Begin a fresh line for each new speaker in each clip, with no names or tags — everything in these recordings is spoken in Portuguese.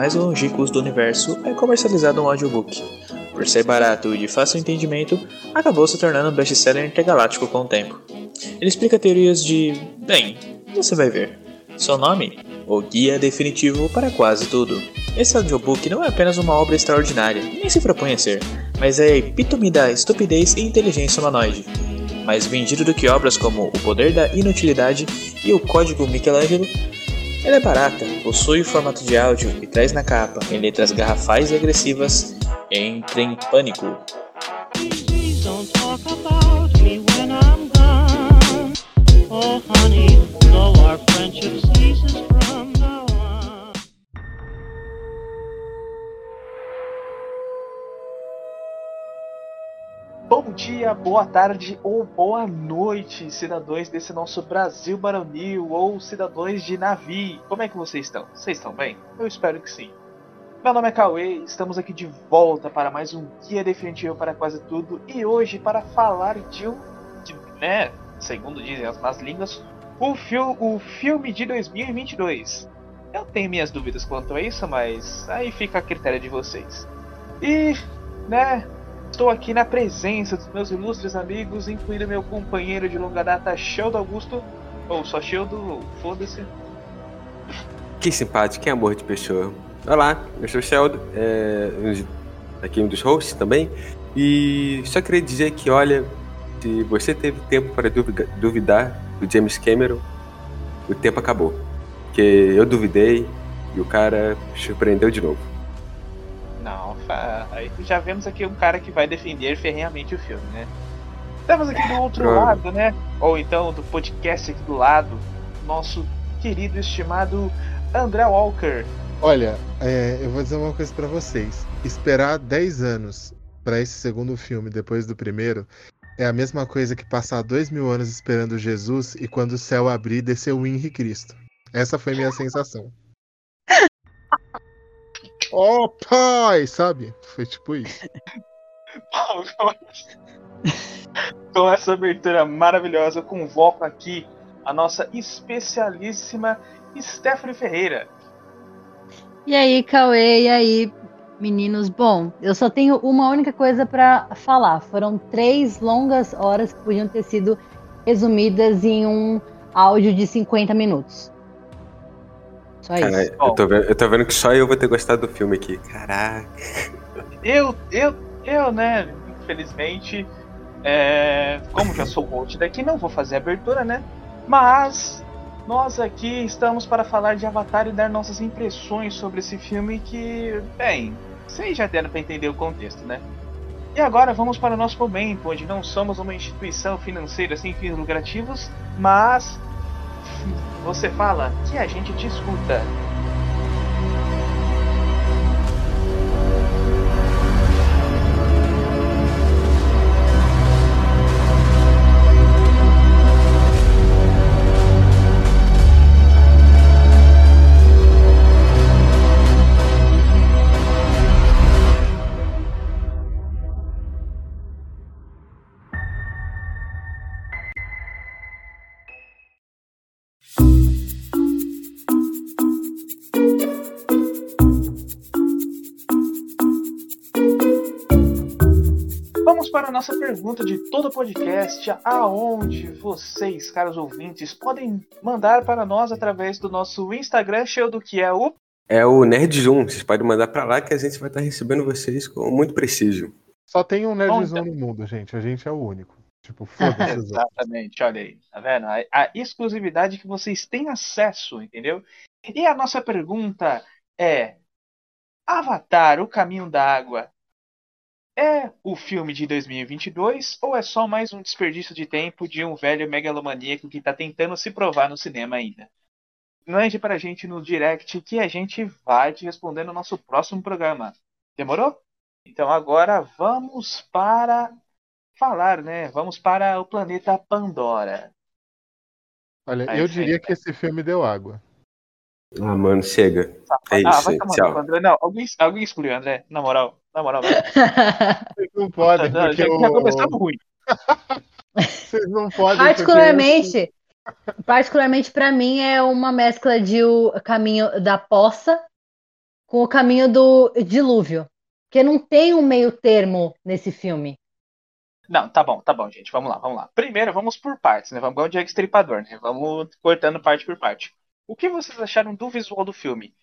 mais longínquos do universo, é comercializado um audiobook. Por ser barato e de fácil entendimento, acabou se tornando um best-seller intergaláctico com o tempo. Ele explica teorias de. bem, você vai ver. Seu nome? O Guia Definitivo para Quase Tudo. Esse audiobook não é apenas uma obra extraordinária, nem se propõe a ser, mas é a epítome da estupidez e inteligência humanoide. Mais vendido do que obras como O Poder da Inutilidade e O Código Michelangelo, ela é barata, possui formato de áudio e traz na capa, em letras garrafais e agressivas, Entre em Pânico.
Oh, honey, though our friendship ceases
Bom dia, boa tarde ou boa noite, cidadãos desse nosso Brasil baronil ou cidadãos de Navi. Como é que vocês estão? Vocês estão bem? Eu espero que sim. Meu nome é Cauê, estamos aqui de volta para mais um Guia Definitivo para Quase Tudo e hoje para falar de um, de, né, segundo dizem as más línguas, o, fil o filme de 2022. Eu tenho minhas dúvidas quanto a isso, mas aí fica a critério de vocês. E, né, Estou aqui na presença dos meus ilustres amigos, incluindo meu companheiro de longa data, Sheldon Augusto. Ou só Sheldon, foda-se.
Que simpático, que amor de pessoa. Olá, eu sou o Sheldon, é, aqui um dos hosts também. E só queria dizer que, olha, se você teve tempo para duvidar do James Cameron, o tempo acabou. Porque eu duvidei e o cara surpreendeu de novo.
Não, aí já vemos aqui um cara que vai defender ferrenhamente o filme, né? Temos aqui do outro lado, né? Ou então do podcast aqui do lado, nosso querido e estimado André Walker.
Olha, é, eu vou dizer uma coisa pra vocês. Esperar 10 anos pra esse segundo filme depois do primeiro é a mesma coisa que passar dois mil anos esperando Jesus e quando o céu abrir descer o Henri Cristo. Essa foi minha sensação. Oh, pai! Sabe? Foi tipo isso.
Com essa abertura maravilhosa, eu convoco aqui a nossa especialíssima Stephanie Ferreira.
E aí, Cauê, e aí, meninos? Bom, eu só tenho uma única coisa pra falar. Foram três longas horas que podiam ter sido resumidas em um áudio de 50 minutos. Só isso.
Cara, eu tô, vendo, eu tô vendo que só eu vou ter gostado do filme aqui. Caraca.
Eu, eu, eu, né, infelizmente, é, como já sou host daqui, não vou fazer a abertura, né? Mas nós aqui estamos para falar de Avatar e dar nossas impressões sobre esse filme que, bem, vocês já deram para entender o contexto, né? E agora vamos para o nosso momento, onde não somos uma instituição financeira sem fins lucrativos, mas você fala que a gente te escuta. A nossa pergunta de todo o podcast, aonde vocês, caros ouvintes, podem mandar para nós através do nosso Instagram, cheio do que é o
É o Nerd Zoom. Vocês podem mandar pra lá que a gente vai estar recebendo vocês com muito preciso.
Só tem um nerdzão
Onde?
no mundo, gente. A gente é o único. Tipo, foda-se.
Exatamente, olha aí, tá vendo? A, a exclusividade que vocês têm acesso, entendeu? E a nossa pergunta é: Avatar, o caminho da água, é o filme de 2022 ou é só mais um desperdício de tempo de um velho megalomaníaco que tá tentando se provar no cinema ainda? Mande pra gente no direct que a gente vai te responder no nosso próximo programa. Demorou? Então agora vamos para falar, né? Vamos para o planeta Pandora.
Olha,
Aí,
eu diria que esse filme deu água.
Ah, mano, chega. É
ah,
isso,
vai
hein?
tomar no
tchau.
Não, alguém, alguém excluiu, André. Na moral, na moral.
não podem,
Não,
porque
já,
o...
já começamos ruim.
Vocês não podem. porque
particularmente, particularmente para mim é uma mescla de o caminho da poça com o caminho do dilúvio. Porque não tem um meio termo nesse filme.
Não, tá bom, tá bom, gente. Vamos lá, vamos lá. Primeiro, vamos por partes, né? Vamos igual o Jack Stripador, né? Vamos cortando parte por parte. O que vocês acharam do visual do filme?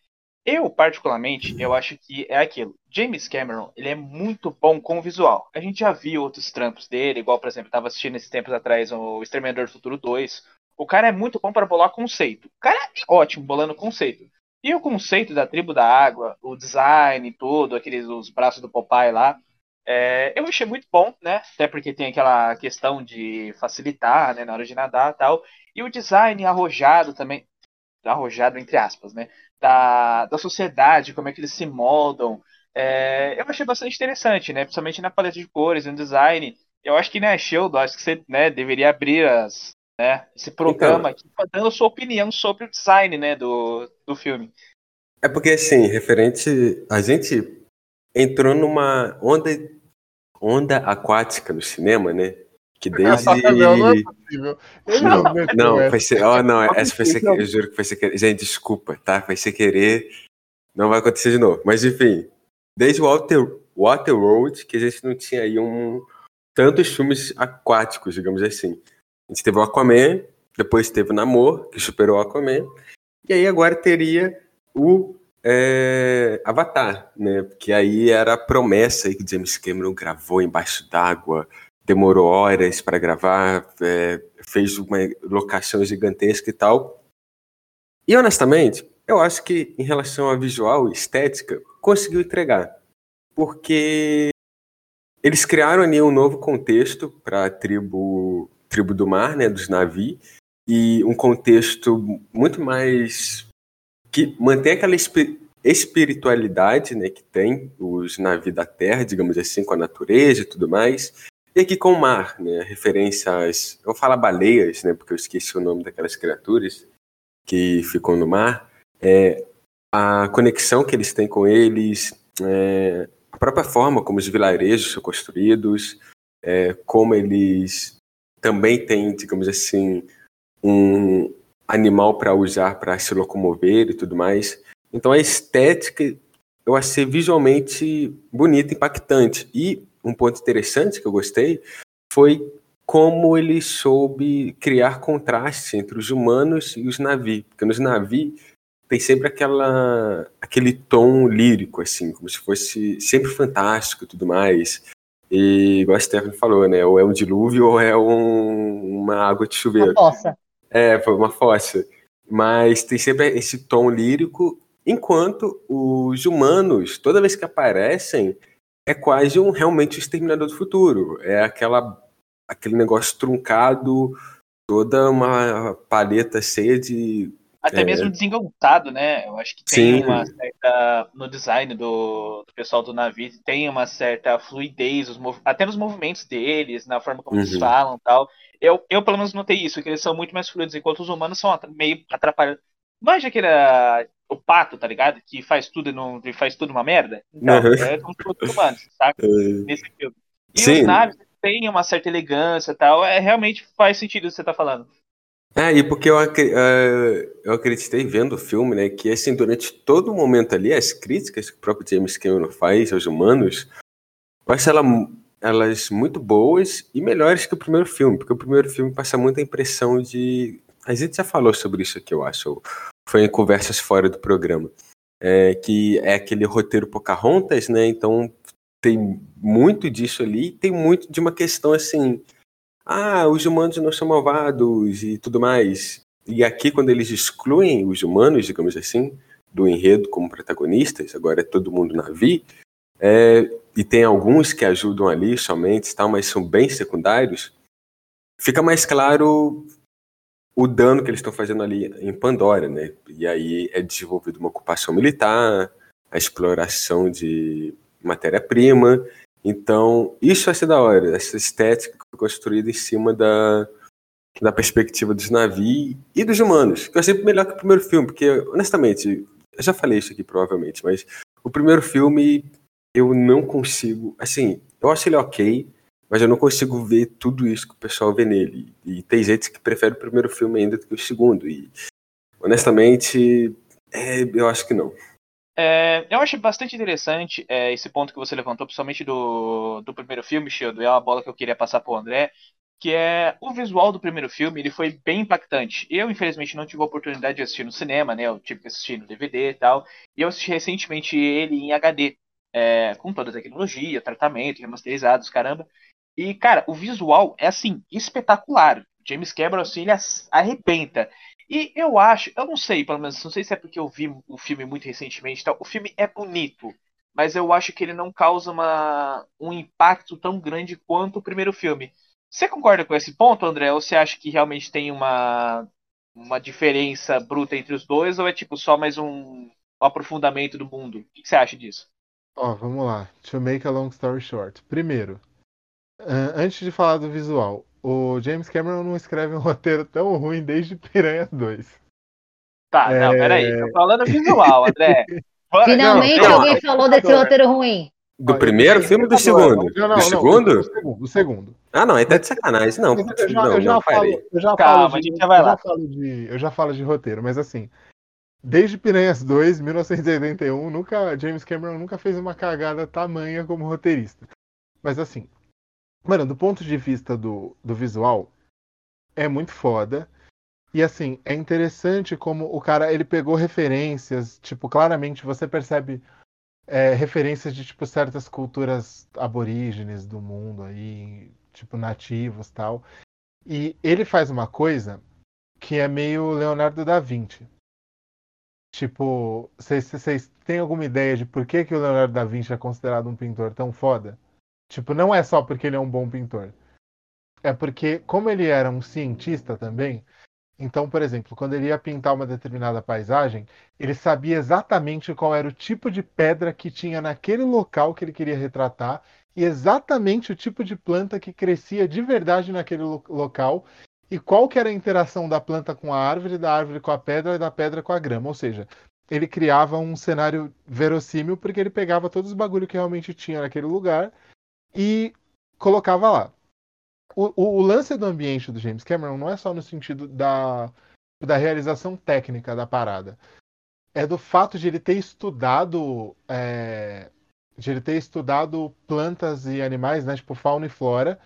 Eu, particularmente, eu acho que é aquilo. James Cameron, ele é muito bom com o visual. A gente já viu outros trampos dele, igual, por exemplo, estava assistindo esses tempos atrás o Exterminador do Futuro 2. O cara é muito bom para bolar conceito. O cara é ótimo bolando conceito. E o conceito da tribo da água, o design todo, aqueles os braços do Popeye lá, é, eu achei muito bom, né? Até porque tem aquela questão de facilitar, né, na hora de nadar, tal. E o design arrojado também, arrojado entre aspas, né? Da, da sociedade, como é que eles se moldam. É, eu achei bastante interessante, né? Principalmente na paleta de cores, no design. Eu acho que, né, Sheldon, acho que você né, deveria abrir as, né, esse programa
Então.
aqui, dando sua opinião sobre o design, né, do, do filme.
É porque, assim, referente. A gente entrou numa onda, onda aquática no cinema, né? Que desde.
Não, não é possível.
Não,
não
vai ser. Ó, não, essa foi sem Eu juro que foi querer. Gente, desculpa, tá? Foi sem querer. Não vai acontecer de novo. Mas, enfim, desde o Water, Waterworld, que a gente não tinha aí um. Tantos filmes aquáticos, digamos assim. A gente teve o Aquaman, depois teve o Namor, que superou o Aquaman. E aí agora teria o é, Avatar, né? Que aí era a promessa que James Cameron gravou embaixo d'água, demorou horas para gravar, é, fez uma locação gigantesca e tal. E honestamente, eu acho que em relação a visual e estética, conseguiu entregar. Porque eles criaram ali um novo contexto para a tribo, tribo do mar, né, dos Navi, e um contexto muito mais que mantém aquela espi- espiritualidade, né, que tem os Navi da Terra, digamos assim, com a natureza e tudo mais. E aqui com o mar, né, referência às, eu falar baleias, né, porque eu esqueci o nome daquelas criaturas que ficam no mar. É, a conexão que eles têm com eles, é, a própria forma como os vilarejos são construídos, é, como eles também têm, digamos assim, um animal para usar para se locomover e tudo mais. Então a estética eu achei visualmente bonita, impactante. E um ponto interessante que eu gostei foi como ele soube criar contraste entre os humanos e os navios. Porque nos navios tem sempre aquela, aquele tom lírico, assim, como se fosse sempre fantástico e tudo mais. E, igual a Stephanie falou, né? Ou é um dilúvio ou é um- uma água de chuveiro.
Uma poça.
É, foi uma fossa. Mas tem sempre esse tom lírico, enquanto os humanos, toda vez que aparecem, é quase um realmente exterminador do futuro. É aquela aquele negócio truncado, toda uma paleta cheia de
Até
É.
mesmo desengonçado, né? Eu acho que
Sim.
tem uma certa. No design do, do pessoal do navio, tem uma certa fluidez, os mov- até nos movimentos deles, na forma como eles
Uhum.
falam e tal. Eu, eu, pelo menos, notei isso, que eles são muito mais fluidos, enquanto os humanos são meio atrapalhados. Manja aquele. ah, O pato, tá ligado? Que faz tudo e não e faz tudo uma merda. Então,
Uhum.
é como humanos, saca?
eh,
Nesse filme. E
Sim.
os naves têm uma certa elegância e tal. É, realmente faz sentido o que você tá falando.
É, e porque eu, eh, eu acreditei vendo o filme, né, que assim, durante todo o momento ali, as críticas que o próprio James Cameron faz aos humanos, eu acho ela, elas muito boas e melhores que o primeiro filme, porque o primeiro filme passa muita impressão de... A gente já falou sobre isso aqui, eu acho, foi em conversas fora do programa, é, que é aquele roteiro Pocahontas, né, então tem muito disso ali, tem muito de uma questão assim ah, os humanos não são malvados e tudo mais. E aqui, quando eles excluem os humanos, digamos assim, do enredo como protagonistas, agora é todo mundo navio, é, e tem alguns que ajudam ali somente, tal, mas são bem secundários, fica mais claro o dano que eles estão fazendo ali em Pandora, né? E aí é desenvolvida uma ocupação militar, a exploração de matéria-prima, então, isso vai ser da hora, essa estética construída em cima da, da perspectiva dos navios e dos humanos, que eu sempre melhor que o primeiro filme, porque, honestamente, eu já falei isso aqui provavelmente, mas o primeiro filme eu não consigo, assim, eu acho ele ok, mas eu não consigo ver tudo isso que o pessoal vê nele. E tem gente que prefere o primeiro filme ainda do que o segundo, e honestamente, é, eu acho que não.
É, eu acho bastante interessante é, esse ponto que você levantou, principalmente do, do primeiro filme, Shield, é uma bola que eu queria passar pro André, que é o visual do primeiro filme, ele foi bem impactante. Eu, infelizmente, não tive a oportunidade de assistir no cinema, né? Eu tive que assistir no DVD e tal. E eu assisti recentemente ele em HD, é, com toda a tecnologia, tratamento, remasterizados, caramba. E, cara, o visual é, assim, espetacular. James Cameron, assim, ele arrebenta. E eu acho, eu não sei, pelo menos, não sei se é porque eu vi o filme muito recentemente tal. O filme é bonito, mas eu acho que ele não causa uma, um impacto tão grande quanto o primeiro filme. Você concorda com esse ponto, André? Ou você acha que realmente tem uma, uma diferença bruta entre os dois? Ou é tipo só mais um, aprofundamento do mundo? O que você acha disso?
Ó, vamos lá. To make a long story short. Primeiro, antes de falar do visual, o James Cameron não escreve um roteiro tão ruim desde Piranha 2.
Tá, não,
É.
peraí. Tô falando visual, André.
Finalmente
não,
alguém
não,
falou desse roteiro ruim.
Do primeiro filme ou do segundo?
Não, não,
do
não,
segundo?
Do segundo, do segundo.
Ah, não, aí tá de sacanagem. Não,
eu já,
não,
eu já
não,
falo,
parei.
eu já
Calma,
falo de,
já vai
eu
lá.
já falo de, eu já falo de roteiro, mas assim, desde Piranhas 2, 1981, nunca James Cameron nunca fez uma cagada tamanha como roteirista. Mas assim, mano, do ponto de vista do, do visual, é muito foda. E assim, é interessante como o cara ele pegou referências, tipo, claramente você percebe é, referências de tipo certas culturas aborígenes do mundo aí, tipo nativos tal. E ele faz uma coisa que é meio Leonardo da Vinci. Tipo, vocês- têm alguma ideia de por que, que o Leonardo da Vinci é considerado um pintor tão foda? Tipo, não é só porque ele é um bom pintor. É porque, como ele era um cientista também, então, por exemplo, quando ele ia pintar uma determinada paisagem, ele sabia exatamente qual era o tipo de pedra que tinha naquele local que ele queria retratar e exatamente o tipo de planta que crescia de verdade naquele lo- local e qual que era a interação da planta com a árvore, da árvore com a pedra e da pedra com a grama. Ou seja, ele criava um cenário verossímil porque ele pegava todos os bagulhos que realmente tinha naquele lugar e colocava lá. O, o- o lance do ambiente do James Cameron não é só no sentido da, da realização técnica da parada. É do fato de ele ter estudado é, de ele ter estudado plantas e animais, né, tipo fauna e flora,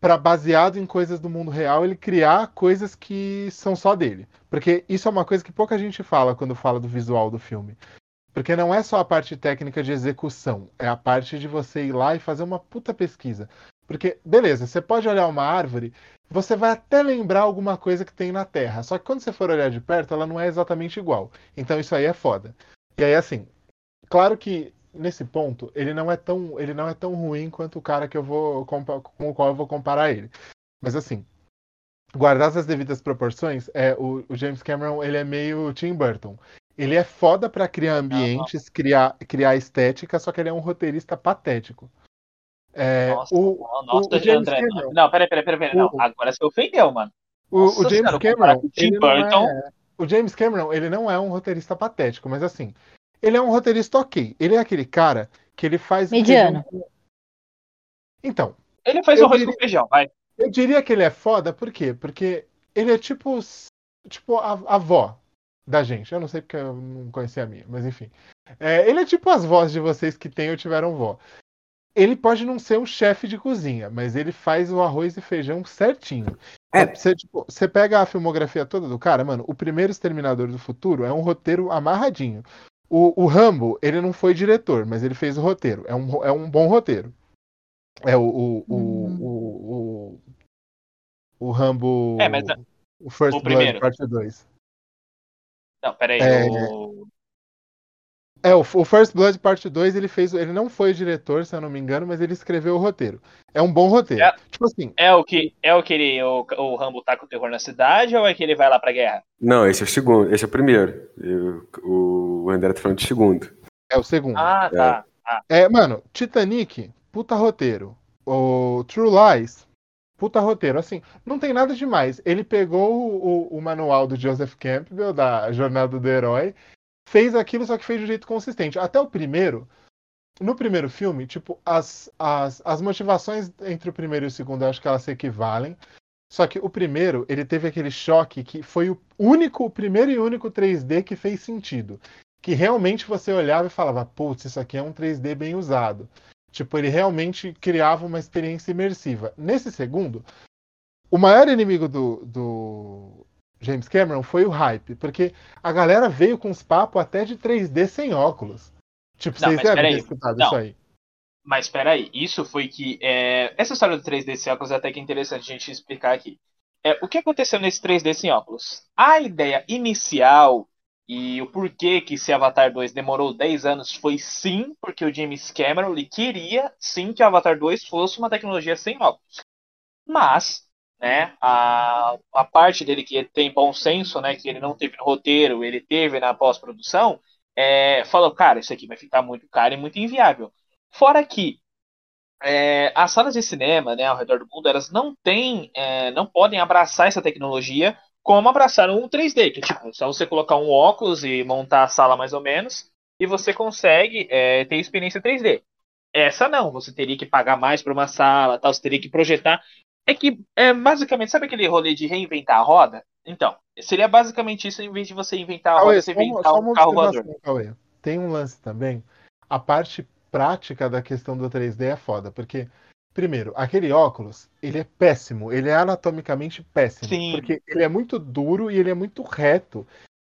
para baseado em coisas do mundo real, ele criar coisas que são só dele. Porque isso é uma coisa que pouca gente fala quando fala do visual do filme. Porque não é só a parte técnica de execução, é a parte de você ir lá e fazer uma puta pesquisa. Porque, beleza, você pode olhar uma árvore, você vai até lembrar alguma coisa que tem na Terra. Só que quando você for olhar de perto, ela não é exatamente igual. Então isso aí é foda. E aí, assim, claro que nesse ponto, ele não é tão, ele não é tão ruim quanto o cara que eu vou com o qual eu vou comparar ele. Mas assim, guardadas as devidas proporções, é o, o James Cameron, ele é meio Tim Burton. Ele é foda pra criar ambientes, criar, criar estética, só que ele é um roteirista patético. É,
Nossa,
o,
nossa,
o James
André.
Cameron-
Não, peraí, peraí, peraí. peraí. Não,
O-
agora você ofendeu, mano.
o,
Nossa
o James
comparar
Cameron,
o Tim
não
Burton.
é- o James Cameron, ele não é um roteirista patético, mas assim, ele é um roteirista ok. Ele é aquele cara que ele faz
Mediano.
com- Então,
Ele
Eu
o arroz
diria-
com feijão, vai.
Eu diria que ele é foda, por quê? Porque ele é tipo, tipo a, a avó da gente. Eu não sei porque eu não conhecia a minha, mas enfim. É, ele é tipo as vós de vocês que têm ou tiveram vó. Ele pode não ser um chefe de cozinha, mas ele faz o arroz e feijão certinho.
É.
Você, tipo, você pega a filmografia toda do cara, mano, o primeiro Exterminador do Futuro é um roteiro amarradinho. O, o Rambo, ele não foi diretor, mas ele fez o roteiro. É um, é um bom roteiro. É o, o, o,
Hum.
o, o, o Rambo.
É, mas a-
o First
o
Blood,
primeiro.
parte 2.
Não, peraí.
É.
O...
É, o, o First Blood parte 2, ele fez. Ele não foi diretor, se eu não me engano, mas ele escreveu o roteiro. É um bom roteiro.
É.
Tipo assim,
É o que é o que ele, o, o Rambo tá com o terror na cidade ou é que ele vai lá pra guerra?
Não, esse é o segundo, esse é o primeiro. Eu- o André tá falando de segundo.
é o segundo.
Ah, tá.
É, mano, Titanic, puta roteiro. O True Lies, puta roteiro. Assim, não tem nada demais. Ele pegou o, o- manual do Joseph Campbell, da Jornada do Herói, fez aquilo, só que fez de um jeito consistente. Até o primeiro, no primeiro filme, tipo, as, as, as motivações entre o primeiro e o segundo, eu acho que elas se equivalem. Só que o primeiro, ele teve aquele choque que foi o único, o primeiro e único 3D que fez sentido. que realmente você olhava e falava, putz, isso aqui é um 3D bem usado. Tipo, ele realmente criava uma experiência imersiva. Nesse segundo, o maior inimigo do, do James Cameron foi o hype, porque a galera veio com os papos até de 3D sem óculos. Tipo,
Não,
vocês devem ter escutado
Não.
isso aí.
Mas peraí, isso foi que. é, Essa história do 3D sem óculos é até que é interessante a gente explicar aqui. É, o que aconteceu nesse 3D sem óculos? A ideia inicial e o porquê que esse Avatar 2 demorou 10 anos foi sim, porque o James Cameron ele queria sim que o Avatar 2 fosse uma tecnologia sem óculos. Mas, né, a, a parte dele que tem bom senso, né, que ele não teve no roteiro, ele teve na pós-produção, é, falou, cara, isso aqui vai ficar muito caro e muito inviável. Fora que é, as salas de cinema, né, ao redor do mundo, elas não têm, é, não podem abraçar essa tecnologia como abraçaram um 3D, que é tipo, só você colocar um óculos e montar a sala mais ou menos, e você consegue é, ter experiência 3D. Essa não, você teria que pagar mais para uma sala, tal, você teria que projetar. É que, é, basicamente, sabe aquele rolê de reinventar a roda? Então, seria basicamente isso, em vez de você inventar a roda,
Cauê,
você inventar um carro voador.
Cauê. Tem um lance também. A parte prática da questão do 3D é foda, porque, primeiro, aquele óculos, ele é péssimo, ele é anatomicamente péssimo,
Sim.
porque ele é muito duro e ele é muito reto.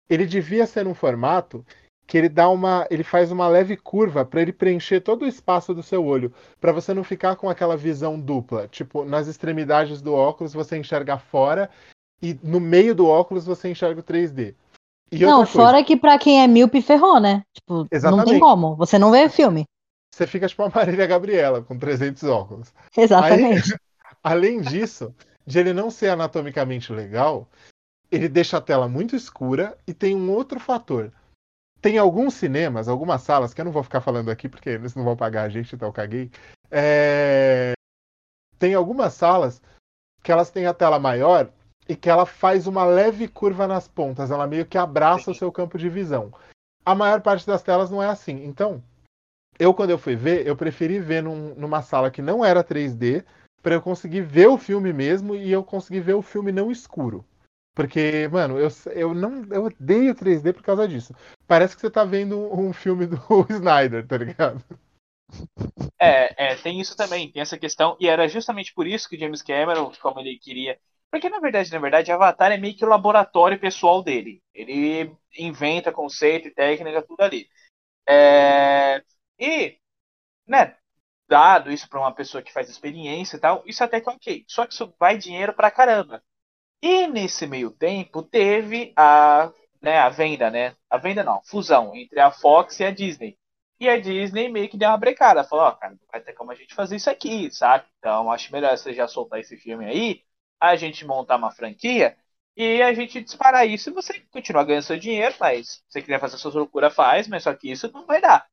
Ele devia ser um formato que ele dá uma, ele faz uma leve curva para ele preencher todo o espaço do seu olho, para você não ficar com aquela visão dupla, tipo, nas extremidades do óculos você enxerga fora e no meio do óculos você enxerga o 3D. E
Não,
outra coisa,
fora que pra quem é míope ferrou, né? Tipo, não
Exatamente.
tem como. Você não vê filme.
Você fica tipo a Marília Gabriela, com 300 óculos.
Exatamente.
Além disso, de ele não ser anatomicamente legal, ele deixa a tela muito escura e tem um outro fator. Tem alguns cinemas, algumas salas, que eu não vou ficar falando aqui porque eles não vão pagar a gente, então eu caguei. É, Tem algumas salas que elas têm a tela maior e que ela faz uma leve curva nas pontas, ela meio que abraça o seu campo de visão. A maior parte das telas não é assim. Então, eu quando eu fui ver, eu preferi ver num- numa sala que não era 3D, para eu conseguir ver o filme mesmo e eu conseguir ver o filme não escuro. Porque, mano, eu, eu não eu odeio 3D por causa disso. Parece que você tá vendo um filme do Snyder, tá ligado?
É, é, tem isso também, tem essa questão, e era justamente por isso que James Cameron, como ele queria. Porque na verdade, na verdade, Avatar é meio que o laboratório pessoal dele. Ele inventa conceito e técnica, tudo ali. É, e, né, dado isso para uma pessoa que faz experiência e tal, isso até que é ok. Só que isso vai dinheiro pra caramba. E nesse meio tempo teve a, né, a venda, né? A venda não, fusão entre a Fox e a Disney. E a Disney meio que deu uma brecada. Falou, ó, cara, não vai ter como a gente fazer isso aqui, sabe? Então acho melhor você já soltar esse filme aí, a gente montar uma franquia e a gente disparar isso e você continuar ganhando seu dinheiro, mas se você quiser fazer suas loucuras, faz, mas só que isso não vai dar.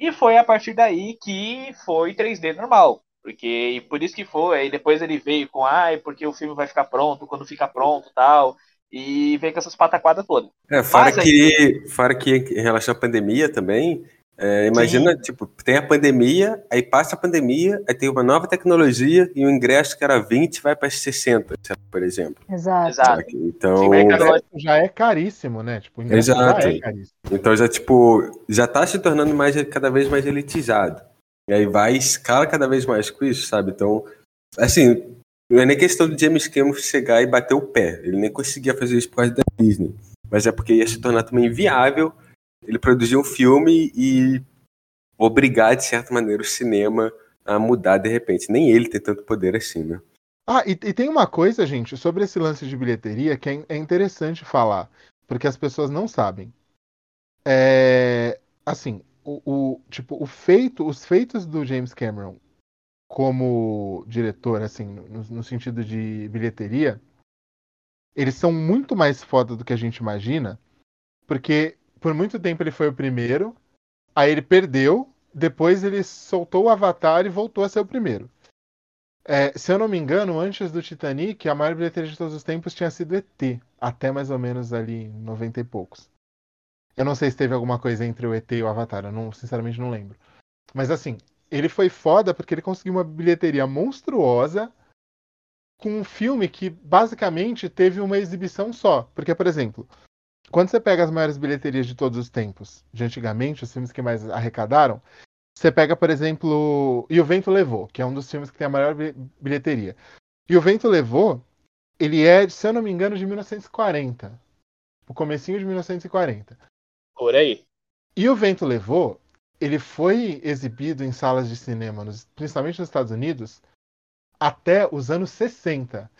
E foi a partir daí que foi 3D normal. Porque por isso que foi, aí depois ele veio com, ai, porque o filme vai ficar pronto, quando ficar pronto tal. E veio com essas pataquadas todas.
É, fora
Mas
que, fora que em relação à pandemia também, é, imagina, tipo, tem a pandemia, aí passa a pandemia, aí tem uma nova tecnologia e o ingresso que era 20 vai para 60, por exemplo.
Exato.
Exato.
Então,
Sim, mercado-
Já é caríssimo, né? Tipo, o ingresso
Exato.
já é caríssimo.
então já, tipo, já tá se tornando mais, cada vez mais elitizado. E aí vai, escala cada vez mais com isso, sabe? Então, assim, não é nem questão do James Cameron chegar e bater o pé. Ele nem conseguia fazer isso por causa da Disney. Mas é porque ia se tornar também inviável ele produzir um filme e obrigar, de certa maneira, o cinema a mudar de repente. Nem ele tem tanto poder assim, né?
Ah, e, e tem uma coisa, gente, sobre esse lance de bilheteria que é, é interessante falar, porque as pessoas não sabem. É, assim, o, o- tipo, o feito, os feitos do James Cameron como diretor, assim, no, no sentido de bilheteria, eles são muito mais foda do que a gente imagina, porque por muito tempo ele foi o primeiro, aí ele perdeu, depois ele soltou o Avatar e voltou a ser o primeiro. É, se eu não me engano, antes do Titanic, a maior bilheteria de todos os tempos tinha sido ET, até mais ou menos ali 90 e poucos. Eu não sei se teve alguma coisa entre o ET e o Avatar, eu não, sinceramente não lembro. Mas assim, ele foi foda porque ele conseguiu uma bilheteria monstruosa com um filme que basicamente teve uma exibição só. Porque, por exemplo, quando você pega as maiores bilheterias de todos os tempos, de antigamente, os filmes que mais arrecadaram, você pega, por exemplo, E o Vento Levou, que é um dos filmes que tem a maior bi- bilheteria. E o Vento Levou, ele é, se eu não me engano, de 1940. O comecinho de 1940.
Por aí.
E o Vento Levou, ele foi exibido em salas de cinema, nos- principalmente nos Estados Unidos, até os anos 60.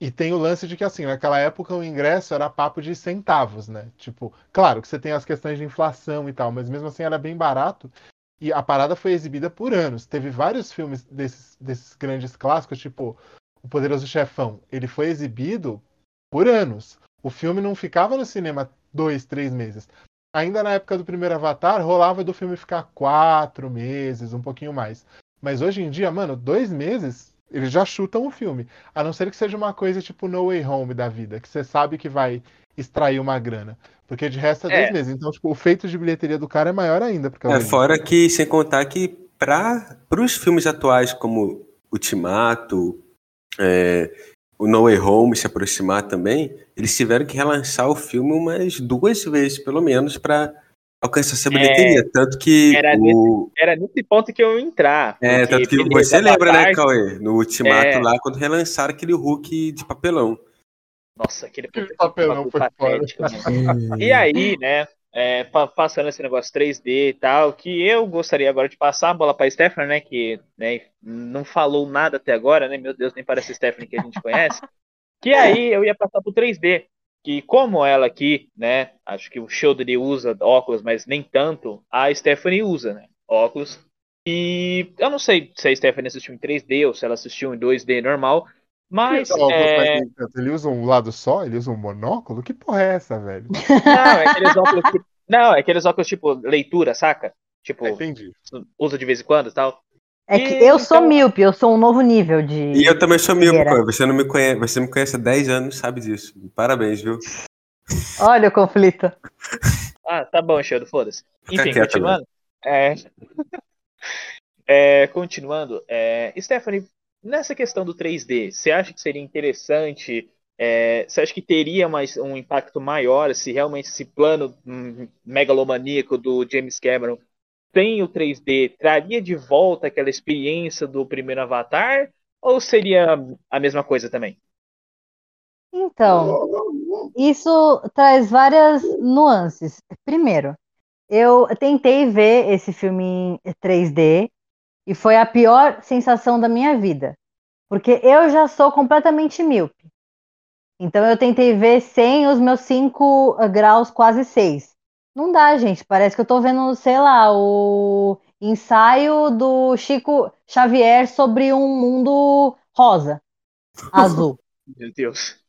E tem o lance de que, assim, naquela época o ingresso era papo de centavos, né? Tipo, claro que você tem as questões de inflação e tal, mas mesmo assim era bem barato. E a parada foi exibida por anos. Teve vários filmes desses, desses grandes clássicos, tipo O Poderoso Chefão. Ele foi exibido por anos. O filme não ficava no cinema dois, três meses. Ainda na época do primeiro Avatar, rolava do filme ficar quatro meses, um pouquinho mais. Mas hoje em dia, mano, dois meses, eles já chutam o filme. A não ser que seja uma coisa tipo No Way Home da vida, que você sabe que vai extrair uma grana. Porque de resto é dois
É.
meses. Então, tipo, o feito de bilheteria do cara é maior ainda. Porque
É, fora que, sem contar que para os filmes atuais como Ultimato, é, o No Way Home se aproximar também, eles tiveram que relançar o filme umas duas vezes, pelo menos, para alcançar essa bilheteria. tanto que
era
o,
Era nesse ponto que eu ia entrar.
É, tanto que
beleza,
você lembra, né, Cauê? No Ultimato
É.
lá, quando relançaram aquele Hulk de papelão.
Nossa, aquele
papelão foi
patético, mano. E aí, né, é, pa- passando esse negócio 3D e tal, que eu gostaria agora de passar a bola pra Stephanie, né, que né, não falou nada até agora, né, meu Deus, nem parece a Stephanie que a gente conhece. Que aí eu ia passar pro 3D, que como ela aqui, né, acho que o Sheldon usa óculos, mas nem tanto, a Stephanie usa, né, óculos. E eu não sei se a Stephanie assistiu em 3D ou se ela assistiu em 2D normal, mas
Óculos,
é,
mas tanto. Ele usa um lado só? Ele usa um monóculo? Que porra é essa, velho?
Não, é aqueles óculos tipo. Não, é aqueles óculos tipo leitura, saca? Tipo,
Ah, Entendi.
usa de vez em quando e tal.
É que
E,
eu sou
então-
míope, eu sou um novo nível de.
E eu também sou míope. Você não me conhece, você me conhece há 10 anos, sabe disso. Parabéns, viu?
Olha o conflito.
Ah, tá bom, Sheldon, foda-se. Enfim,
quieto,
continuando. É... É, continuando, é, Stephanie, nessa questão do 3D, você acha que seria interessante? é, você acha que teria mais, um impacto maior se realmente esse plano megalomaníaco do James Cameron tem o 3D, traria de volta aquela experiência do primeiro Avatar? Ou seria a mesma coisa também?
Então, isso traz várias nuances. Primeiro, eu tentei ver esse filme em 3D e foi a pior sensação da minha vida, porque eu já sou completamente míope. Então eu tentei ver sem os meus 5 graus, quase 6. Não dá, gente. Parece que eu tô vendo, sei lá, o ensaio do Chico Xavier sobre um mundo rosa, azul.
Meu Deus.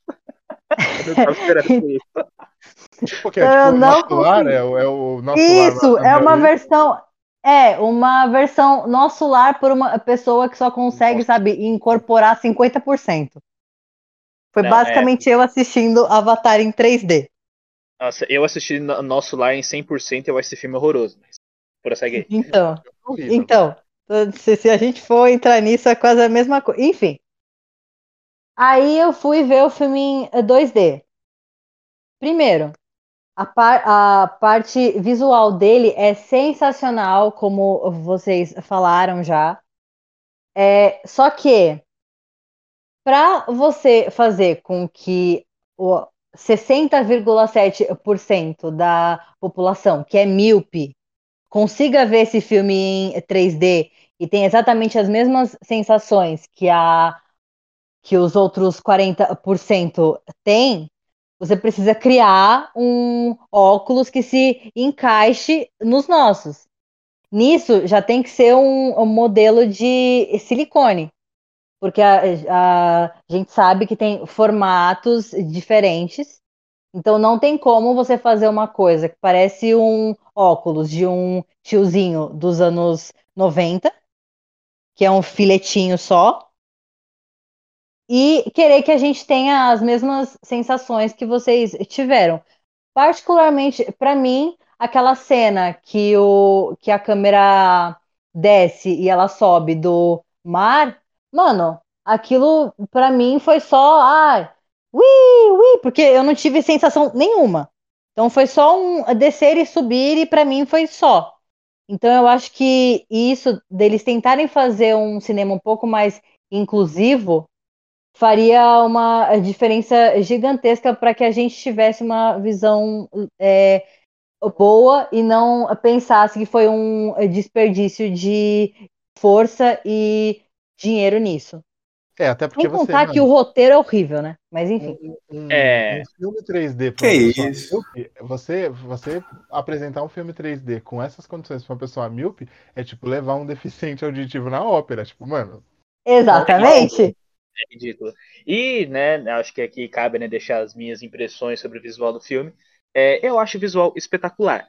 Eu não tava esperando por isso.
Tipo, é, tipo, o
não
nosso lar
consigo.
é, o- é o nosso
Isso,
lar.
é uma versão. É, uma versão nosso lar por uma pessoa que só consegue, sabe, incorporar 50%. Foi
Não,
basicamente eu assistindo Avatar em 3D.
Nossa, eu assisti no- Nosso Lar em 100% eu acho esse filme horroroso. Mas prossegue aí.
Então,
Horrível.
então, se, se a gente for entrar nisso, é quase a mesma coisa. Enfim. Aí eu fui ver o filme em 2D. Primeiro, a, par- a parte visual dele é sensacional, como vocês falaram já. É, só que, para você fazer com que o 60,7% da população que é míope consiga ver esse filme em 3D e tem exatamente as mesmas sensações que a que os outros 40% têm, você precisa criar um óculos que se encaixe nos nossos. Nisso já tem que ser um, um modelo de silicone, porque a, a gente sabe que tem formatos diferentes, então não tem como você fazer uma coisa que parece um óculos de um tiozinho dos anos 90, que é um filetinho só, e querer que a gente tenha as mesmas sensações que vocês tiveram. Particularmente, para mim, aquela cena que, o, que a câmera desce e ela sobe do mar, mano, aquilo para mim foi só, ah, ui, ui, porque eu não tive sensação nenhuma. Então foi só um descer e subir, e pra mim foi só. Então eu acho que isso deles tentarem fazer um cinema um pouco mais inclusivo faria uma diferença gigantesca para que a gente tivesse uma visão é, boa e não pensasse que foi um desperdício de força e dinheiro nisso.
É, até porque
Sem
você.
contar que o roteiro é horrível, né? Mas enfim.
um,
É.
um filme 3D pra
Que
uma pessoa
isso?
míope, você, você apresentar um filme 3D com essas condições pra uma pessoa míope é tipo levar um deficiente auditivo na ópera. Tipo, mano,
Exatamente.
É ridículo. E, né, acho que aqui cabe né, deixar as minhas impressões sobre o visual do filme. É, eu acho o visual espetacular.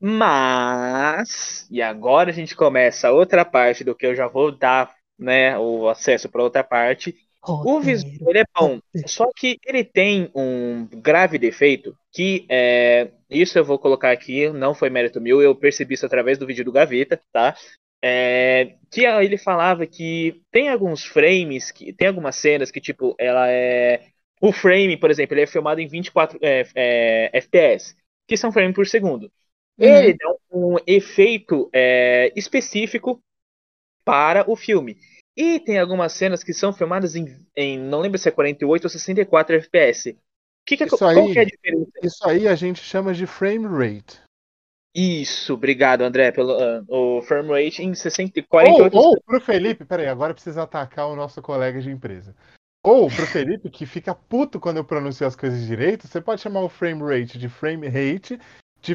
Mas, e agora a gente começa a outra parte do que eu já vou dar né, o acesso para outra parte. O visual ele é bom, só que ele tem um grave defeito que é, isso eu vou colocar aqui, não foi mérito meu, eu percebi isso através do vídeo do Gaveta, tá? É, que ele falava que tem alguns frames, que tem algumas cenas que tipo ela é o frame, por exemplo, ele é filmado em 24 é, é, FPS, que são frames por segundo. Ele dá um efeito é, específico para o filme. E tem algumas cenas que são filmadas em, em não lembro se é 48 ou 64 FPS. Que que é,
Isso aí-
é a diferença?
isso aí a gente chama de frame rate.
Isso, obrigado André pelo ah, o frame rate em 60, 48
Ou, ou pro Felipe, peraí, agora precisa atacar o nosso colega de empresa. Ou pro Felipe, que fica puto quando eu pronuncio as coisas direito, você pode chamar o frame rate de frame rate, de,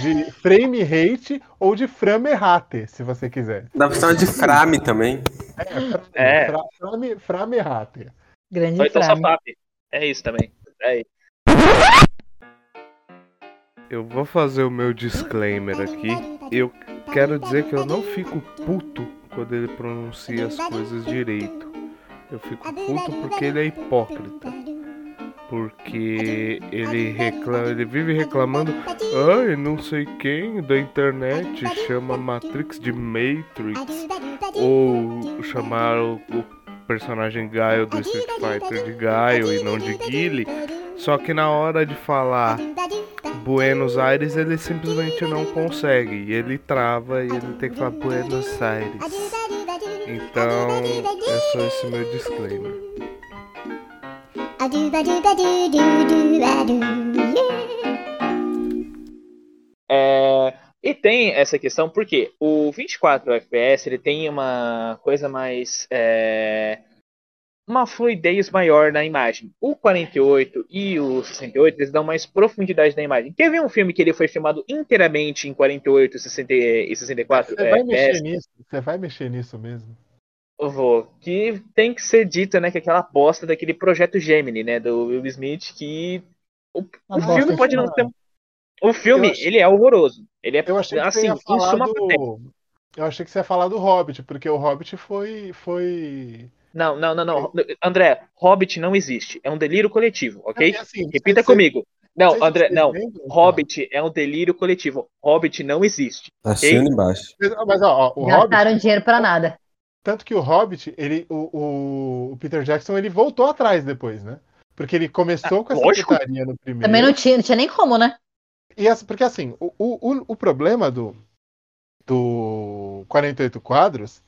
de frame rate ou de frame rate, se você quiser.
Dá pra chamar de frame também.
É, frame,
É.
fra- frame, frame rate.
Grande
Ou então
frame.
É isso também. É isso.
Eu vou fazer o meu disclaimer aqui. Eu quero dizer que eu não fico puto quando ele pronuncia as coisas direito. Eu fico puto porque ele é hipócrita. Porque ele reclama, ele vive reclamando, ai, não sei quem da internet chama Matrix de Matrix. Ou chamar o, o personagem Gaio do Street Fighter de Gaio e não de Guile. Só que na hora de falar Buenos Aires ele simplesmente não consegue. E ele trava e ele tem que falar Buenos Aires. Então é só esse meu disclaimer.
É, e tem essa questão porque o 24 FPS ele tem uma coisa mais é, uma fluidez maior na imagem. O 48 e o 68 eles dão mais profundidade na imagem. Quer ver um filme que ele foi filmado inteiramente em 48 60 e 64
Você vai
FPS?
mexer nisso? Você vai mexer nisso mesmo?
Eu vou. Que tem que ser dito, né, que aquela aposta daquele projeto Gemini, né, do Will Smith, que o, o filme
de
pode não
filme.
ser. O filme,
achei-
ele é horroroso. Ele é
Eu achei que
assim,
você ia
em
falar
suma
do. Eu achei que você ia falar do Hobbit, porque o Hobbit foi. foi...
Não, não, não, não. André, Hobbit não existe. É um delírio coletivo, ok?
E assim,
Repita comigo. Não,
sei se
André, não. Hobbit é um delírio coletivo. Hobbit não existe.
Assina embaixo.
Mas, mas, ó, ó, o Hobbit,
Gastaram dinheiro pra nada.
Tanto que o Hobbit, ele, o, o, Peter Jackson, ele voltou atrás depois, né? Porque ele começou
Ah,
com essa putaria no primeiro.
Também não tinha, não tinha nem como, né?
E essa, porque assim, o, o, o- problema do, do 48 quadros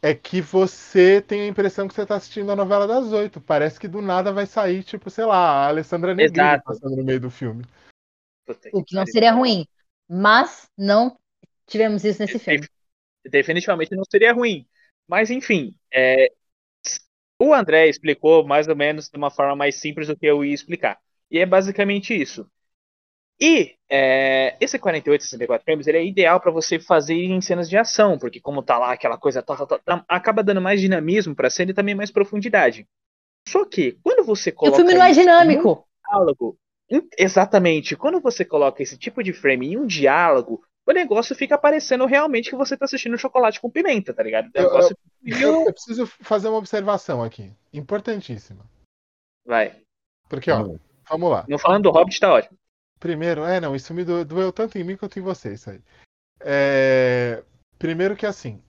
é que você tem a impressão que você tá assistindo a novela das oito. Parece que do nada vai sair, tipo, sei lá, a Alessandra Negrini passando no meio do filme.
O que não seria ruim. Mas não tivemos isso nesse filme.
Definitivamente não seria ruim. Mas enfim, é, o André explicou mais ou menos de uma forma mais simples do que eu ia explicar. E é basicamente isso. E é, esse 48 64 frames ele é ideal para você fazer em cenas de ação, porque como tá lá aquela coisa, tá, tá, tá, tá, acaba dando mais dinamismo para a cena e também mais profundidade. Só que quando você
E o
coloca
filme não é dinâmico.
diálogo, exatamente, quando você coloca esse tipo de frame em um diálogo, o negócio fica parecendo realmente que você tá assistindo chocolate com pimenta, tá ligado? O
Eu-
negócio
Eu, eu preciso fazer uma observação aqui, importantíssima.
vai.
Porque, ó, vamos lá.
Não falando do Hobbit, tá ótimo.
Primeiro, é, não, isso me do- doeu tanto em mim quanto em você, isso aí. É, primeiro que assim,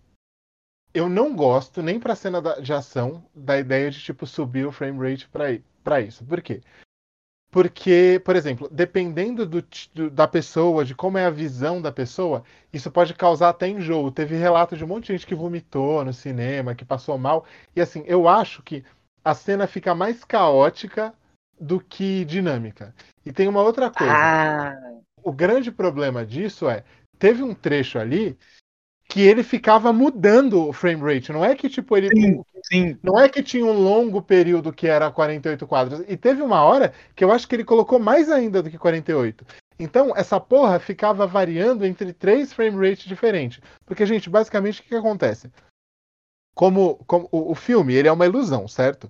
eu não gosto, nem pra cena da- de ação, da ideia de, tipo, subir o frame rate pra, pra isso. Por quê? Porque, por exemplo, dependendo do, do- da pessoa, de como é a visão da pessoa, isso pode causar até enjoo. Teve relato de um monte de gente que vomitou no cinema, que passou mal. E assim, eu acho que a cena fica mais caótica do que dinâmica. E tem uma outra coisa.
Ah,
O grande problema disso é, teve um trecho ali que ele ficava mudando o frame rate. Não é que tipo ele
sim, sim.
não é que tinha um longo período que era 48 quadros. E teve uma hora que eu acho que ele colocou mais ainda do que 48. Então, essa porra ficava variando entre três frame rates diferentes. Porque, gente, basicamente o que, que acontece? Como, como o, o filme, ele é uma ilusão, certo?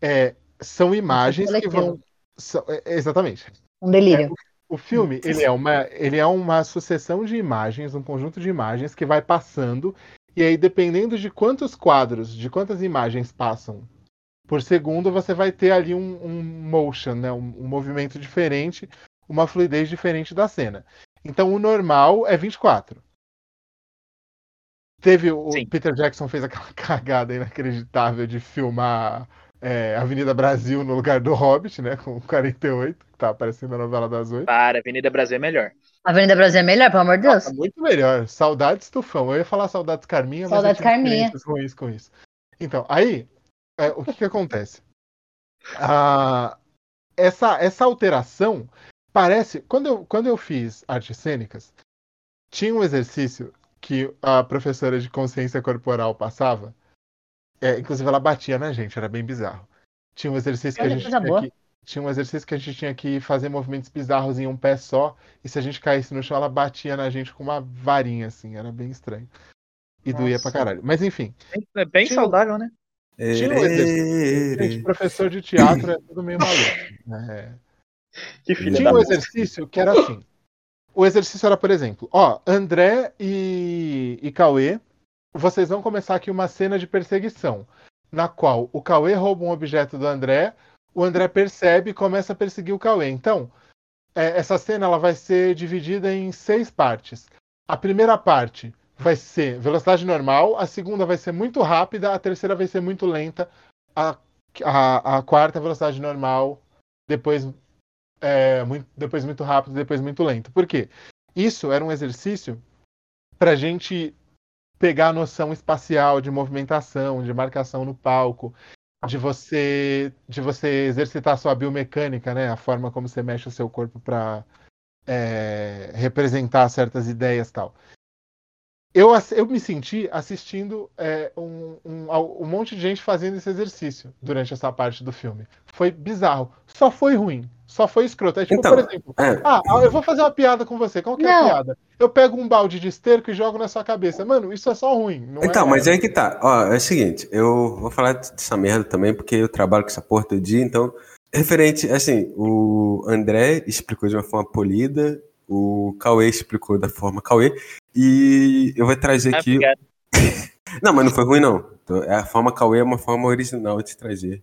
É, são imagens que vão. são- é, exatamente.
Um delírio.
O filme, ele é, uma, ele é uma sucessão de imagens, um conjunto de imagens que vai passando, e aí, dependendo de quantos quadros, de quantas imagens passam por segundo, você vai ter ali um, um motion, né? um, um movimento diferente, uma fluidez diferente da cena. Então, o normal é 24. Teve o
Sim.
Peter Jackson fez aquela cagada inacreditável de filmar é, Avenida Brasil no lugar do Hobbit, né? Com 48, que tá aparecendo na novela das oito.
Para, Avenida Brasil é melhor.
Avenida Brasil é melhor, pelo amor de Deus.
Nossa, muito melhor. Saudades Tufão. Eu ia falar saudades Carminha,
Saudades
mas eu tive
Carminha.
ruins com isso. Então, aí, é, o que que acontece? Ah, essa, essa alteração parece... Quando eu, quando eu fiz artes cênicas, tinha um exercício que a professora de consciência corporal passava. É, inclusive, ela batia na gente, era bem bizarro. Tinha um exercício que a gente tinha
boa.
que, tinha um exercício que a gente tinha que fazer movimentos bizarros em um pé só, e se a gente caísse no chão, ela batia na gente com uma varinha, assim, era bem estranho. E doía pra
Nossa.
caralho. Mas enfim,
É bem
Tinha
saudável, né?
tinha um exercício. Gente, professor de teatro é tudo meio maluco. né?
Que filha
Tinha
da
um exercício que era assim. O exercício era, por exemplo, ó, André e, e Cauê, vocês vão começar aqui uma cena de perseguição, na qual o Cauê rouba um objeto do André, o André percebe e começa a perseguir o Cauê. Então, é, essa cena ela vai ser dividida em seis partes. A primeira parte vai ser velocidade normal, a segunda vai ser muito rápida, a terceira vai ser muito lenta, a, a, a quarta velocidade normal, depois é, muito, depois muito rápido, depois muito lento. Por quê? Isso era um exercício para a gente pegar a noção espacial de movimentação, de marcação no palco, de você de você exercitar sua biomecânica, né? A forma como você mexe o seu corpo para representar certas ideias tal. Eu, eu me senti assistindo é, um, um, um monte de gente fazendo esse exercício durante essa parte do filme. Foi bizarro. Só foi ruim. Só foi escroto. É tipo,
Então,
por exemplo,
É,
ah, eu vou fazer uma piada com você. Qual que é a piada? Eu pego um balde de esterco e jogo na sua cabeça. Mano, isso é só ruim. Não
Então,
é...
mas aí que tá. Ó, é o seguinte, eu vou falar dessa merda também, porque eu trabalho com essa porra todo dia, então. Referente, assim, o André explicou de uma forma polida, o Cauê explicou da forma Cauê, e eu vou trazer
Ah,
aqui. Não, mas não foi ruim, não. Então, a forma Cauê é uma forma original de trazer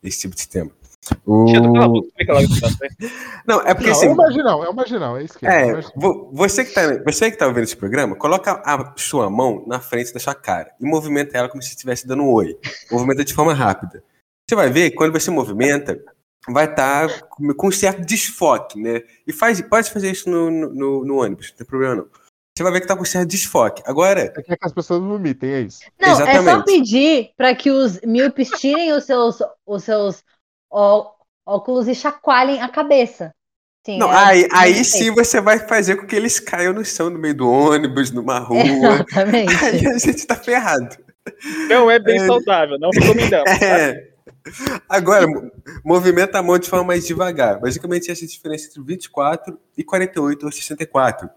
esse tipo de tema. O...
Negócio aí.
Não, é porque
Não,
assim.
é um marginal, é um marginal, é isso que é. é um
É, você que, tá, você que tá ouvindo esse programa, coloca a sua mão na frente da sua cara e movimenta ela como se estivesse dando um oi. Movimenta de forma rápida. Você vai ver que quando você movimenta, vai estar com, com um certo desfoque, né? E faz, pode fazer isso no, no- no, ônibus, não tem problema não. Você vai ver que tá com certo desfoque. Agora,
quer que as pessoas vomitem, é isso.
Não, é só
Exatamente.
pedir para que os míopes tirem os seus, os seus ó- óculos e chacoalhem a cabeça. Sim,
não,
é
aí,
o
aí sim você vai fazer com que eles caiam no chão no meio do ônibus, numa rua.
Exatamente.
Aí a gente tá ferrado.
Não é bem
É.
saudável, não recomendamos. tá?
É. Agora, mo- movimenta a mão de forma mais devagar. Basicamente, essa é a diferença entre 24 e 48 ou 64.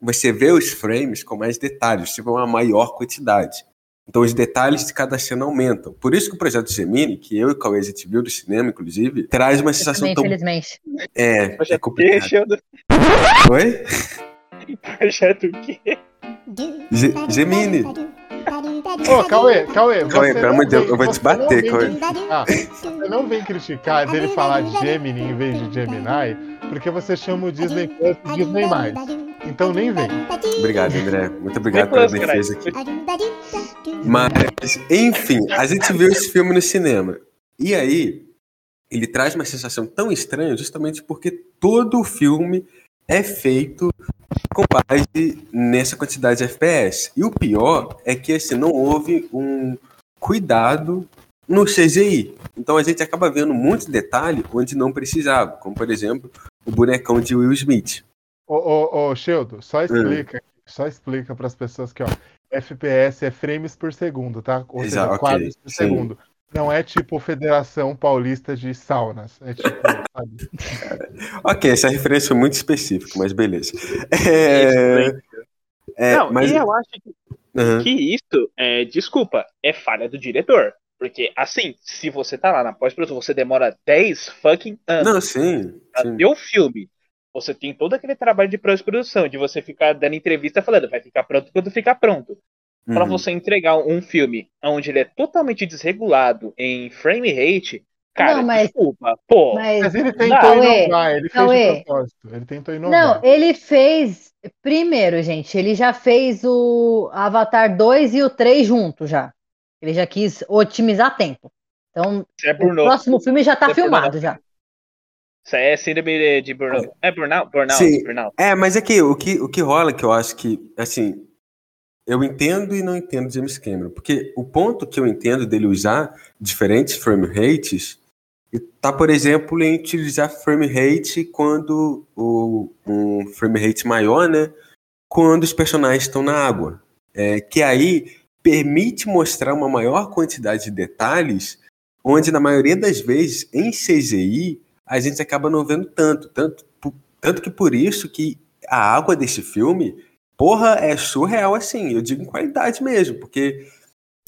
Você vê os frames com mais detalhes, tipo uma maior quantidade. Então, os detalhes de cada cena aumentam. Por isso que o projeto Gemini, que eu e o Cauê a gente viu do cinema, inclusive, traz uma sensação
Também,
tão.
infelizmente.
É,
Projeto
é
o quê,
complicado. Oi?
Projeto o quê?
Ge- Gemini.
Ô, Cauê, Cauê, você
Cauê, pelo amor de Deus, eu vou te bater,
vem
Cauê.
criticar- Você não vem criticar dele falar Gemini em vez de Gemini, porque você chama o Disney Plus de Disney+. Então nem vem.
Obrigado, André. Muito obrigado pela defesa aqui. Mas, enfim, a gente viu esse filme no cinema. E aí, ele traz uma sensação tão estranha justamente porque todo o filme é feito com base nessa quantidade de FPS. E o pior é que assim, não houve um cuidado no CGI. Então a gente acaba vendo muito detalhe onde não precisava, como por exemplo o bonecão de Will Smith.
Ô, ô, ô Sheldon, só explica, só explica para as pessoas que ó, FPS é frames por segundo, tá? Ou
Exato,
seja,
ok,
quadros por
sim.
segundo. Não é tipo Federação Paulista de Saunas. É tipo?
Ok, essa referência foi muito específica, mas beleza. É, é,
não,
mas,
e eu acho que,
Aham.
que isso, é, desculpa, é falha do diretor. Porque, assim, se você tá lá na pós-produção, você demora 10 fucking anos
Não, sim.
pra
sim.
ver o filme. Você tem todo aquele trabalho de pós-produção, de você ficar dando entrevista falando, vai ficar pronto quando ficar pronto. Pra
Uhum.
você entregar um filme onde ele é totalmente desregulado em frame rate, cara,
Não, mas-
desculpa, pô.
Mas
Mas ele
Não,
tentou
Cauê,
inovar, ele fez
Cauê.
de propósito. Ele tentou inovar.
Não, ele fez. Primeiro, gente, ele já fez o Avatar 2 e o 3 junto já. Ele já quis otimizar tempo. Então,
é
o próximo filme já tá
é
filmado já.
Isso é síndrome de burnout. É burnout? Burnout,
Sim.
burnout.
É, mas é que o, que o que rola, que eu acho que, assim, eu entendo e não entendo James Cameron, porque o ponto que eu entendo dele usar diferentes frame rates tá, por exemplo, em utilizar frame rate quando o, um frame rate maior, né, quando os personagens estão na água, é, que aí permite mostrar uma maior quantidade de detalhes, onde na maioria das vezes em CGI a gente acaba não vendo tanto, tanto, tanto que por isso que a água desse filme, porra, é surreal assim, eu digo em qualidade mesmo, porque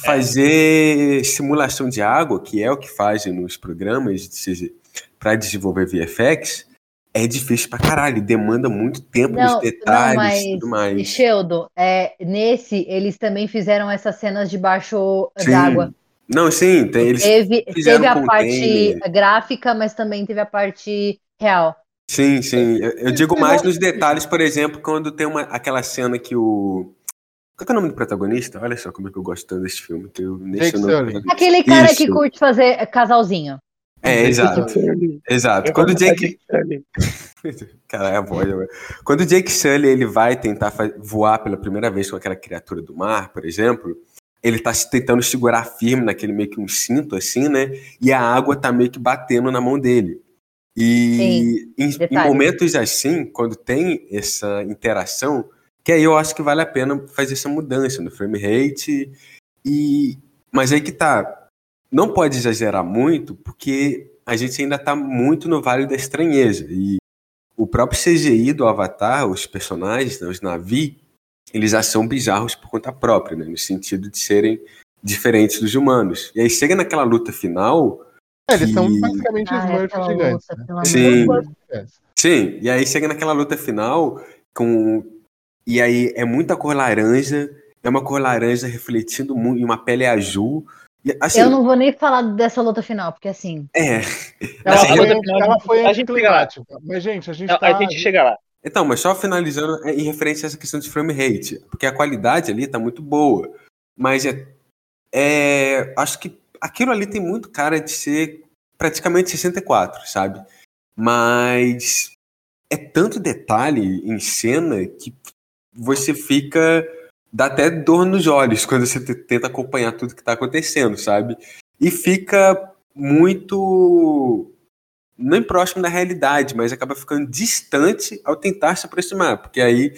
fazer simulação de água, que é o que fazem nos programas de para desenvolver VFX, é difícil pra caralho, demanda muito tempo
Não,
nos detalhes
não,
e tudo
mas
mais.
Sheldon, é, nesse eles também fizeram essas cenas debaixo d'água.
Não, sim, tem, eles
Teve, teve a parte gráfica, mas também teve a parte real.
Sim, sim. Eu, eu digo mais nos detalhes, por exemplo, quando tem uma, aquela cena que o. Qual que é o nome do protagonista? Olha só como é que eu gosto tanto desse filme. Que eu nem nome.
Aquele cara que
Isso.
curte fazer casalzinho.
É, exato. Exato. Quando o Jake. Cara, é a voz. Quando o Jake Sully ele vai tentar voar pela primeira vez com aquela criatura do mar, por exemplo, ele tá tentando segurar firme naquele meio que um cinto assim, né? E a água tá meio que batendo na mão dele. E em, em
detalhe.
momentos assim, quando tem essa interação, que aí eu acho que vale a pena fazer essa mudança no frame rate. E mas aí que tá, não pode exagerar muito, porque a gente ainda tá muito no Vale da Estranheza. E o próprio CGI do Avatar, os personagens, né, os Navi, eles já são bizarros por conta própria, né, no sentido de serem diferentes dos humanos. E aí chega naquela luta final.
É, eles são
que-
basicamente os
Ah,
Smurfs
aquela
gigantes.
luta,
né?
Sim. Sim, e aí chega naquela luta final com. E aí é muita cor laranja, é uma cor laranja refletindo mu- em uma pele azul. E, assim,
Eu não vou nem falar dessa luta final, porque assim.
É.
Ela,
Assim,
foi,
a luta final,
ela foi
a gente chega lá.
anticlimática. Mas, gente, a gente
Não,
tá.
a gente chega lá.
Então, mas só finalizando é, em referência a essa questão de frame rate, porque a qualidade ali tá muito boa, mas é, é- acho que aquilo ali tem muito cara de ser praticamente 64, sabe? Mas é tanto detalhe em cena que você fica dá até dor nos olhos quando você te- tenta acompanhar tudo que tá acontecendo, sabe? E fica muito nem próximo da realidade, mas acaba ficando distante ao tentar se aproximar, porque aí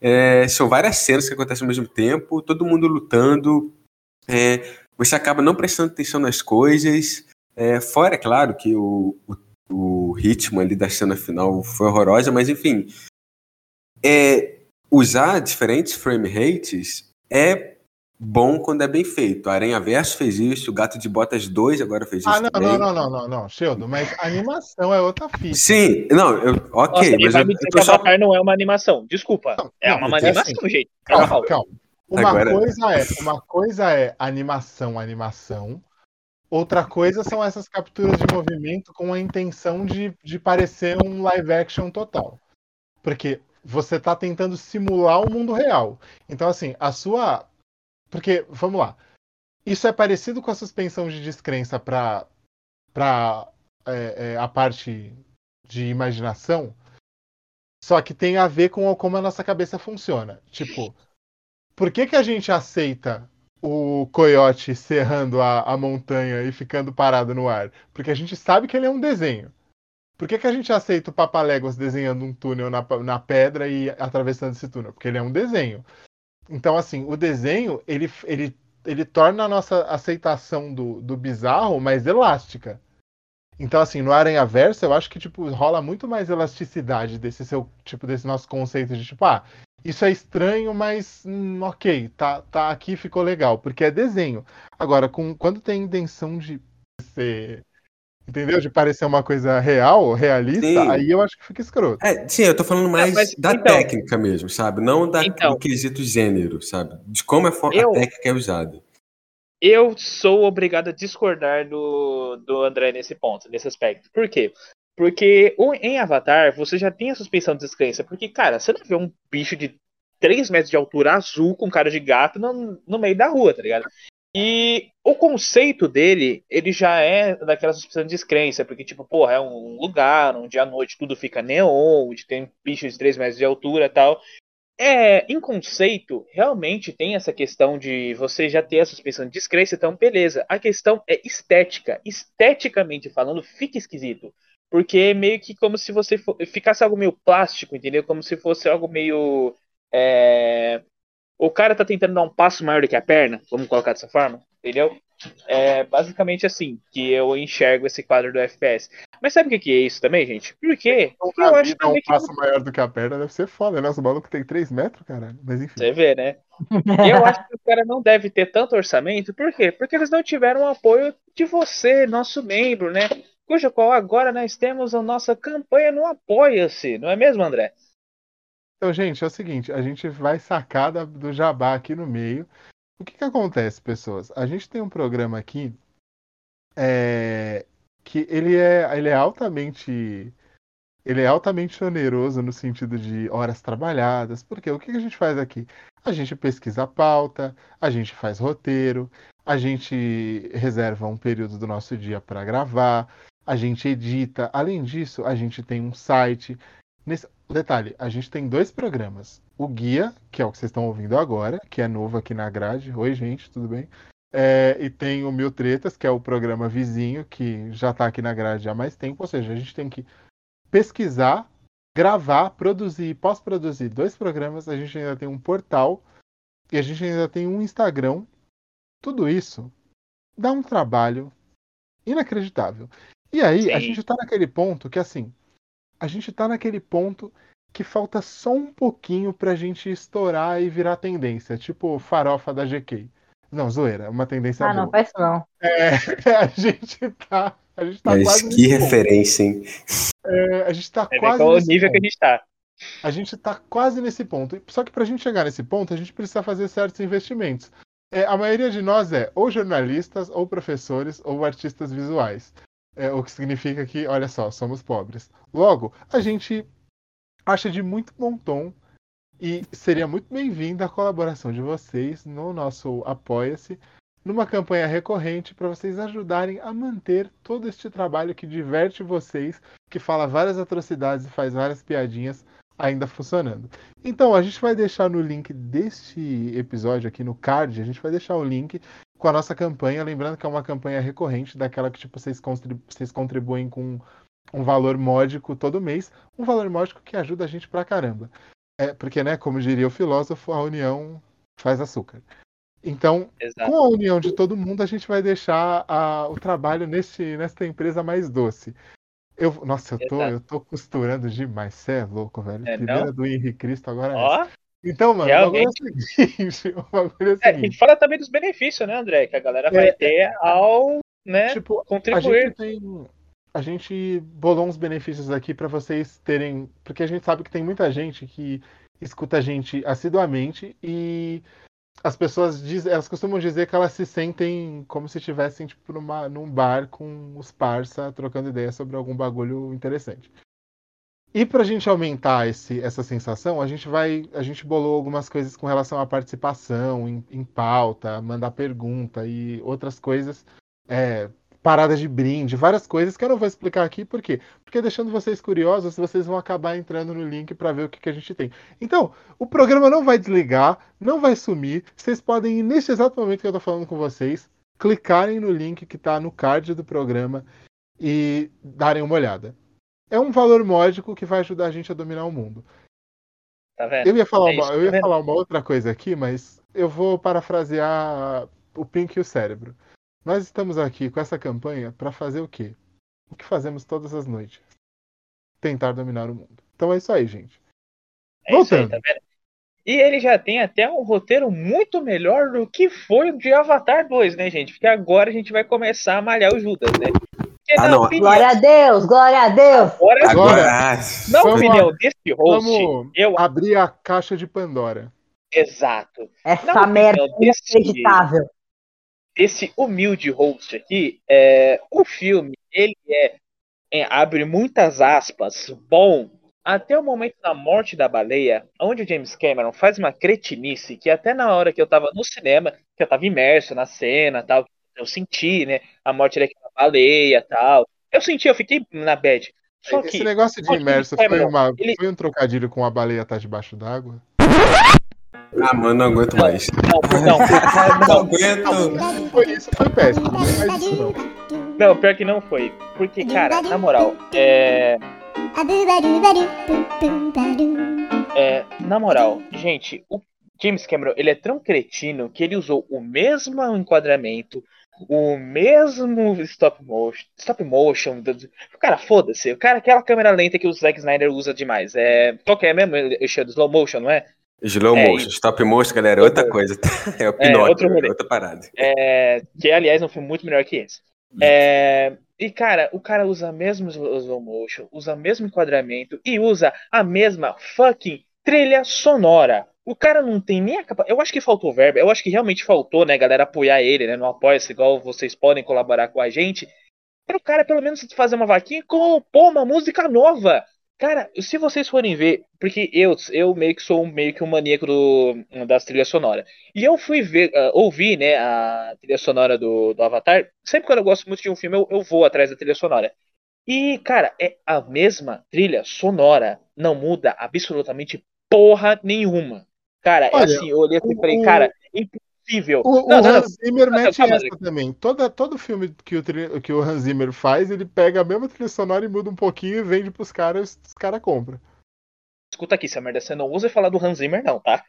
é, são várias cenas que acontecem ao mesmo tempo, todo mundo lutando, é, você acaba não prestando atenção nas coisas, é, fora, é claro, que o, o, o ritmo ali da cena final foi horrorosa, mas enfim, é, usar diferentes frame rates é bom quando é bem feito. A Aranha Verso fez isso, o Gato de Botas 2 agora fez isso
Ah, não,
também.
não, não, não, não, não, Sheldon, mas animação é outra fita.
Sim, não, eu, ok,
Nossa,
mas eu,
me
eu tô só.
Avatar não é uma animação. Desculpa.
Não,
é
não,
uma
mas
animação,
assim,
gente.
Calma,
Calma,
calma. Uma
Agora-
coisa é, uma coisa é animação, animação. Outra coisa são essas capturas de movimento com a intenção de, de parecer um live action total. Porque você está tentando simular o mundo real. Então, assim, a sua. Porque, vamos lá. Isso é parecido com a suspensão de descrença para é, é, a parte de imaginação, só que tem a ver com como a nossa cabeça funciona. Tipo, por que, que a gente aceita o coiote serrando a, a montanha e ficando parado no ar? Porque a gente sabe que ele é um desenho. Por que, que a gente aceita o Papaléguas desenhando um túnel na, na pedra e atravessando esse túnel? Porque ele é um desenho. Então, assim, o desenho, ele, ele, ele torna a nossa aceitação do, do bizarro mais elástica. Então, assim, no Aranha Verso, eu acho que, tipo, rola muito mais elasticidade desse seu, tipo, desse nosso conceito de, tipo, ah, isso é estranho, mas hum, ok, tá, tá aqui, ficou legal, porque é desenho. Agora, com, quando tem intenção de ser entendeu? De parecer uma coisa real, realista,
Sim.
aí eu acho que fica escroto.
É, sim, eu tô falando mais
mas,
da
então-
técnica mesmo, sabe? Não da,
Então.
do quesito gênero, sabe? De como a, fo- a
Eu-
técnica é usada.
Eu sou obrigado a discordar do, do André nesse ponto, nesse aspecto. Por quê? Porque em Avatar você já tem a suspensão de descrença. Porque, cara, você não vê um bicho de 3 metros de altura azul com cara de gato no, no meio da rua, tá ligado? E o conceito dele, ele já é daquela suspensão de descrença, porque, tipo, porra, é um lugar onde à noite tudo fica neon, onde tem bichos de 3 metros de altura e tal. É, em conceito, realmente tem essa questão de você já ter a suspensão de descrença, então beleza. A questão é estética. Esteticamente falando, fica esquisito. Porque é meio que como se você fo- ficasse algo meio plástico, entendeu? Como se fosse algo meio. é, O cara tá tentando dar um passo maior do que a perna, vamos colocar dessa forma, entendeu? É basicamente assim que eu enxergo esse quadro do FPS. Mas sabe o que que é isso também, gente? Por quê? Porque eu
a
acho
é um
também que
passo maior do que a perna, deve ser foda, né? Os malucos tem 3 metros, caralho. Mas enfim.
Você vê, né? Eu acho que o cara não deve ter tanto orçamento, por quê? Porque eles não tiveram o apoio de você, nosso membro, né? Cuja qual agora nós temos a nossa campanha no Apoia-se, não é mesmo, André?
Então, gente, é o seguinte, a gente vai sacar da- do jabá aqui no meio. O que que acontece, pessoas? A gente tem um programa aqui é, que ele é, ele é altamente ele é altamente oneroso no sentido de horas trabalhadas, porque o que a gente faz aqui? A gente pesquisa a pauta, a gente faz roteiro, a gente reserva um período do nosso dia para gravar, a gente edita. Além disso, a gente tem um site. Nesse... Detalhe, a gente tem dois programas. O Guia, que é o que vocês estão ouvindo agora, que é novo aqui na grade. Oi, gente, tudo bem? É, e tem o Mil Tretas, que é o programa vizinho, que já está aqui na grade há mais tempo. Ou seja, a gente tem que pesquisar, gravar, produzir e pós-produzir dois programas. A gente ainda tem um portal e a gente ainda tem um Instagram. Tudo isso dá um trabalho inacreditável. E aí, a
Sim.
gente tá naquele ponto que, assim, a gente tá naquele ponto que falta só um pouquinho pra gente estourar e virar tendência, tipo farofa da GK. Não, zoeira, uma tendência
Ah,
boa.
não faz isso não.
É, a gente tá, a gente tá
Mas
quase
que
nesse ponto.
referência, hein?
É, a gente tá
É ver
quase
qual o nível que a
ponto.
gente tá.
A gente está quase nesse ponto. Só que para a gente chegar nesse ponto, a gente precisa fazer certos investimentos. É, a maioria de nós é ou jornalistas, ou professores, ou artistas visuais. É, o que significa que, olha só, somos pobres. Logo, a gente acha de muito bom tom e seria muito bem-vinda a colaboração de vocês no nosso Apoia-se, numa campanha recorrente para vocês ajudarem a manter todo este trabalho que diverte vocês, que fala várias atrocidades e faz várias piadinhas ainda funcionando. Então, a gente vai deixar no link deste episódio aqui no card, a gente vai deixar o link com a nossa campanha, lembrando que é uma campanha recorrente, daquela que tipo vocês, contribu vocês contribuem com um valor módico todo mês, um valor módico que ajuda a gente pra caramba. É, porque, né, como diria o filósofo, a união faz açúcar. Então,
Exato.
com a união de todo mundo, a gente vai deixar a- o trabalho neste, nesta empresa mais doce. Eu, nossa, eu tô,
Exato.
eu tô costurando demais. Você é louco, velho.
É,
Primeira
não?
do Henrique Cristo, agora é essa. Então, mano,
realmente.
o bagulho é o seguinte. O bagulho é o
é, e
seguinte.
fala também dos benefícios, né, André? Que a galera vai
É,
ter ao, né,
Tipo, a
contribuir.
gente tem. A gente bolou uns benefícios aqui pra vocês terem. Porque a gente sabe que tem muita gente que escuta a gente assiduamente e as pessoas dizem, elas costumam dizer que elas se sentem como se estivessem tipo, numa, num bar com os parça trocando ideia sobre algum bagulho interessante. E pra gente aumentar esse, essa sensação, a gente vai. A gente bolou algumas coisas com relação à participação em, em pauta, mandar pergunta e outras coisas. É, paradas de brinde, várias coisas que eu não vou explicar aqui, por quê? Porque deixando vocês curiosos, vocês vão acabar entrando no link para ver o que, que a gente tem. Então, o programa não vai desligar, não vai sumir, vocês podem ir neste exato momento que eu tô falando com vocês, clicarem no link que tá no card do programa e darem uma olhada. É um valor módico que vai ajudar a gente a dominar o mundo.
Tá vendo?
Eu ia falar,
É
uma,
isso,
eu
tá
ia
vendo?
falar uma outra coisa aqui, mas eu vou parafrasear o Pink e o Cérebro. Nós estamos aqui com essa campanha para fazer o quê? O que fazemos todas as noites? Tentar dominar o mundo. Então é isso aí, gente.
É isso aí,
Voltando.
tá vendo? E ele já tem até um roteiro muito melhor do que foi o de Avatar 2, né, gente? Porque agora a gente vai começar a malhar o Judas, né?
Ah,
na
não.
opinião,
Glória a Deus, glória a Deus.
agora,
Agora,
na
vamos
opinião desse host,
Vamos
eu
abrir a caixa de Pandora.
exato.
Essa
Não,
merda
não, desse-
inacreditável.
Esse humilde host aqui, é, o filme, ele é, é, abre muitas aspas, bom, até o momento da morte da baleia, onde o James Cameron faz uma cretinice que até na hora que eu tava no cinema, que eu tava imerso na cena tal, eu senti, né, a morte daquela baleia tal. Eu senti, eu fiquei na bad. Só
Esse
que,
negócio de imerso
ele-
foi, uma,
ele-
foi um trocadilho com a baleia tá debaixo d'água?
Ah, mano, não aguento mais.
não, não,
Não
não,
aguento.
Foi isso, foi péssimo. Não não.
não, pior que não foi. Porque, cara, na moral, é. É, na moral, gente, o James Cameron, ele é tão cretino que ele usou o mesmo enquadramento, o mesmo stop motion, stop motion, do- cara, foda-se, o cara, aquela câmera lenta que o Zack Snyder usa demais, é, qual que é mesmo, do slow motion, não é?
Slow
É,
motion, stop motion, galera, é outra coisa. É o Pinóquio,
outro rolê.
é outra parada.
É, que aliás é um filme muito melhor que esse. É, e cara, o cara usa mesmo slow motion, usa mesmo enquadramento e usa a mesma fucking trilha sonora. O cara não tem nem a capacidade. Eu acho que faltou verba. Eu acho que realmente faltou, né, galera, apoiar ele, né? No Apoia-se, igual vocês podem colaborar com a gente. Para o cara, pelo menos, fazer uma vaquinha e compor uma música nova. Cara, se vocês forem ver, porque eu, eu meio que sou um- meio que um maníaco do, das trilhas sonoras. E eu fui ver, ah, ouvir, né, a trilha sonora do, do Avatar. Sempre quando eu gosto muito de um filme, eu, eu vou atrás da trilha sonora. E, cara, é a mesma trilha sonora. Não muda absolutamente porra nenhuma. Cara, é
Olha,
assim, eu olhei assim e falei, cara, impossível.
O,
não,
o
não, não.
Hans Zimmer
Não,
mete
calma,
essa também. Toda, todo filme que o, que o Hans Zimmer faz, ele pega a mesma trilha sonora e muda um pouquinho e vende pros caras, os caras compram.
Escuta aqui, essa merda, você não usa falar do Hans Zimmer, não, tá?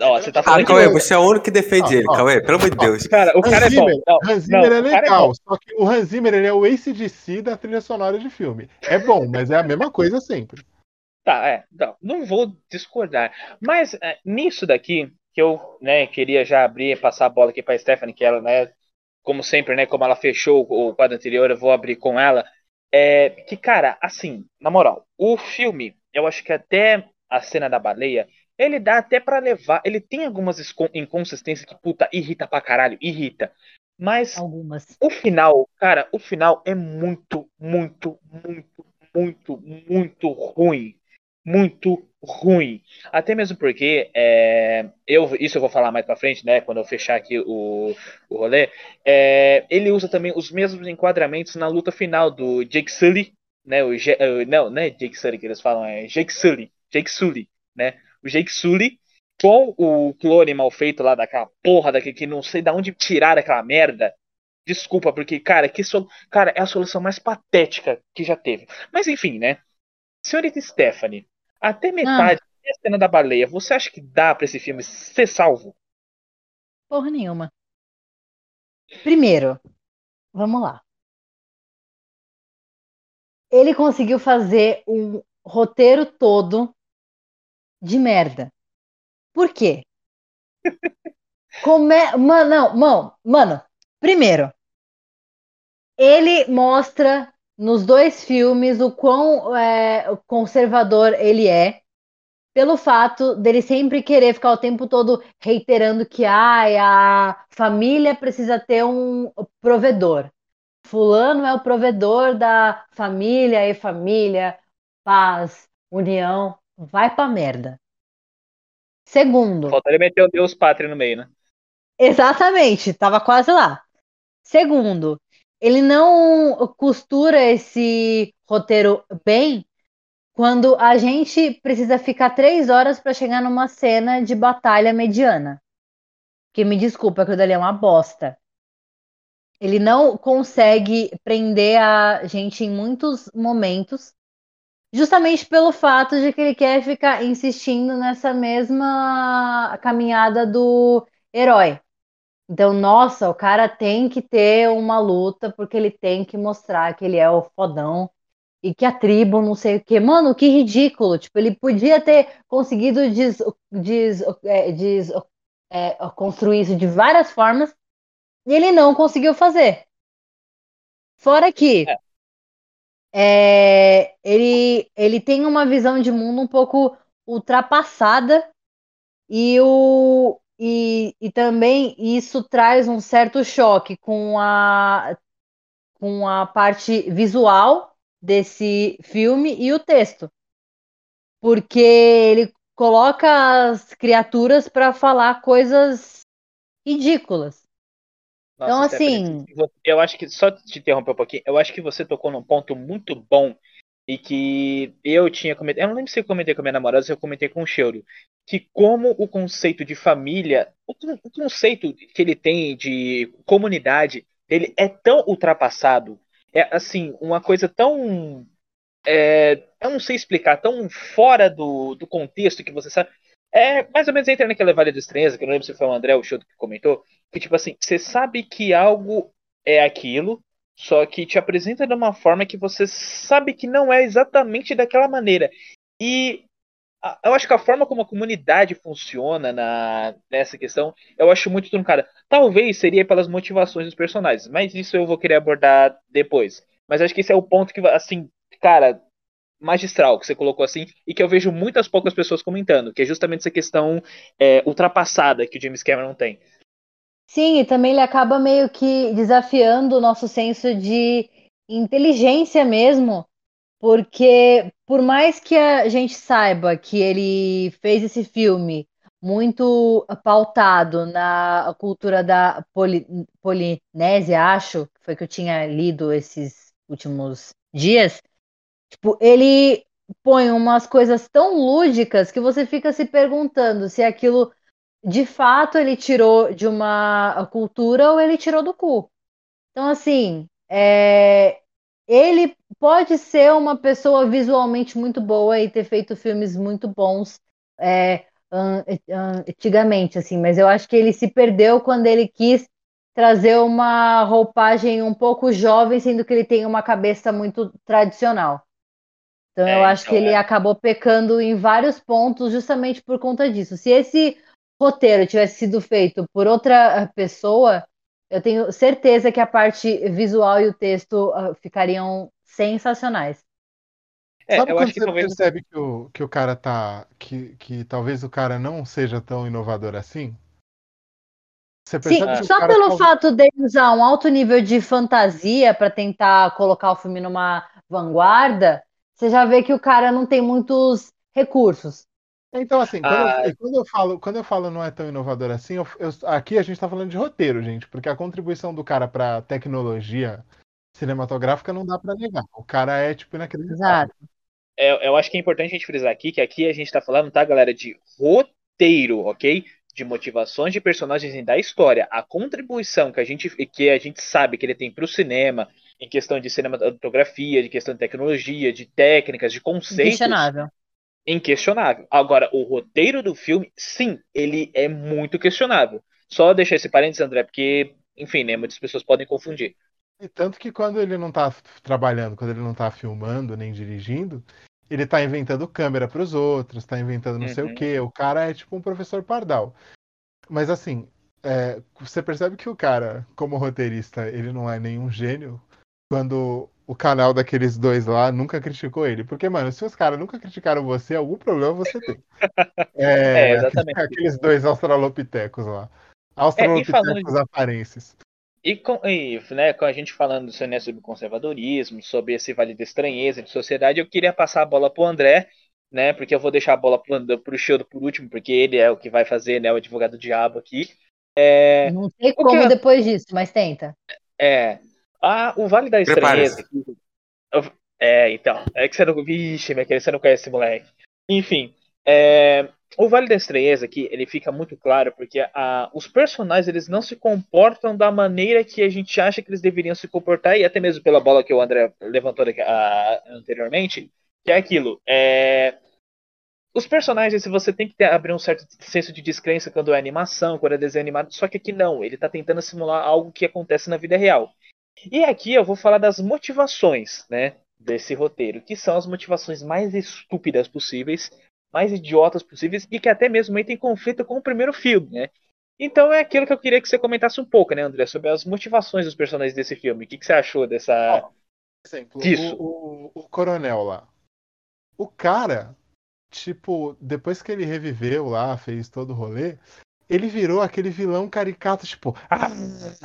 Ó, você tá falando
Ah,
que
Cauê,
não-
você é o único que defende
Ó,
ele,
ó,
Cauê, pelo amor de Deus.
Cara, o cara é
Hans
bom.
Zimmer,
Não,
Hans
não,
Zimmer é
o cara é
legal,
bom.
só que o Hans Zimmer ele é o ACDC da trilha sonora de filme. É bom, mas é a mesma coisa sempre.
Tá, é. Não, não vou discordar. Mas é, nisso daqui, que eu né, queria já abrir e passar a bola aqui pra Stephanie, que ela, né, como sempre, né, como ela fechou o quadro anterior, eu vou abrir com ela. É, que, cara, assim, na moral, o filme, eu acho que até a cena da baleia, ele dá até pra levar. Ele tem algumas inconsistências que, puta, irrita pra caralho, irrita. Mas
Algumas.
o final, cara, o final é muito, muito, muito, muito, muito ruim. Muito ruim. Até mesmo porque, é, eu, isso eu vou falar mais pra frente, né? Quando eu fechar aqui o, o rolê. É, ele usa também os mesmos enquadramentos na luta final do Jake Sully, né? O, eh, não, não é Jake Sully que eles falam, é Jake Sully. Jake Sully, né? O Jake Sully com o clone mal feito lá daquela porra daquele que não sei de onde tiraram aquela merda. Desculpa, porque, cara, que sol... cara, é a solução mais patética que já teve. Mas enfim, né? Senhorita Stephanie, até metade da cena da baleia, você acha que dá pra esse filme ser salvo?
Porra nenhuma. Primeiro, vamos lá. Ele conseguiu fazer um roteiro todo de merda. Por quê? Come... Mano, não, mano, mano, primeiro, ele mostra nos dois filmes o quão é, conservador ele é, pelo fato dele sempre querer ficar o tempo todo reiterando que ai, a família precisa ter um provedor. Fulano é o provedor da família e família, paz, união, vai pra merda. Segundo,
Faltaria meter o Deus Pátria no meio, né?
Exatamente, tava quase lá. Segundo, ele não costura esse roteiro bem quando a gente precisa ficar três horas para chegar numa cena de batalha mediana. Que me desculpa, aquilo dali é uma bosta. Ele não consegue prender a gente em muitos momentos, justamente pelo fato de que ele quer ficar insistindo nessa mesma caminhada do herói. Então, nossa, o cara tem que ter uma luta porque ele tem que mostrar que ele é o fodão e que a tribo não sei o que. Mano, que ridículo. Tipo, ele podia ter conseguido des, des, é, des, é, construir isso de várias formas e ele não conseguiu fazer. Fora que é, ele, ele tem uma visão de mundo um pouco ultrapassada e, o, e, e também isso traz um certo choque com a, com a parte visual desse filme e o texto. Porque ele coloca as criaturas para falar coisas ridículas. Então,
Nossa, Stephanie,
assim,
eu acho que, só te interromper um pouquinho, eu acho que você tocou num ponto muito bom e que eu tinha comentado, eu não lembro se eu comentei com a minha namorada, se eu comentei com o Cheiro, que como o conceito de família, o, con- o conceito que ele tem de comunidade, ele é tão ultrapassado, é assim, uma coisa tão, é, eu não sei explicar, tão fora do, do contexto que você sabe, é mais ou menos entra naquela Vale da Estranheza, que eu não lembro se foi o André ou o Choto que comentou, que tipo assim, você sabe que algo é aquilo, só que te apresenta de uma forma que você sabe que não é exatamente daquela maneira. E eu acho que a forma como a comunidade funciona na, nessa questão, eu acho muito truncada. Talvez seria pelas motivações dos personagens, mas isso eu vou querer abordar depois. Mas acho que esse é o ponto que, assim, cara, magistral que você colocou assim, e que eu vejo muitas poucas pessoas comentando, que é justamente essa questão é, ultrapassada que o James Cameron tem.
sim, e também ele acaba meio que desafiando o nosso senso de inteligência mesmo, porque por mais que a gente saiba que ele fez esse filme muito pautado na cultura da Poli- Polinésia, acho, que foi que eu tinha lido esses últimos dias, tipo, ele põe umas coisas tão lúdicas que você fica se perguntando se aquilo de fato ele tirou de uma cultura ou ele tirou do cu. Então, assim, é, ele pode ser uma pessoa visualmente muito boa e ter feito filmes muito bons é, an- an- antigamente, assim, mas eu acho que ele se perdeu quando ele quis trazer uma roupagem um pouco jovem, sendo que ele tem uma cabeça muito tradicional. Então, eu
É,
acho que
então,
ele
é.
acabou pecando em vários pontos justamente por conta disso. Se esse roteiro tivesse sido feito por outra pessoa, eu tenho certeza que a parte visual e o texto ah, ficariam sensacionais.
É,
Sabe
eu
quando
acho que
você
talvez.
percebe que o, que o cara tá. Que, que talvez o cara não seja tão inovador assim? Você
Sim,
percebe que o
só pelo
talvez-
fato dele usar um alto nível de fantasia para tentar colocar o filme numa vanguarda, você já vê que o cara não tem muitos recursos.
Então, assim, quando, eu,
Ah.
e quando eu falo, quando eu falo não é tão inovador assim, eu- eu- aqui a gente tá falando de roteiro, gente, porque a contribuição do cara pra tecnologia cinematográfica não dá pra negar. O cara é, tipo, inacreditável.
Exato.
É, eu acho que é importante a gente frisar aqui que aqui a gente tá falando, tá, galera, de roteiro, ok? De motivações de personagens e da história. A contribuição que a gente, que a gente sabe que ele tem pro cinema, em questão de cinematografia, de questão de tecnologia, de técnicas, de conceitos,
Inquestionável.
Inquestionável. Agora, o roteiro do filme, sim, ele é muito questionável. Só deixar esse parênteses, André, porque, enfim, né, muitas pessoas podem confundir.
E tanto que quando ele não tá trabalhando, quando ele não tá filmando nem dirigindo, ele tá inventando câmera pros outros, tá inventando não sei
Uhum.
o quê. O cara é tipo um professor pardal. Mas assim, é, você percebe que o cara, como roteirista, ele não é nenhum gênio quando o canal daqueles dois lá nunca criticou ele. Porque, mano, se os caras nunca criticaram você, algum problema você tem. É,
É, exatamente.
aqueles dois australopitecos lá.
É,
Australopitecos aparenses.
E, com, e né, com a gente falando né, sobre conservadorismo, sobre esse vale da estranheza de sociedade, eu queria passar a bola pro André, né? Porque eu vou deixar a bola pro, pro Shield por último, porque ele é o que vai fazer, né? O advogado do diabo aqui. É,
Não sei como
que-
depois disso, mas tenta.
É. Ah, o Vale da. Estranheza. É, então. É que você não. Vixe, minha querida, você não conhece esse moleque. Enfim. é, o Vale da Estranheza aqui, ele fica muito claro porque a, os personagens eles não se comportam da maneira que a gente acha que eles deveriam se comportar, e até mesmo pela bola que o André levantou a- anteriormente, que é aquilo. É, os personagens, se você tem que ter, abrir um certo senso de descrença quando é animação, quando é desenho animado, só que aqui não, ele tá tentando simular algo que acontece na vida real. E aqui eu vou falar das motivações, né, desse roteiro, que são as motivações mais estúpidas possíveis, mais idiotas possíveis e que até mesmo entram em conflito com o primeiro filme, né? Então é aquilo que eu queria que você comentasse um pouco, né, André, sobre as motivações dos personagens desse filme. O que, que você achou dessa.
Por exemplo,
Disso.
o, o, o coronel lá. O cara, tipo, depois que ele reviveu lá, fez todo o rolê, ele virou aquele vilão caricato, tipo, ah,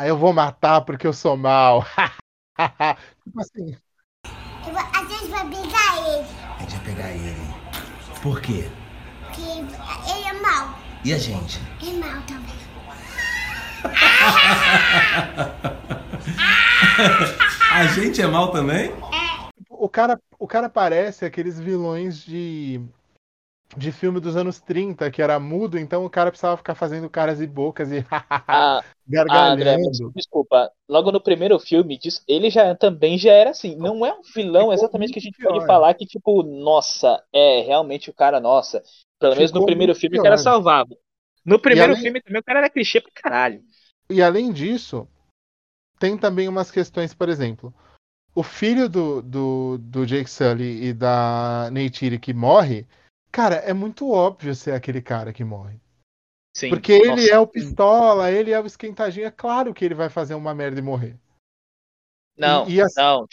eu vou matar porque eu sou mal. tipo assim,
Eu vou- A gente vai pegar ele,
A gente vai pegar ele. Por quê?
porque ele é mau.
E a gente?
É mau também.
A gente é mal também?
o cara, o cara parece aqueles vilões de de filme dos anos 30, que era mudo, então o cara precisava ficar fazendo caras e bocas e
Ah, Ah, André,
gargalhando.
desculpa. Logo no primeiro filme, ele já também já era assim. Não é um vilão
Ficou
exatamente que a gente
muito
pode
pior.
falar que, tipo, nossa, é realmente o cara, nossa. Pelo menos no primeiro filme o cara
pior.
salvava. No primeiro
além-
filme também o cara era clichê pra caralho.
E além disso, tem também umas questões, por exemplo, o filho do, do, do Jake Sully e da Neytiri que morre, cara, é muito óbvio ser aquele cara que morre.
Sim.
Porque ele
nossa.
é o pistola, ele é o esquentadinho, é claro que ele vai fazer uma merda e morrer.
Não,
e- e assim-
não,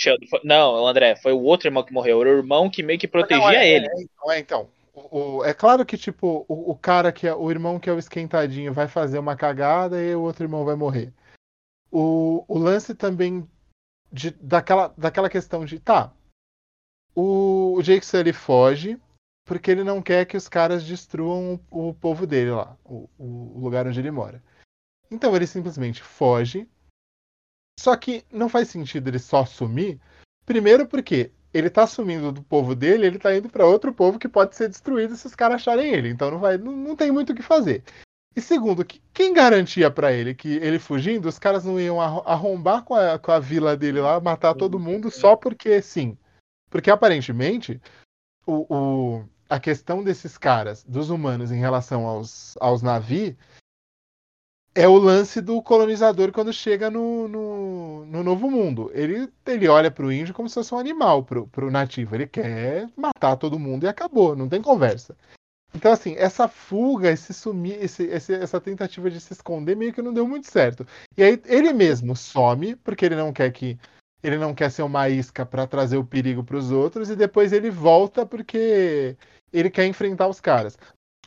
não, André, foi o outro irmão que morreu. Era o irmão que meio que protegia
Não, é,
ele.
É, então, é, então. O, o- é claro que, tipo, o, o cara que é o irmão que é o esquentadinho vai fazer uma cagada e o outro irmão vai morrer. O, o lance também de, daquela, daquela questão de, tá, o, o Jake Sully foge porque ele não quer que os caras destruam o, o povo dele lá, o, o lugar onde ele mora. Então ele simplesmente foge. Só que não faz sentido ele só sumir. Primeiro porque ele tá sumindo do povo dele, ele tá indo pra outro povo que pode ser destruído se os caras acharem ele. Então não vai, não, não tem muito o que fazer. E segundo, que- quem garantia pra ele que ele fugindo, os caras não iam arro- arrombar com a, com a vila dele lá, matar todo mundo só porque sim. Porque aparentemente o, o- a questão desses caras, dos humanos em relação aos, aos navios, é o lance do colonizador quando chega no, no, no novo mundo. Ele, ele olha pro índio como se fosse um animal, pro, pro nativo. Ele quer matar todo mundo e acabou, não tem conversa. Então, assim, essa fuga, esse sumir, esse, esse- essa tentativa de se esconder meio que não deu muito certo. E aí ele mesmo some, porque ele não quer que. Ele não quer ser uma isca para trazer o perigo para os outros, e depois ele volta porque ele quer enfrentar os caras.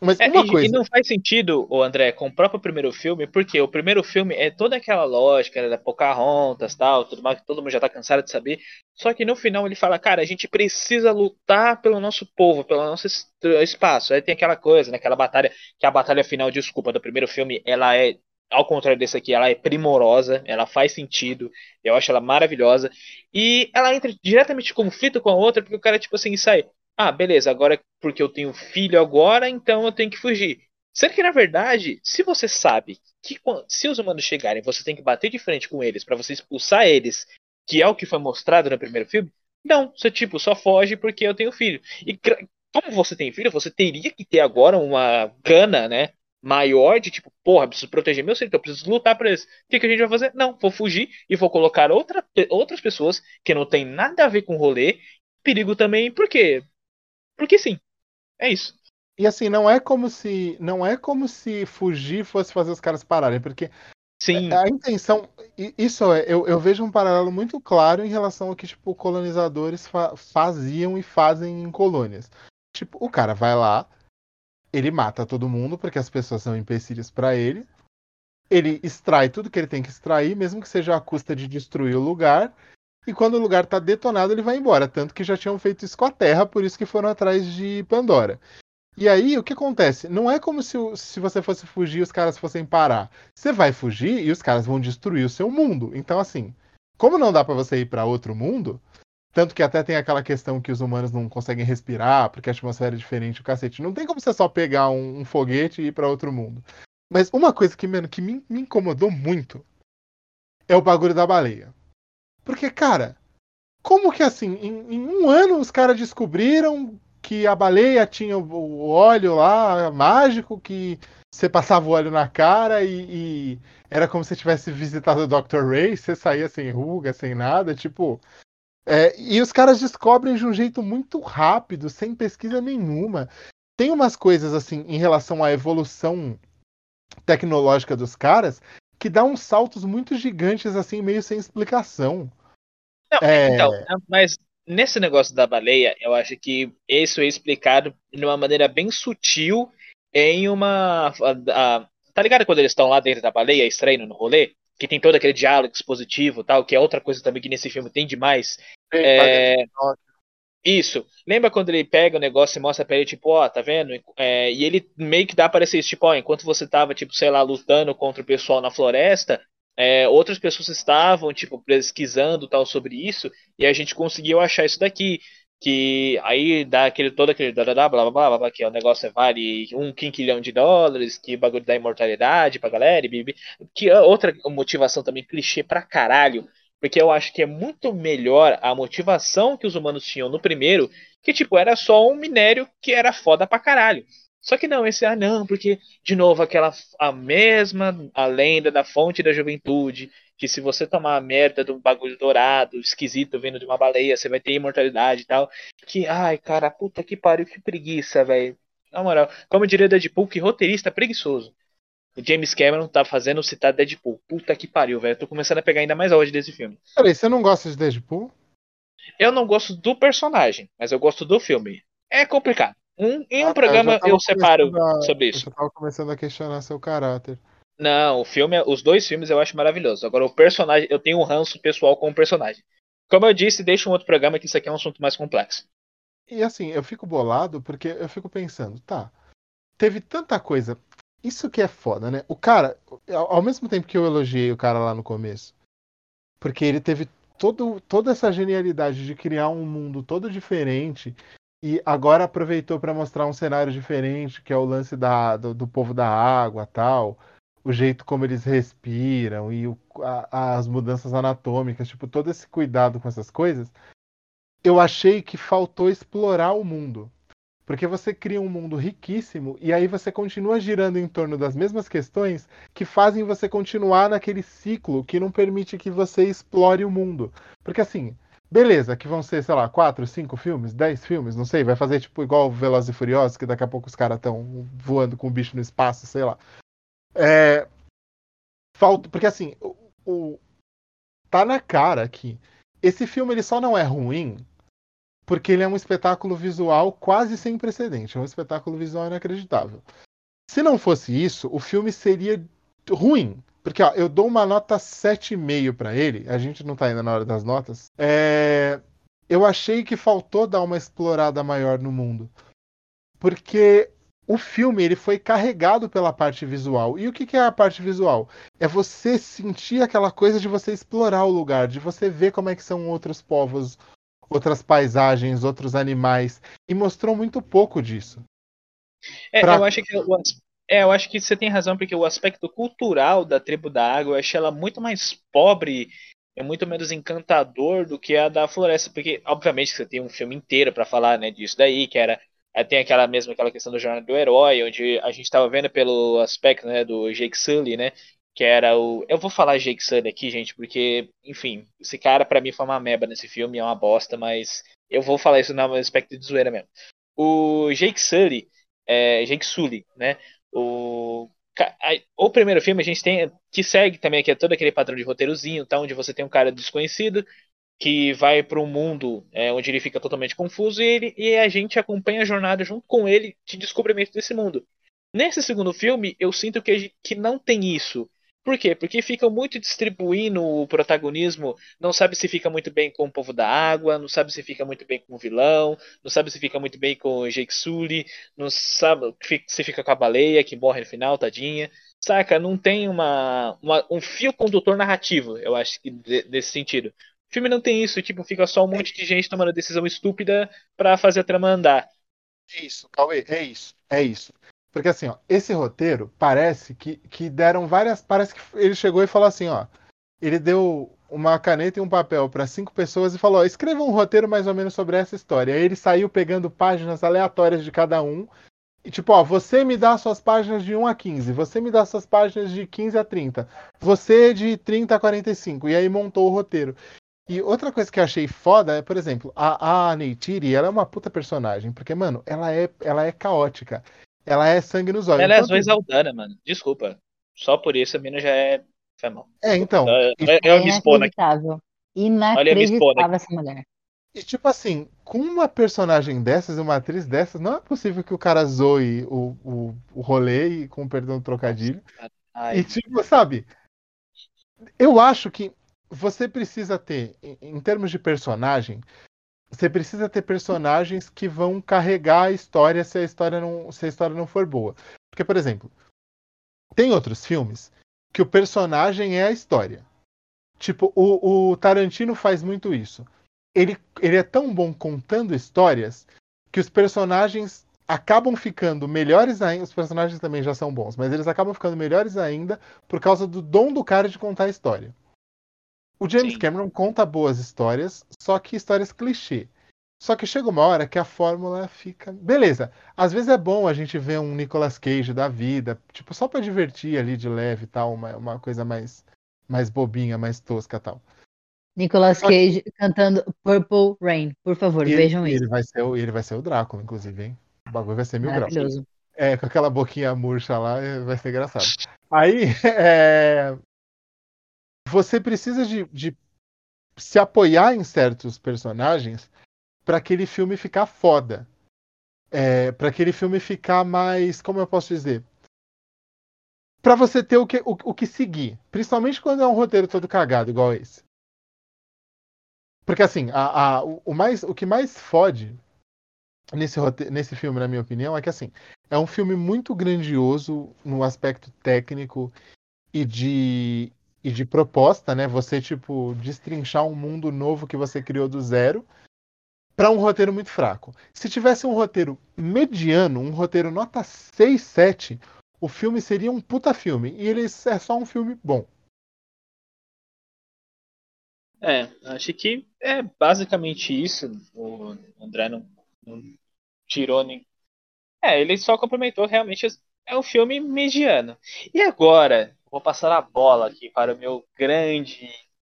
Mas
É,
uma
e,
coisa.
e não faz sentido, o André, com o próprio primeiro filme, porque o primeiro filme é toda aquela lógica né, da Pocahontas tal, tudo mais que todo mundo já tá cansado de saber. Só que no final ele fala, cara, a gente precisa lutar pelo nosso povo, pelo nosso es- espaço. Aí tem aquela coisa, né, aquela batalha, que a batalha final, desculpa, do primeiro filme, ela é, ao contrário desse aqui, ela é primorosa, ela faz sentido, eu acho ela maravilhosa. E ela entra diretamente em conflito com a outra, porque o cara, tipo assim, sai. Ah, beleza, agora porque eu tenho filho agora, então eu tenho que fugir. Sendo que, na verdade, se você sabe que se os humanos chegarem, você tem que bater de frente com eles pra você expulsar eles, que é o que foi mostrado no primeiro filme, não, você tipo só foge porque eu tenho filho. E como você tem filho, você teria que ter agora uma gana, né, maior de tipo, porra, preciso proteger meu filho, então eu preciso lutar por eles. O que, que a gente vai fazer? Não, vou fugir e vou colocar outra, outras pessoas que não tem nada a ver com o rolê. Perigo também, por quê? Porque sim. É isso.
E assim, não é como se. Não é como se fugir fosse fazer os caras pararem, porque
Sim.
a intenção. i- Isso é, eu, eu vejo um paralelo muito claro em relação ao que, tipo, colonizadores fa- faziam e fazem em colônias. Tipo, o cara vai lá, ele mata todo mundo, porque as pessoas são empecilhos pra ele. Ele extrai tudo que ele tem que extrair, mesmo que seja à custa de destruir o lugar. E quando o lugar tá detonado, ele vai embora. Tanto que já tinham feito isso com a Terra, por isso que foram atrás de Pandora. E aí, o que acontece? Não é como se, se você fosse fugir e os caras fossem parar. Você vai fugir e os caras vão destruir o seu mundo. Então, assim, como não dá pra você ir pra outro mundo, tanto que até tem aquela questão que os humanos não conseguem respirar, porque a atmosfera é diferente, o cacete. Não tem como você só pegar um, um foguete e ir pra outro mundo. Mas uma coisa que, mano, que me, me incomodou muito é o bagulho da baleia. Porque, cara, como que assim, em, em um ano os caras descobriram que a baleia tinha o, óleo lá mágico, que você passava o óleo na cara e, e era como se tivesse visitado o Dr. Ray, você saía sem ruga, sem nada, tipo. é, e os caras descobrem de um jeito muito rápido, sem pesquisa nenhuma. Tem umas coisas assim em relação à evolução tecnológica dos caras que dá uns saltos muito gigantes assim, meio sem explicação.
Não,
É.
então, mas nesse negócio da baleia, eu acho que isso é explicado de uma maneira bem sutil em uma. a- a- tá ligado quando eles estão lá dentro da baleia, estranho no rolê? Que tem todo aquele diálogo expositivo e tal, que é outra coisa também que nesse filme tem demais. É, Isso. Lembra quando ele pega o negócio e mostra pra ele, tipo, ó, tá vendo? É, e ele meio que dá a parecer isso, tipo, ó, enquanto você tava, tipo, sei lá, lutando contra o pessoal na floresta, é, outras pessoas estavam, tipo, pesquisando tal sobre isso, e a gente conseguiu achar isso daqui. Que aí dá aquele, todo aquele blá blá blá blá blá, blá, que o negócio vale um quinquilhão de dólares, que bagulho da imortalidade pra galera, e bibi. Que é outra motivação também clichê pra caralho. Porque eu acho que é muito melhor a motivação que os humanos tinham no primeiro, que tipo, era só um minério que era foda pra caralho. Só que não, esse ah não, porque, de novo, aquela a mesma a lenda da fonte da juventude, que se você tomar a merda de um bagulho dourado, esquisito, vindo de uma baleia, você vai ter imortalidade e tal. Que, ai, cara, puta que pariu, que preguiça, velho. Na moral, como diria Deadpool, que roteirista preguiçoso. O James Cameron tá fazendo citar Deadpool. Puta que pariu, velho. Tô começando a pegar ainda mais ódio desse filme.
Peraí, você não gosta de Deadpool?
Eu não gosto do personagem, mas eu gosto do filme. É complicado. Um, em um
Ah, tá,
programa
tava
eu separo
a-
sobre
Eu
isso.
já tava começando a questionar seu caráter.
Não, o filme, os dois filmes eu acho maravilhoso. Agora o personagem, eu tenho um ranço pessoal com o personagem. Como eu disse, deixa um outro programa que isso aqui é um assunto mais complexo.
E assim, eu fico bolado porque eu fico pensando, tá, teve tanta coisa. Isso que é foda, né? O cara, ao ao mesmo tempo que eu elogiei o cara lá no começo, porque ele teve todo, toda essa genialidade de criar um mundo todo diferente e agora aproveitou para mostrar um cenário diferente, que é o lance da, do, do povo da água tal, o jeito como eles respiram e o- a- as mudanças anatômicas, tipo, todo esse cuidado com essas coisas eu achei que faltou explorar o mundo. Porque você cria um mundo riquíssimo e aí você continua girando em torno das mesmas questões que fazem você continuar naquele ciclo que não permite que você explore o mundo. Porque assim, beleza, que vão ser, sei lá, quatro, cinco filmes, dez filmes, não sei, vai fazer tipo igual Velozes e Furiosos, que daqui a pouco os caras estão voando com o bicho no espaço, sei lá. É, falta, porque assim, o, tá na cara que esse filme ele só não é ruim porque ele é um espetáculo visual quase sem precedente, é um espetáculo visual inacreditável. Se não fosse isso, o filme seria ruim, porque ó, eu dou uma nota 7,5 pra ele, a gente não tá ainda na hora das notas. É, eu achei que faltou dar uma explorada maior no mundo. Porque o filme ele foi carregado pela parte visual. E o que que é a parte visual? É você sentir aquela coisa de você explorar o lugar, de você ver como é que são outros povos, outras paisagens, outros animais. E mostrou muito pouco disso.
É,
Pra-
eu acho que o é, eu acho que você tem razão, porque o aspecto cultural da tribo da água, eu achei ela muito mais pobre e muito menos encantador do que a da floresta, porque obviamente você tem um filme inteiro pra falar, né, disso daí, que era é, tem aquela mesma aquela questão do jornada do herói, onde a gente estava vendo pelo aspecto, né, do Jake Sully, né, que era o eu vou falar Jake Sully aqui, gente, porque, enfim, esse cara pra mim foi uma meba nesse filme, é uma bosta, mas eu vou falar isso no aspecto de zoeira mesmo. O Jake Sully é, Jake Sully, né? O, o primeiro filme a gente tem que segue também que é todo aquele padrão de roteirozinho, tá? Onde você tem um cara desconhecido que vai para um mundo é, onde ele fica totalmente confuso e, ele, e a gente acompanha a jornada junto com ele de descobrimento desse mundo. Nesse segundo filme, eu sinto que, que não tem isso. Por quê? Porque ficam muito distribuindo o protagonismo, não sabe se fica muito bem com o povo da água, não sabe se fica muito bem com o vilão, não sabe se fica muito bem com o Jake Sully, não sabe se fica com a baleia que morre no final, tadinha. saca? Não tem uma, uma- um fio condutor narrativo, eu acho que de- desse sentido. O filme não tem isso, tipo, fica só um monte de gente tomando decisão estúpida pra fazer a trama andar.
É isso, Cauê, é isso, é isso. Porque assim, ó, esse roteiro parece que, que deram várias. Parece que ele chegou e falou assim, ó. Ele deu uma caneta e um papel para cinco pessoas e falou: ó, escreva um roteiro mais ou menos sobre essa história. Aí ele saiu pegando páginas aleatórias de cada um. E tipo, ó, você me dá suas páginas de 1 a 15, você me dá suas páginas de 15 a 30, você de 30 a 45. E aí montou o roteiro. E outra coisa que eu achei foda é, por exemplo, a, a Neytiri, ela é uma puta personagem, porque, mano, ela é, ela é caótica. Ela é sangue nos olhos.
Ela é a
Enquanto-
Zoe Saldana, mano. Desculpa. Só por isso a mina já é. Foi mal.
É, então.
Eu,
E,
eu, eu me expondo aqui.
Inacreditável.
Olha,
essa mulher.
e, tipo assim, com uma personagem dessas, uma atriz dessas, não é possível que o cara zoe o, o, o rolê, e com perdão do trocadilho.
Ai,
E, tipo, sabe? Eu acho que você precisa ter, em, em termos de personagem, você precisa ter personagens que vão carregar a história se a história não, se a história não for boa. Porque, por exemplo, tem outros filmes que o personagem é a história. Tipo, o, o Tarantino faz muito isso. Ele, ele é tão bom contando histórias que os personagens acabam ficando melhores ainda. Os personagens também já são bons, mas eles acabam ficando melhores ainda por causa do dom do cara de contar a história. O James
Sim.
Cameron conta boas histórias, só que histórias clichê. Só que chega uma hora que a fórmula fica. Beleza, às vezes é bom a gente ver um Nicolas Cage da vida, tipo, só pra divertir ali de leve e tal, uma, uma coisa mais, mais bobinha, mais tosca e tal.
Nicolas
que-
Cage cantando Purple Rain. Por favor,
ele,
vejam
e
isso.
ele vai ser o, e ele vai ser o Drácula, inclusive, hein? O bagulho vai ser mil graus. É, com aquela boquinha murcha lá, é, vai ser engraçado. Aí, é, você precisa de, de se apoiar em certos personagens para aquele filme ficar foda. É, para aquele filme ficar mais, como eu posso dizer? Para você ter o que, o, o que seguir. Principalmente quando é um roteiro todo cagado, igual esse. Porque assim, a, a, o, mais, o que mais fode nesse, nesse filme, na minha opinião, é que assim, é um filme muito grandioso no aspecto técnico e de, e de proposta, né? Você, tipo, destrinchar um mundo novo que você criou do zero para um roteiro muito fraco. Se tivesse um roteiro mediano, um roteiro nota 6, 7, o filme seria um puta filme. E ele é só um filme bom.
É, acho que é basicamente isso. O André não, não tirou nem. É, ele só complementou realmente. É um filme mediano. E agora, vou passar a bola aqui para o meu grande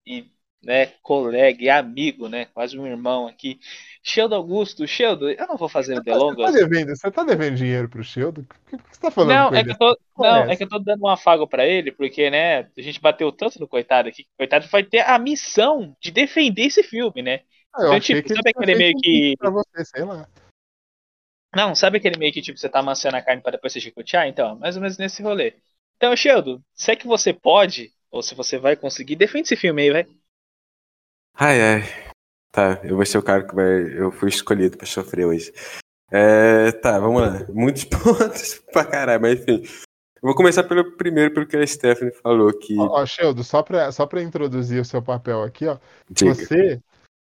e né, colega e amigo, né? Quase um irmão aqui. Sheldon Augusto. Sheldon, eu não vou fazer
Você tá
delongas.
devendo, você tá devendo dinheiro pro Sheldon? O que, que você tá falando
Não, é
ele?
que eu tô,
é
não, é que eu tô dando um afago pra ele, porque, né, a gente bateu tanto no coitado aqui, que o coitado vai ter a missão de defender esse filme, né?
Ah, eu
então,
achei
tipo,
que
sabe aquele meio que-
Pra você, sei lá.
Não, sabe aquele meio que, tipo, você tá amassando a carne pra depois você chicotear? Então, mais ou menos nesse rolê. Então, Sheldon, se é que você pode, ou se você vai conseguir, defende esse filme aí, vai.
Ai, ai. Tá, eu vou ser o cara que vai. Eu fui escolhido pra sofrer hoje. É, tá, vamos lá. Muitos pontos pra caralho, mas enfim. Eu vou começar pelo primeiro, pelo que a Stephanie falou que.
Ó, ó, Sheldon, só pra, só pra introduzir o seu papel aqui, ó.
Diga.
Você,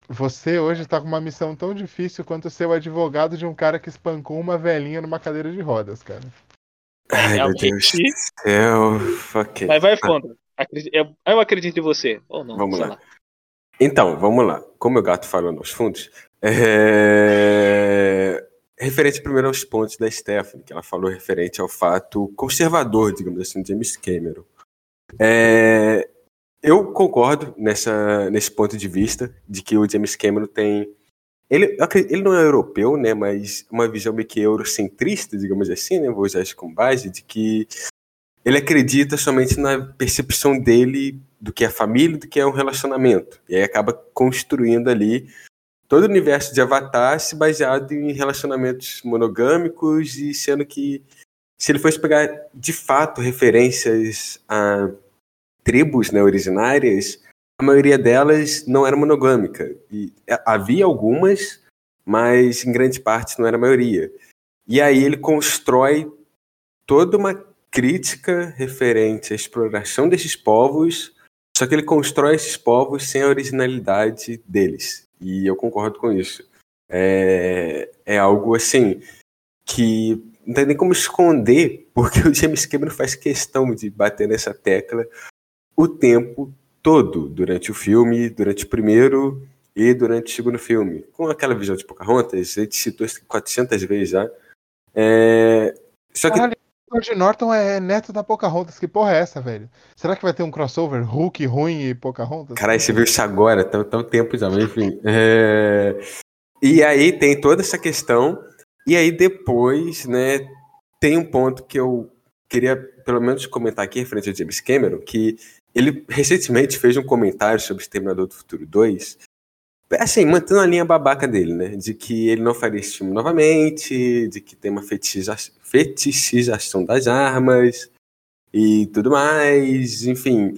você hoje tá com uma missão tão difícil quanto ser o advogado de um cara que espancou uma velhinha numa cadeira de rodas, cara.
Ai, meu
Realmente.
Deus do céu. Ok.
Mas vai fundo. Acredi- Eu, acredito em você. Ou não,
Vamos
sei
lá. Então, vamos lá. Como o gato falou nos fundos, é... referente primeiro aos pontos da Stephanie, que ela falou referente ao fato conservador, digamos assim, de James Cameron. É, Eu concordo nessa, nesse ponto de vista de que o James Cameron tem. Ele, ele não é europeu, né? Mas uma visão meio que eurocentrista, digamos assim, né? Vou usar isso como base, de que ele acredita somente na percepção dele do que é família, do que é um relacionamento. E aí acaba construindo ali todo o universo de Avatar se baseado em relacionamentos monogâmicos e sendo que se ele fosse pegar de fato referências a tribos né, originárias, a maioria delas não era monogâmica. E é, havia algumas, mas em grande parte não era a maioria. E aí ele constrói toda uma crítica referente à exploração desses povos, só que ele constrói esses povos sem a originalidade deles. E eu concordo com isso. É, é algo assim que não tem nem como esconder, porque o James Cameron faz questão de bater nessa tecla o tempo todo, durante o filme, durante o primeiro e durante o segundo filme. Com aquela visão de Pocahontas, a gente citou isso 400 vezes já. É... Só que
Caralho, o George Norton é neto da Pocahontas. Que porra é essa, velho? Será que vai ter um crossover Hulk ruim e Pocahontas?
Caralho, você viu isso agora, tá, tá um tempo já, mas enfim. É, E aí tem toda essa questão, e aí depois, né, tem um ponto que eu queria pelo menos comentar aqui referente ao James Cameron, que ele recentemente fez um comentário sobre Exterminador do Futuro 2, assim, mantendo a linha babaca dele, né, de que ele não faria esse filme novamente, de que tem uma fetichiza- fetichização das armas e tudo mais, enfim,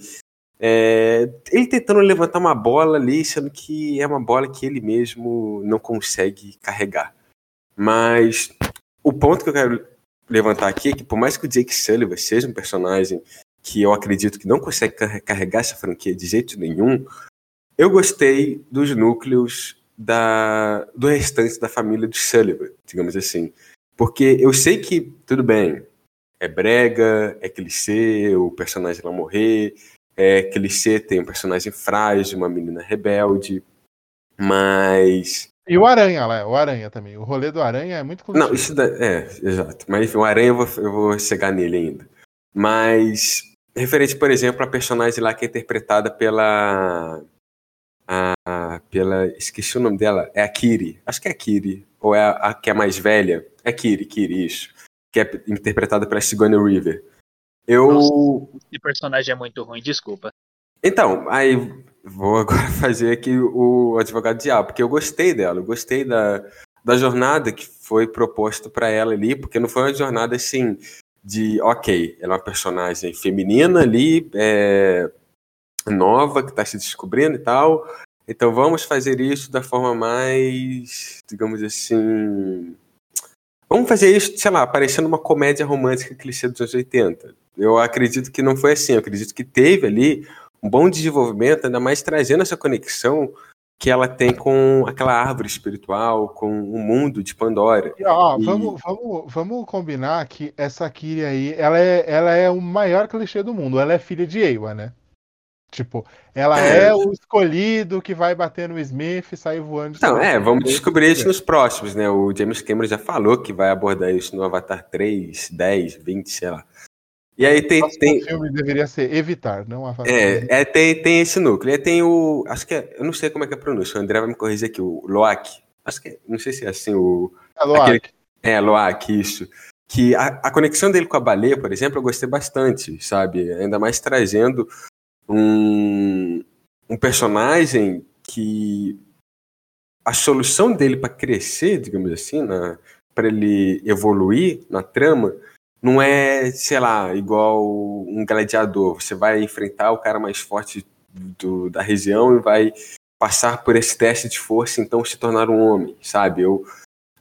é, ele tentando levantar uma bola ali, sendo que é uma bola que ele mesmo não consegue carregar. Mas o ponto que eu quero levantar aqui é que, por mais que o Jake Sullivan seja um personagem que eu acredito que não consegue car- carregar essa franquia de jeito nenhum, eu gostei dos núcleos da, do restante da família de Sullivan, digamos assim. Porque eu sei que, tudo bem, é brega, é clichê, o personagem vai morrer, é clichê, tem um personagem frágil, uma menina rebelde, mas.
E o Aranha lá, o Aranha também. O rolê do Aranha é muito
Não, isso da... é, exato. Mas enfim, o Aranha eu vou, eu vou chegar nele ainda. Mas, referente, por exemplo, a personagem lá que é interpretada pela. A, pela. Esqueci o nome dela. É a Kiri. Acho que é a Kiri. Ou é a, a que é mais velha. É Kiri, Kiri, isso. Que é interpretada pela Sigourney Weaver. Eu.
Esse personagem é muito ruim, desculpa.
Então, aí vou agora fazer aqui o advogado diabo, porque eu gostei dela, eu gostei da, da jornada que foi proposto para ela ali, porque não foi uma jornada assim de, ok, ela é uma personagem feminina ali, é, nova, que está se descobrindo e tal, então vamos fazer isso da forma mais, digamos assim, vamos fazer isso, sei lá, parecendo uma comédia romântica clichê dos anos 80. Eu acredito que não foi assim, eu acredito que teve ali um bom desenvolvimento, ainda mais trazendo essa conexão que ela tem com aquela árvore espiritual, com o mundo de Pandora.
E, ó,
E-
vamos, vamos, vamos combinar que essa Kiri aí, ela é, ela é o maior clichê do mundo. Ela é filha de Ewa, né? Tipo, ela
É.
é, o escolhido que vai bater no Smith e sair voando. cima.
é, vamos descobrir isso nos próximos, né? O James Cameron já falou que vai abordar isso no Avatar 3, 10, 20, sei lá. E aí tem,
O
tem,
filme deveria ser Evitar, não Avatar.
É, é, tem, tem esse núcleo. E aí tem o. Acho que é. Eu não sei como é que é a pronúncia. O André vai me corrigir aqui. O Loak. Acho que é. Não sei se é assim o.
É, Loak.
aquele- É, Loak, isso. Que a, a conexão dele com a baleia, por exemplo, eu gostei bastante, sabe? Ainda mais trazendo um, um personagem que. A solução dele para crescer, digamos assim, para ele evoluir na trama, não é, sei lá, igual um gladiador. Você vai enfrentar o cara mais forte do- da região e vai passar por esse teste de força, então se tornar um homem, sabe? Eu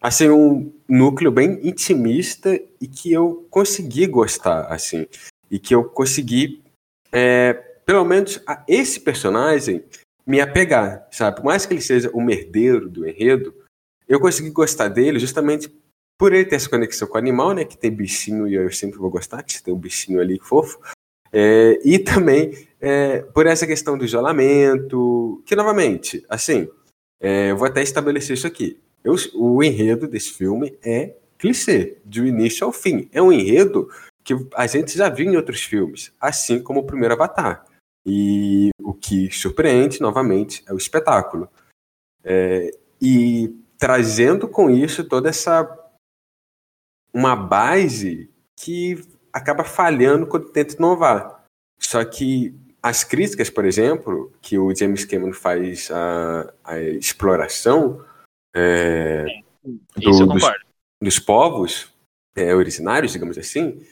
achei um núcleo bem intimista e que eu consegui gostar, assim. E que eu consegui, é, pelo menos, a esse personagem me apegar, sabe? Por mais que ele seja o merdeiro do enredo, eu consegui gostar dele justamente por ele ter essa conexão com o animal, né? Que tem bichinho e eu sempre vou gostar, que tem um bichinho ali fofo. É, e também é, por essa questão do isolamento, que novamente, assim, é, eu vou até estabelecer isso aqui. Eu- o enredo desse filme é clichê, de um início ao fim. É um enredo que a gente já viu em outros filmes, assim como o primeiro Avatar. E o que surpreende, novamente, é o espetáculo. É, e trazendo com isso toda essa uma base que acaba falhando quando tenta inovar. Só que as críticas, por exemplo, que o James Cameron faz a, a exploração é, do- dos, dos povos é, originários, digamos assim,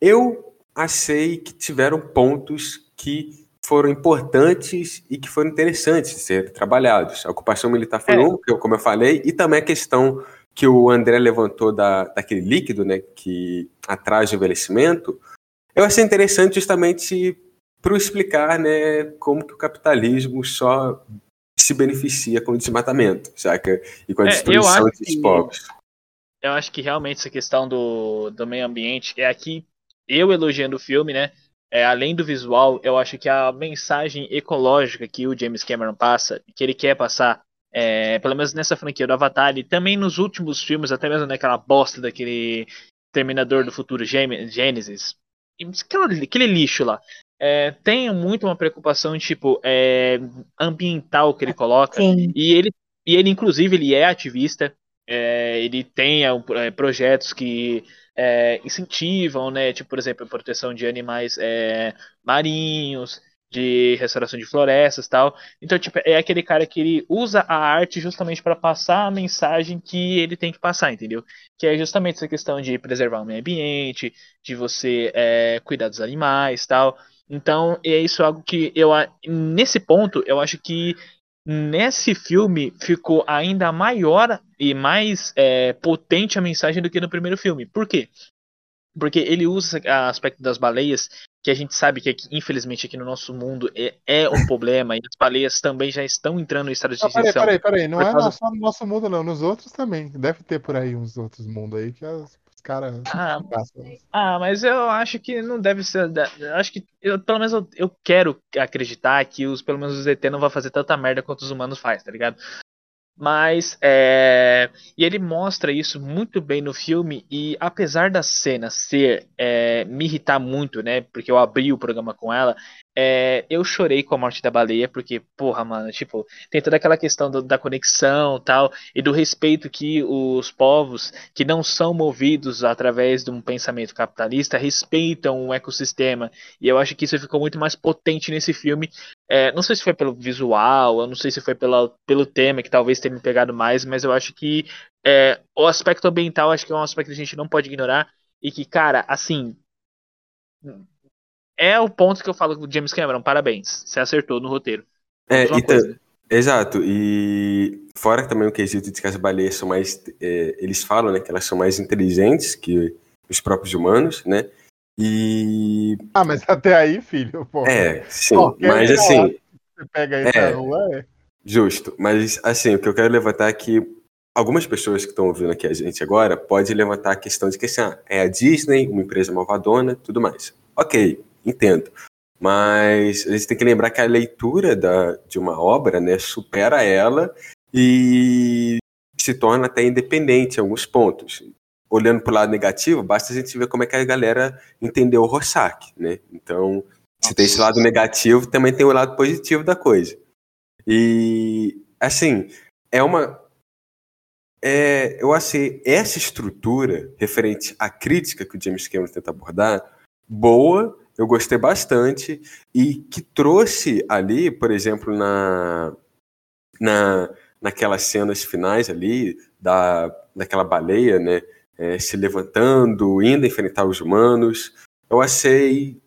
eu achei que tiveram pontos que foram importantes e que foram interessantes de serem trabalhados. A ocupação militar foi
É.
um, como eu falei, e também a questão que o André levantou da, daquele líquido, né, que atrás o envelhecimento, eu achei interessante justamente para explicar, né, como que o capitalismo só se beneficia com o desmatamento, saca? E com a
É,
destruição dos
que-
povos.
Eu acho que realmente essa questão do, do meio ambiente é aqui, eu elogiando o filme, né? É, além do visual, eu acho que a mensagem ecológica que o James Cameron passa, que ele quer passar, é, pelo menos nessa franquia do Avatar, e também nos últimos filmes, até mesmo naquela bosta daquele Terminador do Futuro Gênesis, aquele lixo lá. É, tem muito uma preocupação tipo é, ambiental que ele coloca.
Sim.
e ele e ele inclusive ele é ativista. É, ele tem é, é, projetos que é, incentivam né? Tipo por exemplo a proteção de animais marinhos de restauração de florestas tal então tipo é aquele cara que ele usa a arte justamente para passar a mensagem que ele tem que passar entendeu que é justamente essa questão de preservar o meio ambiente de você é, cuidar dos animais tal então é isso algo que eu nesse ponto eu acho que nesse filme ficou ainda maior e mais é, potente a mensagem do que no primeiro filme. Por quê? Porque ele usa o aspecto das baleias, que a gente sabe que aqui, infelizmente aqui no nosso mundo é, é um problema, e as baleias também já estão entrando em estado de
Não, peraí,
extinção.
peraí, peraí. Não
Por
é
causa-
só no nosso mundo, não. Nos outros também. Deve ter por aí uns outros mundos aí que as- os caras
Ah. Ah, mas eu acho que não deve ser. acho que. Eu, pelo menos eu, eu quero acreditar que os, pelo menos os ET não vão fazer tanta merda quanto os humanos fazem, tá ligado? Mas. É, e ele mostra isso muito bem no filme. E apesar da cena ser. é, me irritar muito, né? Porque eu abri o programa com ela. É, eu chorei com a morte da baleia. Porque, porra, mano, tipo. Tem toda aquela questão do- da conexão tal. E do respeito que os povos que não são movidos através de um pensamento capitalista respeitam o ecossistema. E eu acho que isso ficou muito mais potente nesse filme. É, não sei se foi pelo visual, eu não sei se foi pela, pelo tema que talvez tenha me pegado mais, mas eu acho que é, o aspecto ambiental acho que é um aspecto que a gente não pode ignorar. E que, cara, assim. É o ponto que eu falo com o James Cameron, parabéns. Você acertou no roteiro.
É, e
coisa.
exato. E fora também o quesito de que as baleias são mais. é, eles falam né, que elas são mais inteligentes que os próprios humanos, né? E.
Ah, mas até aí, filho, pô.
É, sim.
Qualquer
Mas assim.
Você pega aí
É.
pra rua, é.
Justo. Mas, assim, o que eu quero levantar é que algumas pessoas que estão ouvindo aqui a gente agora podem levantar a questão de que, assim, ah, é a Disney, uma empresa malvadona, tudo mais. Ok, entendo. Mas a gente tem que lembrar que a leitura da, de uma obra, né, supera ela e se torna até independente em alguns pontos. Olhando para o lado negativo, basta a gente ver como é que a galera entendeu o Rorschach, né? Então, se tem esse lado negativo, também tem o lado positivo da coisa. E, assim, é uma. É, eu achei essa estrutura referente à crítica que o James Cameron tenta abordar boa, eu gostei bastante, e que trouxe ali, por exemplo, na, na, naquelas cenas finais ali, da, daquela baleia, né, é, se levantando, indo enfrentar os humanos, eu achei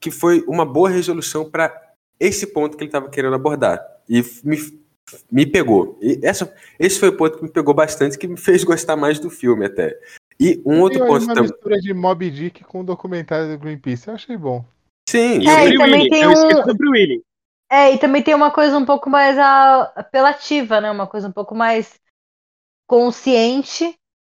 que foi uma boa resolução para esse ponto que ele estava querendo abordar. E me, me pegou. E essa, esse foi o ponto que me pegou bastante, que me fez gostar mais do filme até. E um outro
Tem aí
ponto
uma
também.
mistura de Mob Dick com o documentário do Greenpeace. Eu achei bom.
Sim,
E
É,
o
e
Free
também
Willy,
tem
eu
um-
do Free Willy.
É, e também tem uma coisa um pouco mais a- apelativa, né? Uma coisa um pouco mais consciente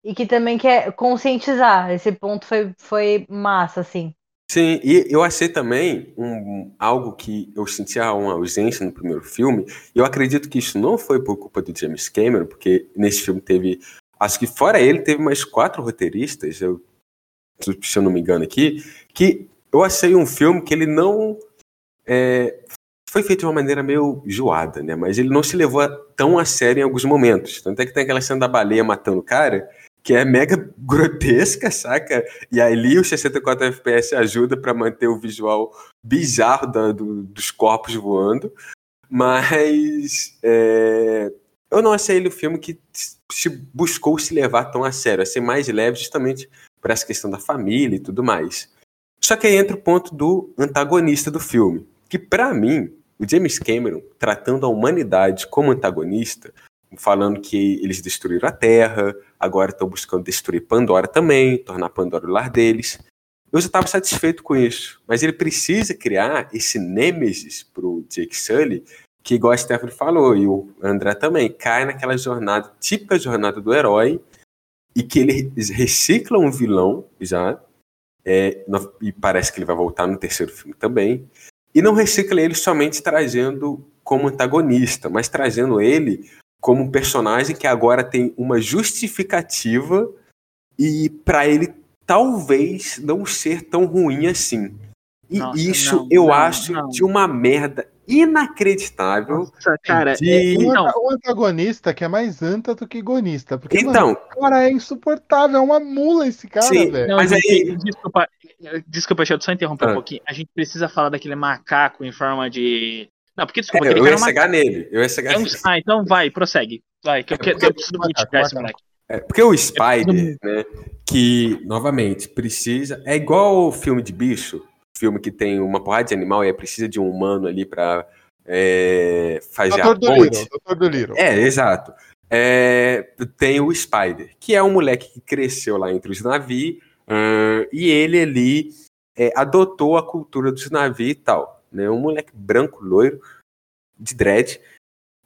e que também quer conscientizar. Esse ponto foi, foi massa, assim.
Sim, e eu achei também um, algo que eu sentia uma ausência no primeiro filme, e eu acredito que isso não foi por culpa do James Cameron, porque nesse filme teve, acho que fora ele, teve mais quatro roteiristas, eu, se eu não me engano aqui, que eu achei um filme que ele não é, foi feito de uma maneira meio zoada, né? Mas ele não se levou tão a sério em alguns momentos. Tanto é que tem aquela cena da baleia matando o cara, que é mega grotesca, saca? E ali o 64 FPS ajuda para manter o visual bizarro da- do- dos corpos voando. Mas é, eu não achei ele o filme que se buscou se levar tão a sério. Achei mais leve justamente por essa questão da família e tudo mais. Só que aí entra o ponto do antagonista do filme. Que para mim, o James Cameron, tratando a humanidade como antagonista, falando que eles destruíram a Terra, agora estão buscando destruir Pandora também, tornar Pandora o lar deles. Eu já estava satisfeito com isso, mas ele precisa criar esse nêmesis pro Jake Sully, que igual a Stephanie falou, e o André também, cai naquela jornada, típica jornada do herói, e que ele recicla um vilão já, é, e parece que ele vai voltar no terceiro filme também, e não recicla ele somente trazendo como antagonista, mas trazendo ele como um personagem que agora tem uma justificativa e para ele talvez não ser tão ruim assim. E
Nossa,
isso
não,
eu
não,
acho
não.
de uma merda inacreditável.
Nossa, cara,
de-
é,
O
então,
o antagonista que é mais anta do que gonista. Porque,
Então,
mano, cara é insuportável, é uma mula esse cara,
Sim,
velho.
Não,
Mas
gente,
aí-
Desculpa, desculpa, deixa eu só interromper
Ah.
um pouquinho. A gente precisa falar daquele macaco em forma de. Não, porque desculpa,
é,
aquele
eu
cara
ia
é um
nele. Eu ia cegar
É um-
nele.
Ah, então vai, prossegue. Vai, que eu, quero- eu preciso
Macaco,
mitigar esse
macaco.
moleque.
É, porque o Spider, né, que, novamente, precisa... É igual o filme de bicho, filme que tem uma porrada de animal e precisa de um humano ali pra é, fazer a
Doutor
ponte.
Little, Doutor do Little.
É, exato. É, tem o Spider, que é um moleque que cresceu lá entre os navios, ahn, e ele ali é, adotou a cultura dos navios e tal. Né? Um moleque branco, loiro, de dread,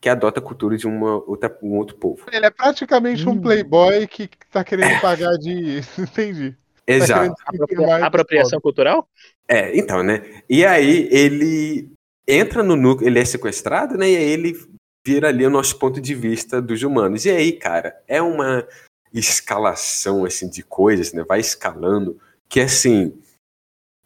que adota a cultura de uma outra, um outro povo.
Ele é praticamente um
Hum.
playboy que tá querendo pagar de. Entendi.
Exato.
Apropria- Apropriação cultural?
É, então, né? E aí ele entra no núcleo, ele é sequestrado, né? E aí ele vira ali o nosso ponto de vista dos humanos. E aí, cara, é uma escalação assim de coisas, né? Vai escalando que assim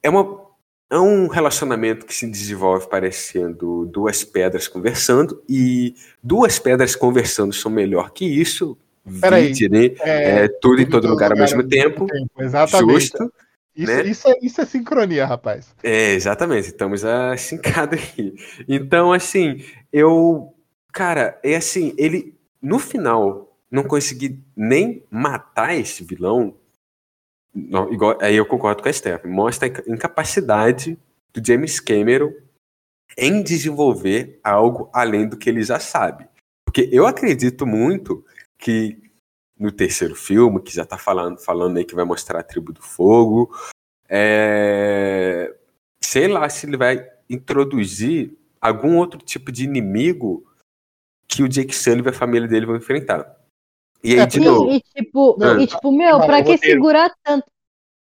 é uma é um relacionamento que se desenvolve parecendo duas pedras conversando e duas pedras conversando são melhor que isso.
Peraí,
né?
É,
É, tudo em todo lugar ao mesmo tempo.
Exatamente.
Justo.
Isso,
né?
isso, é, isso é sincronia, rapaz.
É, exatamente, estamos acincados aqui. Então, assim, eu. Cara, é assim, ele no final não consegui nem matar esse vilão. Não, igual, aí eu concordo com a Steph. Mostra a inca- incapacidade do James Cameron em desenvolver algo além do que ele já sabe. Porque eu acredito muito que no terceiro filme, que já tá falando, falando aí que vai mostrar a tribo do fogo, é, sei lá se ele vai introduzir algum outro tipo de inimigo que o Jake Sullivan e a família dele vão enfrentar. E aí,
É,
de
Sim,
novo,
e tipo,
Ah.
e tipo, meu,
Não,
pra que
roteiro.
segurar tanto?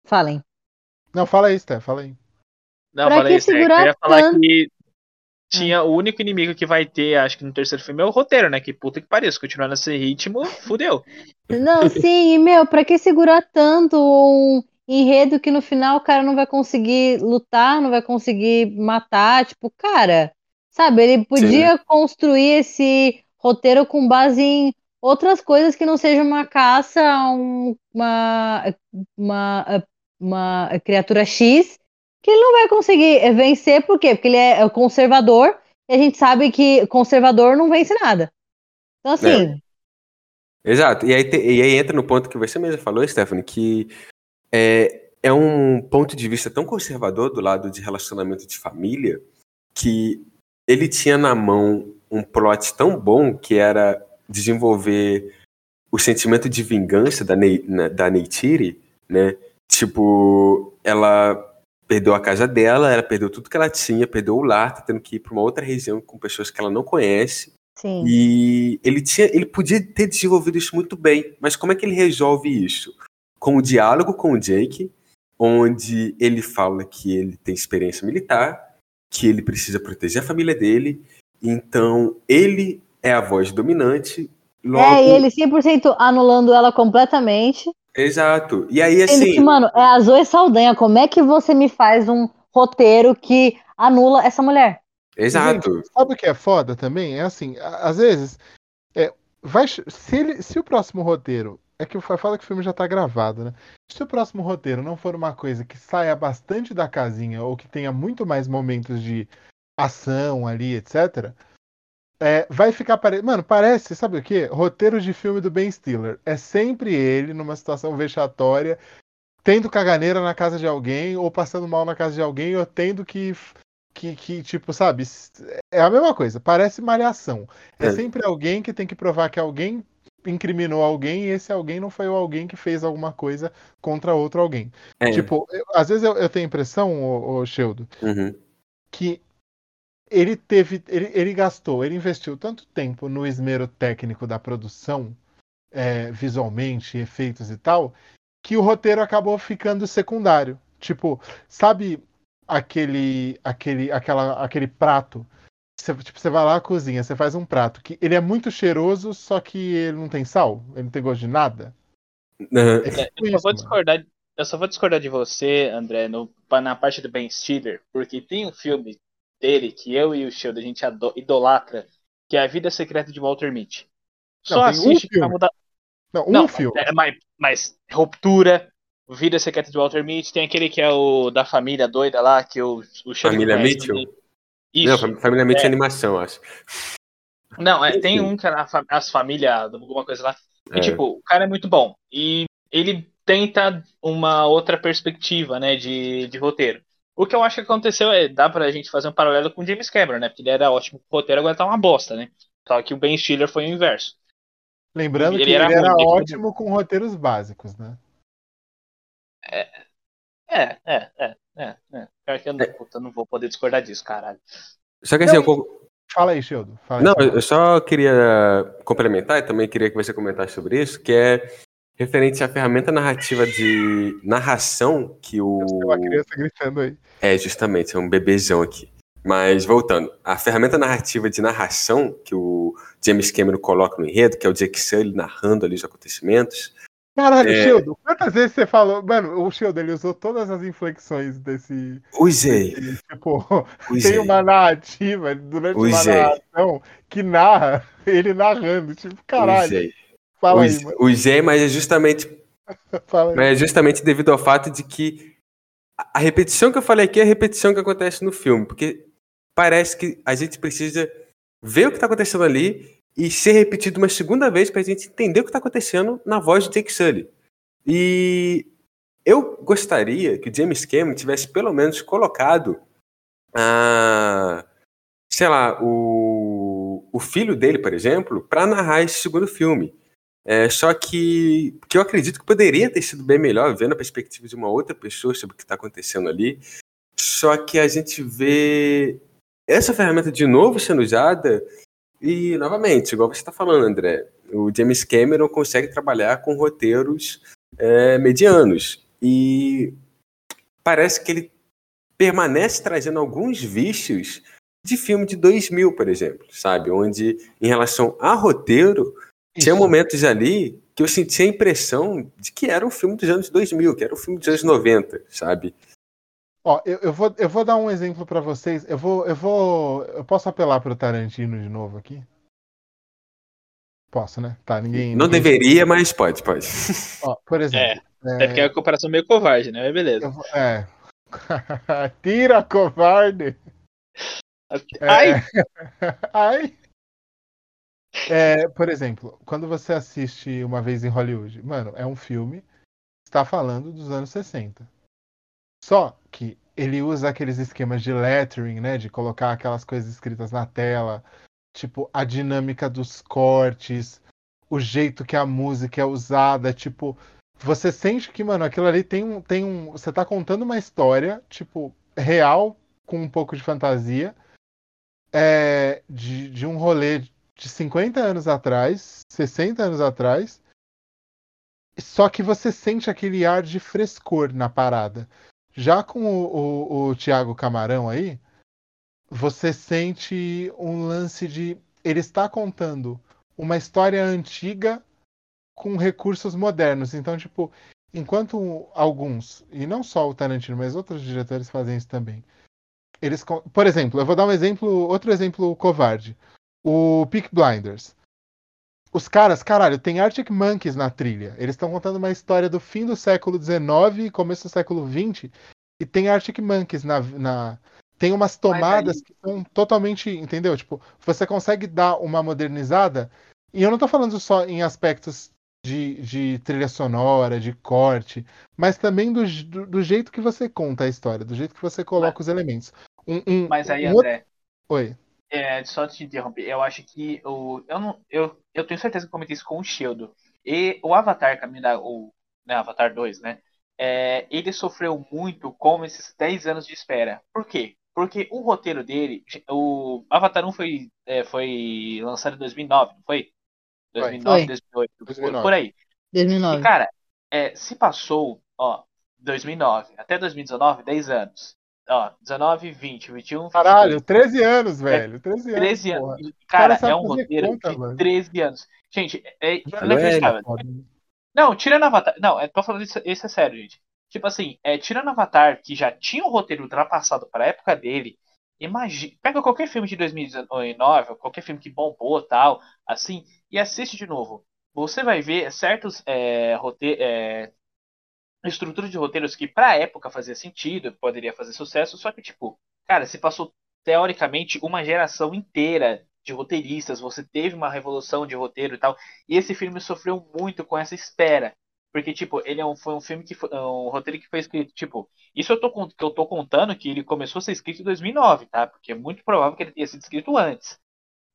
Falem.
Não, fala aí, Steph, fala aí.
Não,
Pra que
isso. é,
segurar
eu ia falar
tanto?
que tinha o único inimigo que vai ter, acho que no terceiro filme, é o roteiro, né? Que puta que pariu. Se continuar nesse ritmo, fudeu.
Não, sim, e meu, pra que segurar tanto um enredo que no final o cara não vai conseguir lutar, não vai conseguir matar? Tipo, cara, sabe, ele podia construir esse roteiro com base em outras coisas que não seja uma caça a um- uma, uma, uma criatura X, que ele não vai conseguir vencer, por quê? Porque ele é conservador, e a gente sabe que conservador não vence nada. Então, assim.
Exato. E aí, te- e aí entra no ponto que você mesmo falou, Stephanie, que é, é um ponto de vista tão conservador do lado de relacionamento de família que ele tinha na mão um plot tão bom que era desenvolver o sentimento de vingança da, Ney, na- da Neytiri, né? Tipo, ela perdeu a casa dela, ela perdeu tudo que ela tinha, perdeu o lar, tá tendo que ir para uma outra região com pessoas que ela não conhece.
Sim.
E ele tinha, ele podia ter desenvolvido isso muito bem, mas como é que ele resolve isso? Com o diálogo com o Jake, onde ele fala que ele tem experiência militar, que ele precisa proteger a família dele, então ele é a voz dominante. Logo,
É, e ele 100% anulando ela completamente.
Exato. E aí
Sendo que,
assim,
mano, é a Zoe Saldanha. Como é que você me faz um roteiro que anula essa mulher?
exato.
Gente, sabe o que é foda também? É assim, a- às vezes, é, vai, se, ele, se o próximo roteiro. É que fala que o filme já tá gravado, né? Se o próximo roteiro não for uma coisa que saia bastante da casinha ou que tenha muito mais momentos de ação ali, etc. é, vai ficar pare... Mano, parece, sabe o quê? Roteiro de filme do Ben Stiller. É sempre ele numa situação vexatória, tendo caganeira na casa de alguém, ou passando mal na casa de alguém, ou tendo que que, que, tipo, sabe, é a mesma coisa, parece malhação. É
É.
sempre alguém que tem que provar que alguém incriminou alguém e esse alguém não foi o alguém que fez alguma coisa contra outro alguém.
É.
Tipo, eu- às vezes eu, eu tenho a impressão, ô Sheudo,
Uhum.
que ele teve, ele, ele gastou, ele investiu tanto tempo no esmero técnico da produção, é, visualmente, efeitos e tal, que o roteiro acabou ficando secundário. Tipo, sabe aquele, aquele, aquela, aquele prato? Você, tipo, você vai lá à cozinha, você faz um prato que ele é muito cheiroso, só que ele não tem sal, ele não tem gosto de nada.
Uhum.
É
Eu só vou discordar, eu só vou discordar de você, André, no- na parte do Ben Stiller, porque tem um filme dele que eu e o Shield a gente idolatra, que é A Vida Secreta de Walter Mitty. Só
Não, um
assiste vai
filme.
mudar.
Não, um
Não,
filme.
é, mas, mas Ruptura, Vida Secreta de Walter Mitty, tem aquele que é o da família doida lá, que o, o Shield
Família
conhece
Mitchell? Não,
Isso.
fam- Família Mitch é
É.
animação, eu acho.
Não, é, tem um que é a fa- as famílias, alguma coisa lá. E,
É.
tipo, o cara é muito bom. E ele tenta uma outra perspectiva, né, de, de roteiro. O que eu acho que aconteceu é, dá pra gente fazer um paralelo com o James Cameron, né? Porque ele era ótimo com roteiro, agora tá uma bosta, né? Só que o Ben Stiller foi o inverso.
Lembrando
Ele
que
era
ele era
ruim,
ótimo com roteiros básicos, né?
É, é, é, é, é. Pior que eu não, puta, eu não vou poder discordar disso, caralho.
Só que assim,
Não,
eu
Fala aí, Sheudo. Fala aí,
Não,
fala.
eu só queria complementar e também queria que você comentasse sobre isso, que é referente à ferramenta narrativa de narração que o.
Tem uma criança gritando aí.
É, justamente, é um bebezão aqui. Mas voltando, a ferramenta narrativa de narração que o James Cameron coloca no enredo, que é o Jake Sully narrando ali os acontecimentos.
Caralho,
É.
Sheudo, quantas vezes você falou? Mano, o Sheudo, ele usou todas as inflexões desse.
Usei,
desse, tipo,
usei.
tem uma narrativa durante uma
Usei.
narração que narra ele narrando. Tipo, caralho.
Usei.
Fala aí,
Usei,
mano.
usei, mas é justamente
aí.
Mas é justamente devido ao fato de que a- repetição que eu falei aqui é a repetição que acontece no filme, porque parece que a gente precisa ver o que está acontecendo ali e ser repetido uma segunda vez para a gente entender o que está acontecendo na voz de Jake Sully. E eu gostaria que o James Cameron tivesse pelo menos colocado a sei lá, o, o filho dele, por exemplo, para narrar esse segundo filme. É, só que, que eu acredito que poderia ter sido bem melhor, vendo a perspectiva de uma outra pessoa sobre o que está acontecendo ali. Só que a gente vê essa ferramenta de novo sendo usada e, novamente, igual você está falando, André, o James Cameron consegue trabalhar com roteiros é, medianos. E parece que ele permanece trazendo alguns vícios de filme de 2000, por exemplo, sabe? Onde, em relação a roteiro, tinha momentos ali que eu sentia a impressão de que era um filme dos anos 2000, que era um filme dos anos 90, sabe?
Ó, eu, eu, vou, eu vou dar um exemplo pra vocês. Eu vou, eu vou. Eu posso apelar pro Tarantino de novo aqui? Posso, né? Tá, ninguém.
Não
ninguém-
deveria, mas pode, pode.
Ó, por exemplo.
É porque é uma comparação meio covarde, né? Mas beleza.
vou- é. Tira, covarde! É.
Ai!
É, por exemplo, quando você assiste Uma Vez em Hollywood, mano, é um filme que está falando dos anos 60. Só que ele usa aqueles esquemas de lettering, né? De colocar aquelas coisas escritas na tela, tipo, a dinâmica dos cortes, o jeito que a música é usada, tipo, você sente que, mano, aquilo ali tem um. Tem um você tá contando uma história, tipo, real, com um pouco de fantasia, é, de, de um rolê de 50 anos atrás, 60 anos atrás, só que você sente aquele ar de frescor na parada. Já com o, o, o Thiago Camarão aí, você sente um lance de. Ele está contando uma história antiga com recursos modernos. Então, tipo, enquanto alguns, e não só o Tarantino, mas outros diretores fazem isso também. Eles, por exemplo, eu vou dar um exemplo, outro exemplo covarde. O Peak Blinders. Os caras, caralho, tem Arctic Monkeys na trilha. Eles estão contando uma história do fim do século XIX e começo do século XX. E tem Arctic Monkeys na, na- Tem umas tomadas que são totalmente. Entendeu? Tipo, você consegue dar uma modernizada. E eu não tô falando só em aspectos de, de trilha sonora, de corte, mas também do, do, do jeito que você conta a história, do jeito que você coloca os elementos. Um, um-
Mas aí,
um outro-
André,
Oi.
É, só te interromper, eu acho que o. Eu, não, eu, eu tenho certeza que eu comentei isso com o Sheldon. E o Avatar, Caminho da. O, né, Avatar 2, né? É, ele sofreu muito com esses 10 anos de espera. Por quê? Porque o roteiro dele. O Avatar 1 foi, é, foi lançado em 2009, não foi? 2009,
Foi.
2008,
2009.
por aí. E,
2009.
cara, é, se passou, ó, 2009 até 2019, 10 anos. Ó, 19, 20, 21, 22.
Caralho, 13 anos, velho. 13 anos.
13
porra.
anos. E,
cara
Cara, é um roteiro
conta,
de
mano.
13 anos. Gente, é, é inacreditável.
Foda.
Não, tirando Avatar. Não, eu tô falando isso, isso é sério, gente. Tipo assim, é, tirando Avatar, que já tinha um roteiro ultrapassado pra época dele, imagina. Pega qualquer filme de 2019, ou qualquer filme que bombou tal, assim, e assiste de novo. Você vai ver certos é, rote- é, estrutura de roteiros que pra época fazia sentido, poderia fazer sucesso, só que, tipo, cara, se passou teoricamente uma geração inteira de roteiristas, você teve uma revolução de roteiro e tal, e esse filme sofreu muito com essa espera. Porque, tipo, ele é um, foi um filme que foi um roteiro que foi escrito, tipo, isso eu tô, que eu tô contando que ele começou a ser escrito em 2009, tá? Porque é muito provável que ele tenha sido escrito antes.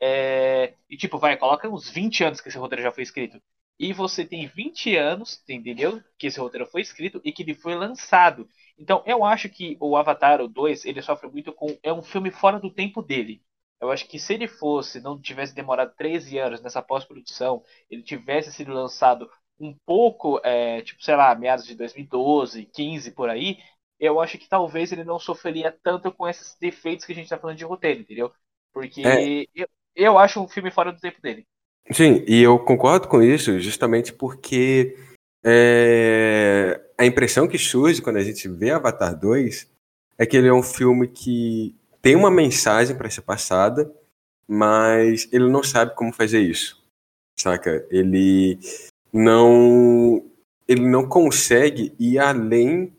É, e, tipo, vai, coloca uns 20 anos que esse roteiro já foi escrito. E você tem 20 anos, entendeu? Que esse roteiro foi escrito e que ele foi lançado. Então, eu acho que o Avatar, o 2, ele sofre muito com. É um filme fora do tempo dele. Eu acho que se ele fosse, não tivesse demorado 13 anos nessa pós-produção, ele tivesse sido lançado um pouco, é, tipo, sei lá, meados de 2012, 15 por aí, eu acho que talvez ele não sofreria tanto com esses defeitos que a gente tá falando de roteiro, entendeu? Porque
É.
eu, eu acho um filme fora do tempo dele.
Sim, e eu concordo com isso justamente porque é, a impressão que surge quando a gente vê Avatar 2 é que ele é um filme que tem uma mensagem para ser passada, mas ele não sabe como fazer isso, saca? Ele não ele não consegue ir além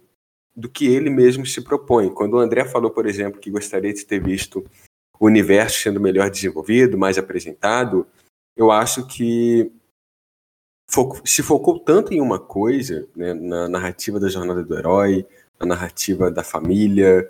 do que ele mesmo se propõe. Quando o André falou, por exemplo, que gostaria de ter visto o universo sendo melhor desenvolvido, mais apresentado, eu acho que se focou tanto em uma coisa, né, na narrativa da jornada do herói, na narrativa da família,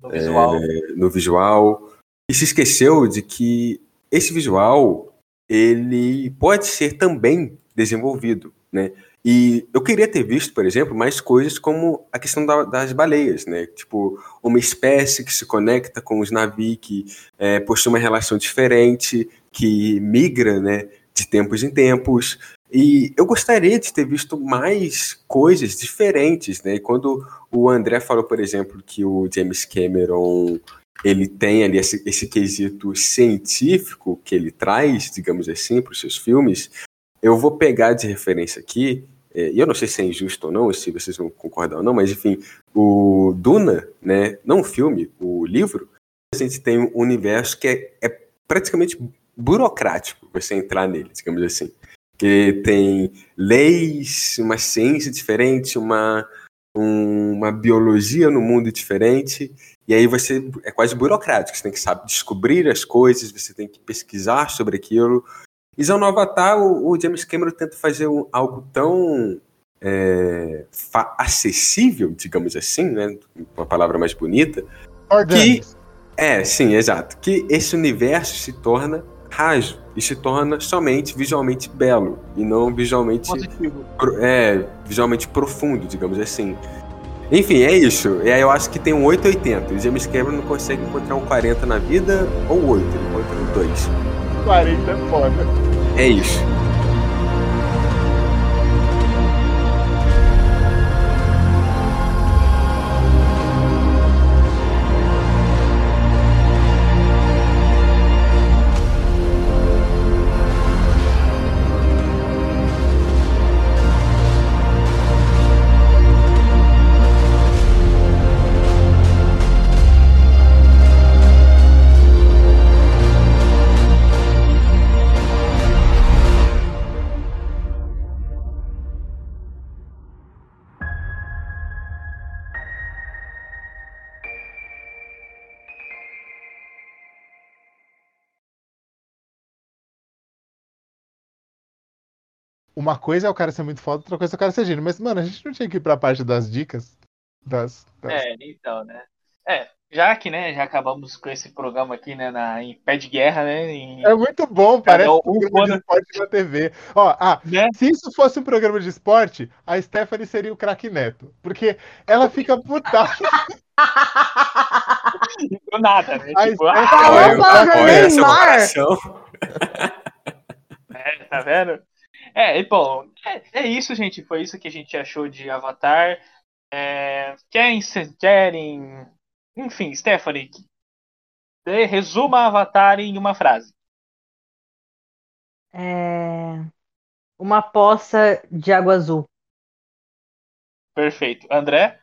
No visual.
no visual, e se esqueceu de que esse visual ele pode ser também desenvolvido, né? E eu queria ter visto, por exemplo, mais coisas como a questão da- das baleias, né? Tipo, uma espécie que se conecta com os navios, que é, possui uma relação diferente, que migra, né, de tempos em tempos. E eu gostaria de ter visto mais coisas diferentes, né? E quando o André falou, por exemplo, que o James Cameron ele tem ali esse, esse quesito científico que ele traz, digamos assim, para os seus filmes, eu vou pegar de referência aqui, e eu não sei se é injusto ou não, se vocês vão concordar ou não, mas enfim, o Duna, né, não o filme, o livro, a gente tem um universo que é, é praticamente burocrático você entrar nele, digamos assim. Que tem leis, uma ciência diferente, uma, um- uma biologia no mundo diferente, e aí você é quase burocrático, você tem que saber descobrir as coisas, você tem que pesquisar sobre aquilo. E já no Avatar, o, o James Cameron tenta fazer um- algo tão é, acessível, digamos assim, né? Uma palavra mais bonita,
Orgânicos.
é, sim, exato. Que esse universo se torna raso e se torna somente visualmente belo e não visualmente pro- é, visualmente profundo, digamos assim. Enfim, é isso. E aí eu acho que tem um 880. O James Cameron não consegue encontrar um 40 na vida ou 8, ele encontra um 2.
40 é foda.
É isso.
Uma coisa é o cara ser muito foda, outra coisa é o cara ser gênio. Mas, mano, a gente não tinha que ir pra parte das dicas. Das, das-
É, então, né? É, já que, né, já acabamos com esse programa aqui, né, na, em pé de guerra, né, em-
É muito bom, parece um programa de esporte na TV. Ó, ah,
né?
se isso fosse um programa de esporte, a Stephanie seria o craque Neto. Porque ela fica puta.
Do nada, né?
A
Tipo,
Stephanie-
ah,
Falou
Olha,
pra
olha essa
Neymar.
comparação.
é, tá vendo? É, bom, é, é isso, gente. Foi isso que a gente achou de Avatar. É, querem, querem. Enfim, Stephanie, resuma Avatar em uma frase.
É, Uma poça de água azul.
Perfeito. André?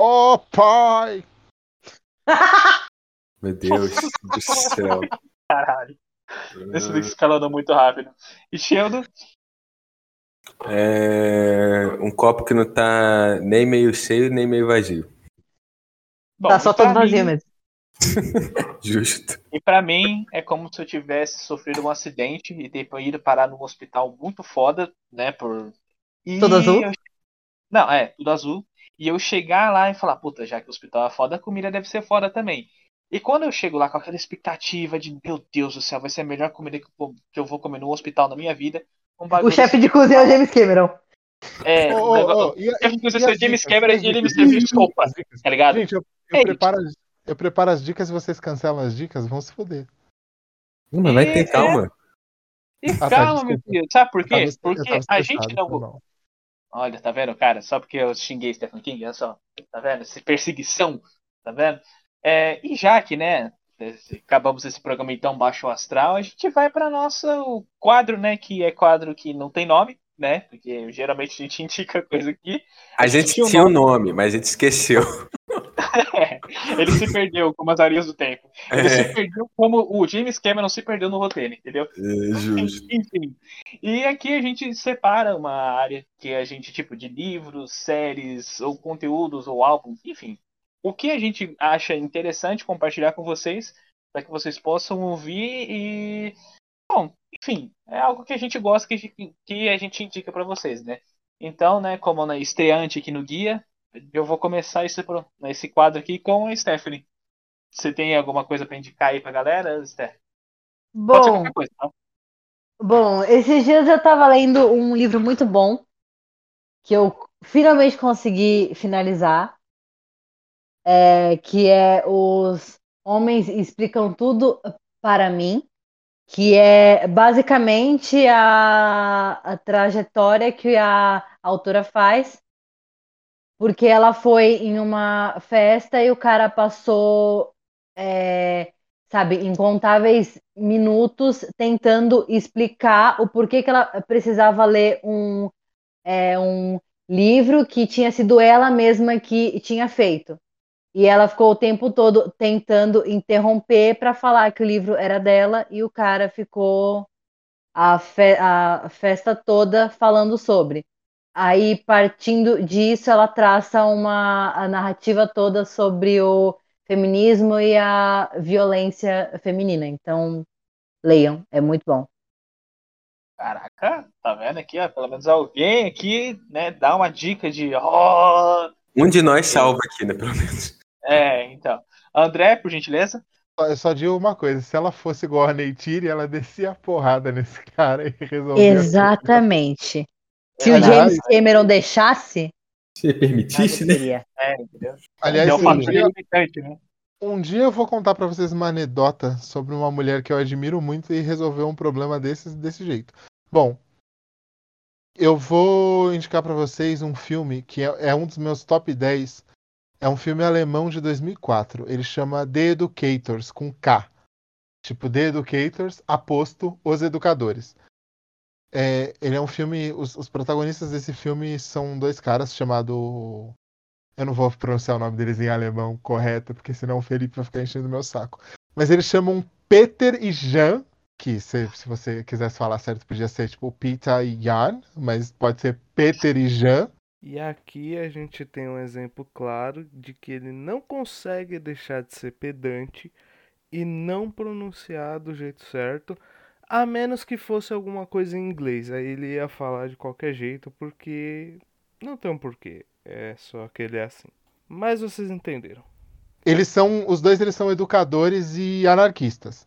Ô, pai!
Meu Deus do céu.
Caralho. Esse daqui escalando muito rápido. E Sheldon?
É, um copo que não tá nem meio cheio, nem meio vazio.
Bom,
tá só
e
todo vazio
mim-
mesmo.
Justo.
E pra mim é como se eu tivesse sofrido um acidente e ter ido parar num hospital muito foda, né? Por. E
Todo azul?
eu- Não, é, tudo azul. E eu chegar lá e falar, puta, já que o hospital é foda, a comida deve ser foda também. E quando eu chego lá com aquela expectativa de, meu Deus do céu, vai ser a melhor comida que eu vou- comer no hospital na minha vida. Um
O chefe de cozinha é o James Cameron.
É,
ô,
negócio-
ô, e
chefe de cozinha é o James
dicas?
Cameron
E
ele me serviu sopa, tá ligado?
Gente, eu, eu
É
preparo as, eu preparo as dicas e vocês cancelam as dicas, vão se foder.
Não, mas vai ter
É,
calma.
E
Ah, tá,
calma, meu
desculpa.
filho. Sabe por quê? Porque a gente não.
mal.
Olha, tá vendo, cara? Só porque eu xinguei Stephen King, olha só. Tá vendo? Essa perseguição, tá vendo? É, e já que, né, acabamos esse programa então baixo astral, a gente vai para nosso quadro, né, que é quadro que não tem nome, né? Porque geralmente a gente indica coisa aqui.
A gente
tinha um
tinha o nome, mas a gente esqueceu.
É, ele se perdeu como as areias do tempo. Ele se
É,
perdeu como o James Cameron se perdeu no roteiro, entendeu?
é justo.
Enfim. E aqui a gente separa uma área que a gente, tipo, de livros, séries, ou conteúdos, ou álbuns, enfim. O que a gente acha interessante compartilhar com vocês, para que vocês possam ouvir e. Bom, enfim, é algo que a gente gosta, que a gente, que a gente indica para vocês, né? Então, né, como na estreante aqui no guia, eu vou começar esse, esse quadro aqui com a Stephanie. Você tem alguma coisa para indicar aí pra galera, Steph? Pode ser
Bom,
coisa, tá?
bom, esses dias eu tava lendo um livro muito bom que eu finalmente consegui finalizar, é, que é Os Homens Explicam Tudo para Mim, que é basicamente a, a trajetória que a autora faz, porque ela foi em uma festa e o cara passou, é, sabe, incontáveis minutos tentando explicar o porquê que ela precisava ler um, é, um livro que tinha sido ela mesma que tinha feito. E ela ficou o tempo todo tentando interromper para falar que o livro era dela e o cara ficou a, fe- a festa toda falando sobre. Aí, partindo disso, ela traça uma a narrativa toda sobre o feminismo e a violência feminina. Então, leiam, é muito bom.
Caraca, tá vendo aqui, ó? Pelo menos alguém aqui, né, dá uma dica de. ó.
Um de nós salva aqui, né? Pelo menos.
É, então. André, por gentileza.
Eu só digo uma coisa, se ela fosse igual a Neytiri, ela descia a porrada nesse cara e resolvia.
Exatamente. Se o
Aliás,
James Cameron deixasse,
Se permitisse, né?
seria.
É, entendeu?
Aliás,
é um
um dia,
limitante, né?
um dia eu vou contar pra vocês uma anedota sobre uma mulher que eu admiro muito e resolveu um problema desses desse jeito. Bom, eu vou indicar pra vocês um filme que é, é um dos meus top 10. É um filme alemão de 2004. Ele chama The Educators, com K. Tipo, The Educators, aposto, Os Educadores. É, ele é um filme. Os, os protagonistas desse filme são dois caras chamado. Eu não vou pronunciar o nome deles em alemão correto, porque senão o Felipe vai ficar enchendo meu saco. Mas eles chamam Peter e Jan, que se, se você quisesse falar certo, podia ser tipo Peter e Jan, mas pode ser Peter e Jan.
E aqui a gente tem um exemplo claro de que ele não consegue deixar de ser pedante e não pronunciar do jeito certo, a menos que fosse alguma coisa em inglês. Aí ele ia falar de qualquer jeito, porque não tem um porquê. É só que ele é assim. Mas vocês entenderam.
Eles são. Os dois eles são educadores e anarquistas.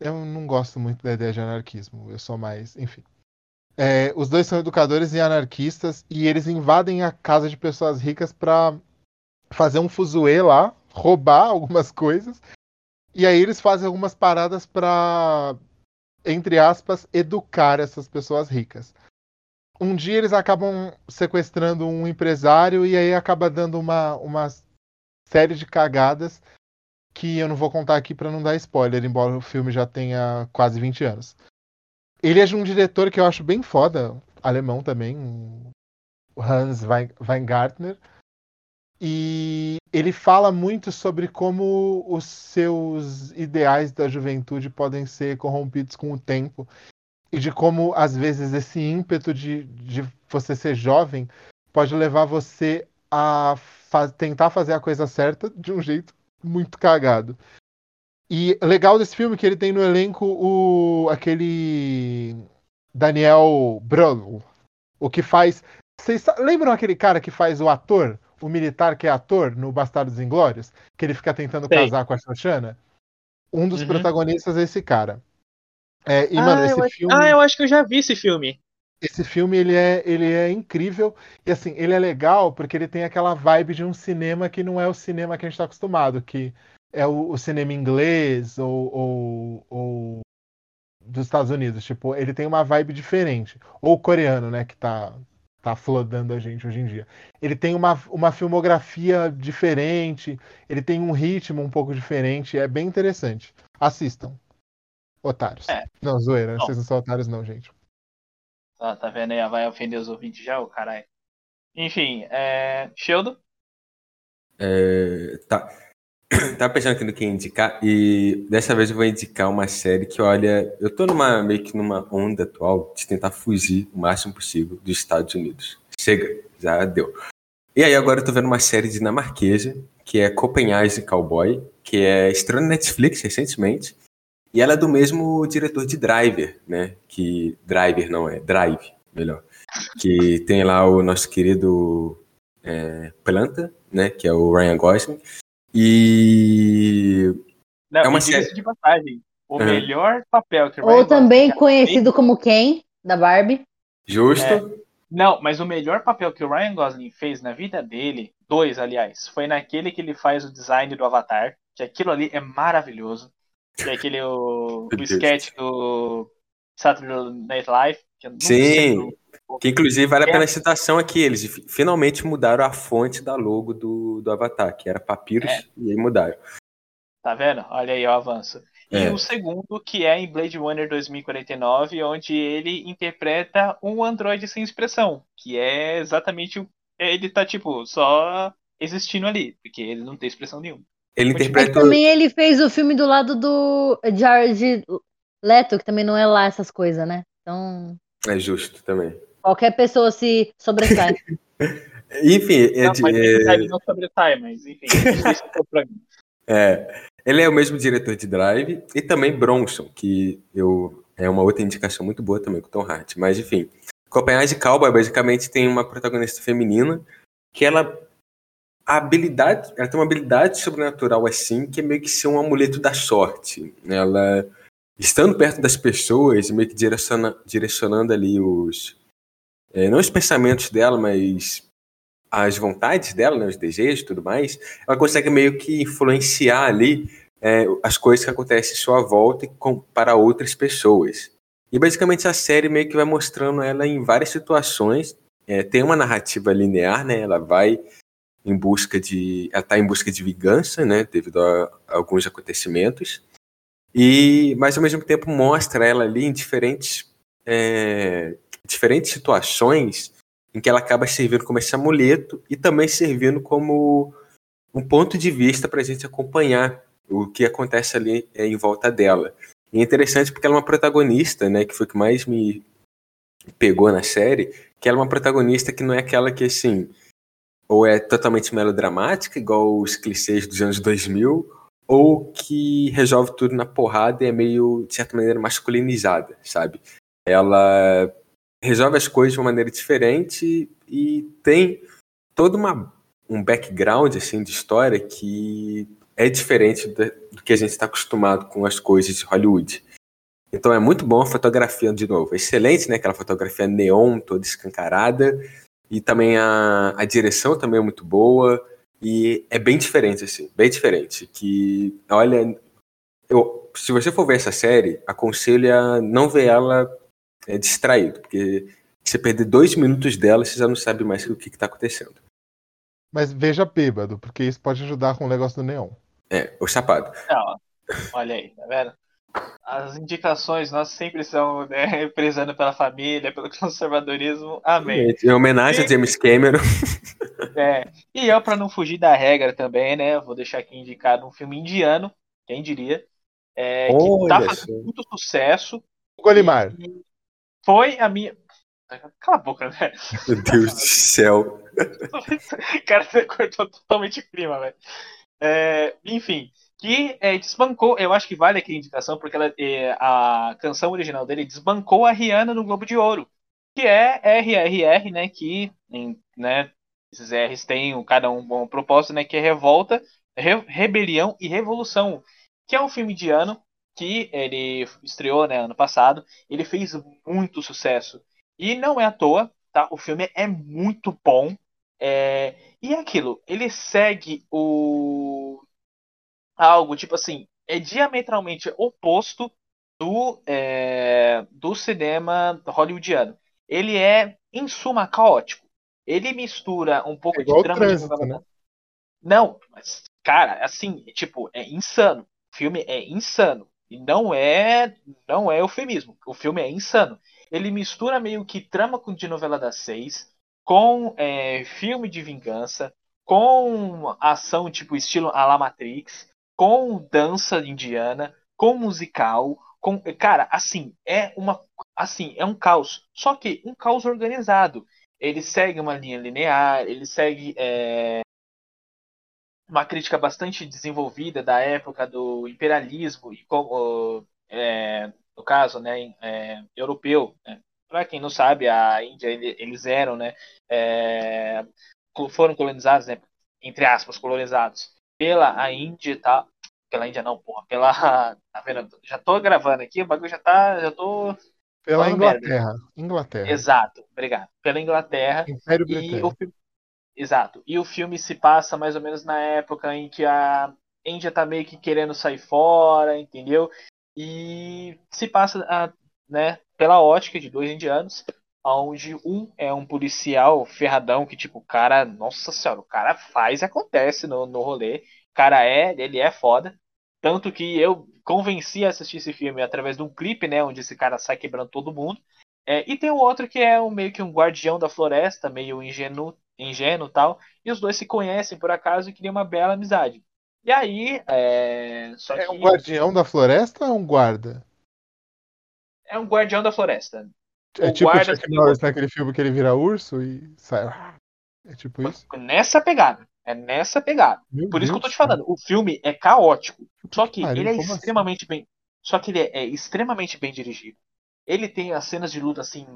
Eu não gosto muito da ideia de anarquismo. Eu sou mais. Enfim. É, os dois são educadores e anarquistas e eles invadem a casa de pessoas ricas pra fazer um fuzuê lá, roubar algumas coisas. E aí eles fazem algumas paradas pra, entre aspas, educar essas pessoas ricas. Um dia eles acabam sequestrando um empresário e aí acaba dando uma, uma série de cagadas que eu não vou contar aqui pra não dar spoiler, embora o filme já tenha quase 20 anos. Ele é de um diretor que eu acho bem foda, alemão também, Hans Wein- Weingartner. E ele fala muito sobre como os seus ideais da juventude podem ser corrompidos com o tempo. E de como, às vezes, esse ímpeto de, de você ser jovem pode levar você a fa- tentar fazer a coisa certa de um jeito muito cagado. E legal desse filme é que ele tem no elenco o aquele Daniel Brühl, o que faz. Vocês lembram aquele cara que faz o ator, o militar que é ator no Bastardos Inglórios, que ele fica tentando
Sei.
casar com a Xoxana? Um dos
Uhum.
protagonistas é esse cara. É, e, mano,
ah,
esse
eu acho...
filme.
ah, eu acho que eu já vi esse filme.
Esse filme ele é, ele é incrível e assim ele é legal porque ele tem aquela vibe de um cinema que não é o cinema que a gente está acostumado, que é o, o cinema inglês ou, ou, ou dos Estados Unidos. Tipo, ele tem uma vibe diferente. Ou o coreano, né, que tá, tá flodando a gente hoje em dia. Ele tem uma, uma filmografia diferente, ele tem um ritmo um pouco diferente, é bem interessante. Assistam. Otários.
É.
Não, zoeira,
Bom.
vocês não são otários não, gente.
Tá, tá vendo aí? Vai ofender os ouvintes já, o caralho. Enfim, é. Sheldon?
É, tá. Tava pensando aqui no que indicar, e dessa vez eu vou indicar uma série que, olha, eu tô numa, meio que numa onda atual de tentar fugir o máximo possível dos Estados Unidos. Chega, já deu. E aí agora eu tô vendo uma série dinamarquesa, que é Copenhagen Cowboy, que é estreou na Netflix recentemente, e ela é do mesmo diretor de Driver, né? Que Driver não é, Drive, melhor. Que tem lá o nosso querido é, Planta, né? Que é o Ryan Gosling. E
Não,
É uma série.
de passagem. O
Uhum.
melhor papel que o
Ou também
Gosling
conhecido como Ken, da Barbie.
justo,
É. Não, mas o melhor papel que o Ryan Gosling fez na vida dele, dois, aliás, foi naquele que ele faz o design do Avatar, que aquilo ali é maravilhoso. Que é aquele o, o sketch do Saturday Night Live. Que
Sim. que inclusive vale a
É.
pena a citação aqui. Eles fi- finalmente mudaram a fonte da logo do, do Avatar, que era Papyrus,
É.
e aí mudaram.
Tá vendo? Olha aí o avanço. E
É.
o segundo, que é em Blade Runner 2049, onde ele interpreta um androide sem expressão, que é exatamente o. Ele tá, tipo, só existindo ali, porque ele não tem expressão nenhuma.
Ele
Mas
Mas
interpreta.
também ele fez o filme do lado do Jared Leto, que também não é lá essas coisas, né? Então,
É justo também.
qualquer pessoa se sobressai.
Enfim, é
Não,
de-
mas
é-
ele não sobressai, mas enfim, é o.
É, ele é o mesmo diretor de Drive e também Bronson, que eu é uma outra indicação muito boa também com o Tom Hardy. Mas enfim, Copenhagen Cowboy basicamente tem uma protagonista feminina que ela a habilidade, ela tem uma habilidade sobrenatural assim, que é meio que ser um amuleto da sorte. Ela estando perto das pessoas, meio que direciona, direcionando ali os é, não os pensamentos dela, mas as vontades dela, né, os desejos e tudo mais, ela consegue meio que influenciar ali é, as coisas que acontecem à sua volta com, para outras pessoas. E basicamente a série meio que vai mostrando ela em várias situações. É, tem uma narrativa linear, né? Ela vai em busca de, ela está em busca de vingança, né? Devido a alguns acontecimentos. E, mas ao mesmo tempo mostra ela ali em diferentes, é, diferentes situações em que ela acaba servindo como esse amuleto e também servindo como um ponto de vista para a gente acompanhar o que acontece ali é, em volta dela. E é interessante porque ela é uma protagonista, né, que foi o que mais me pegou na série, que ela é uma protagonista que não é aquela que, assim, ou é totalmente melodramática, igual os clichês dos anos 2000, ou que resolve tudo na porrada e é meio, de certa maneira, masculinizada, sabe? Ela resolve as coisas de uma maneira diferente e tem toda uma um background assim de história que é diferente do, do que a gente está acostumado com as coisas de Hollywood. Então é muito bom a fotografia de novo, excelente, né? Aquela fotografia neon toda escancarada e também a, a direção também é muito boa e é bem diferente assim, bem diferente. Que olha, eu, se você for ver essa série, aconselho a não ver ela é, distraído, porque você perder dois minutos dela, você já não sabe mais o que está acontecendo.
Mas veja bêbado, porque isso pode ajudar com o negócio do neon.
É, o chapado.
Não, olha aí, tá vendo? As indicações nós sempre são né, prezando pela família, pelo conservadorismo. Amém.
Em homenagem a James Cameron.
É, e eu, pra não fugir da regra também, né? Vou deixar aqui indicado um filme indiano, quem diria, é, que tá fazendo muito sucesso.
Golimar.
E foi a minha. Cala a boca, velho.
Meu Deus do céu.
Cara, você cortou totalmente o clima, velho. É, enfim, que é, desbancou, eu acho que vale aqui a indicação, porque ela, é, a canção original dele desbancou a Rihanna no Globo de Ouro, que é RRR, né, que em, né, esses R's têm cada um bom propósito, né, que é revolta, re- rebelião e revolução, que é um filme indiano que ele estreou, né, ano passado, ele fez muito sucesso, e não é à toa, tá, o filme é muito bom, é, e é aquilo, ele segue o algo tipo assim, é diametralmente oposto do é, do cinema hollywoodiano. Ele é, em suma, caótico. Ele mistura um pouco
É
de drama de
trânsito,
novela.
né?
Não, mas cara, assim, tipo, é insano. O filme é insano e não é não é eufemismo. O filme é insano. Ele mistura meio que trama com de novela das seis com é, filme de vingança, com ação tipo estilo a la Matrix, com dança indiana, com musical, com cara, assim, é uma assim, é um caos, só que um caos organizado. Ele segue uma linha linear, ele segue é, uma crítica bastante desenvolvida da época do imperialismo e como é, no caso, né, é, europeu. Né? Para quem não sabe, a Índia ele- eles eram, né, é, foram colonizados, né, entre aspas, colonizados pela a Índia e tal. Pela Índia não, porra, pela tá vendo? Já tô gravando aqui, o bagulho já tá, já tô
Pela
Falando merda.
Inglaterra. Inglaterra.
exato, obrigado. Pela Inglaterra
Império
e o
Britânico.
filme, exato. E o filme se passa mais ou menos na época em que a Índia tá meio que querendo sair fora, entendeu? E se passa a, né, pela ótica de dois indianos, onde um é um policial ferradão que tipo, o cara, nossa senhora, o cara faz e acontece no, no rolê. O cara é, ele é foda. Tanto que eu convenci a assistir esse filme através de um clipe, né, onde esse cara sai quebrando todo mundo. É, e tem o outro que é um, meio que um guardião da floresta, meio ingênuo, ingênuo tal. E os dois se conhecem por acaso e criam uma bela amizade. E aí, é, só
É
que
um guardião da floresta ou é um guarda?
é um guardião da floresta.
É
O
tipo o
guarda
Chuck
que-
Norris naquele filme que ele vira urso e sai. É tipo isso?
Nessa pegada. É nessa pegada.
Meu
Por isso que eu tô
Deus,
te falando. O filme é caótico. Só que
pariu,
ele é
assim?
extremamente bem. Só que ele é, é extremamente bem dirigido. Ele tem as cenas de luta assim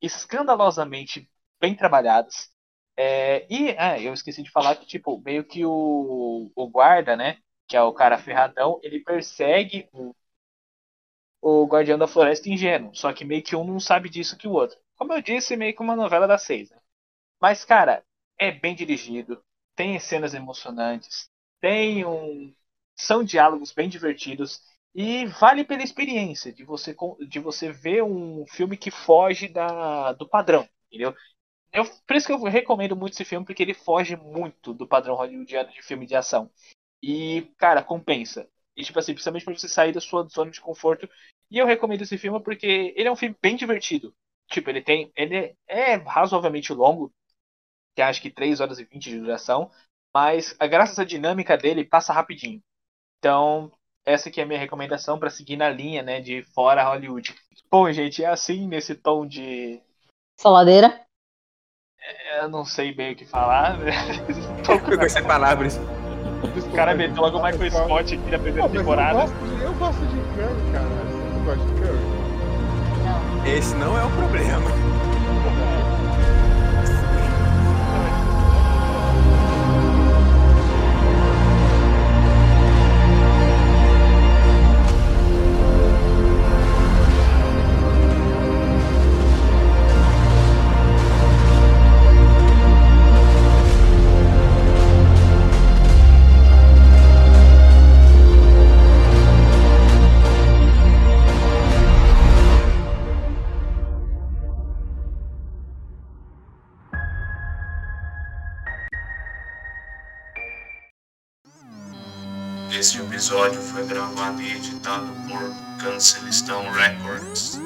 escandalosamente bem trabalhadas. É, e é, eu esqueci de falar que tipo meio que o, o guarda, né, que é o cara ferradão, ele persegue o, o guardião da floresta ingênuo. Só que meio que um não sabe disso que o outro. Como eu disse, meio que uma novela das seis. Né? Mas cara, é bem dirigido, tem cenas emocionantes, tem um são diálogos bem divertidos e vale pela experiência de você de você ver um filme que foge da, do padrão, entendeu? Eu, por isso que eu recomendo muito esse filme porque ele foge muito do padrão hollywoodiano de filme de ação. E, cara, compensa. E tipo assim, principalmente pra você sair da sua zona de conforto. E eu recomendo esse filme porque ele é um filme bem divertido. Tipo, ele tem. Ele é razoavelmente longo, tem acho que 3 horas e 20 de duração, mas a- graças à dinâmica dele passa rapidinho. Então, essa aqui é a minha recomendação para seguir na linha, né, de fora Hollywood. Bom, gente, é assim nesse tom de
Saladeira.
eu não sei bem o que falar, né?
Ficou sem palavras.
O cara meteu logo o Michael Scott aqui na primeira temporada.
Eu gosto, de, eu gosto de Curry, cara. Não gosta de Curry?
Esse não é o problema.
Episódio foi gravado e editado por Cancelistão Records.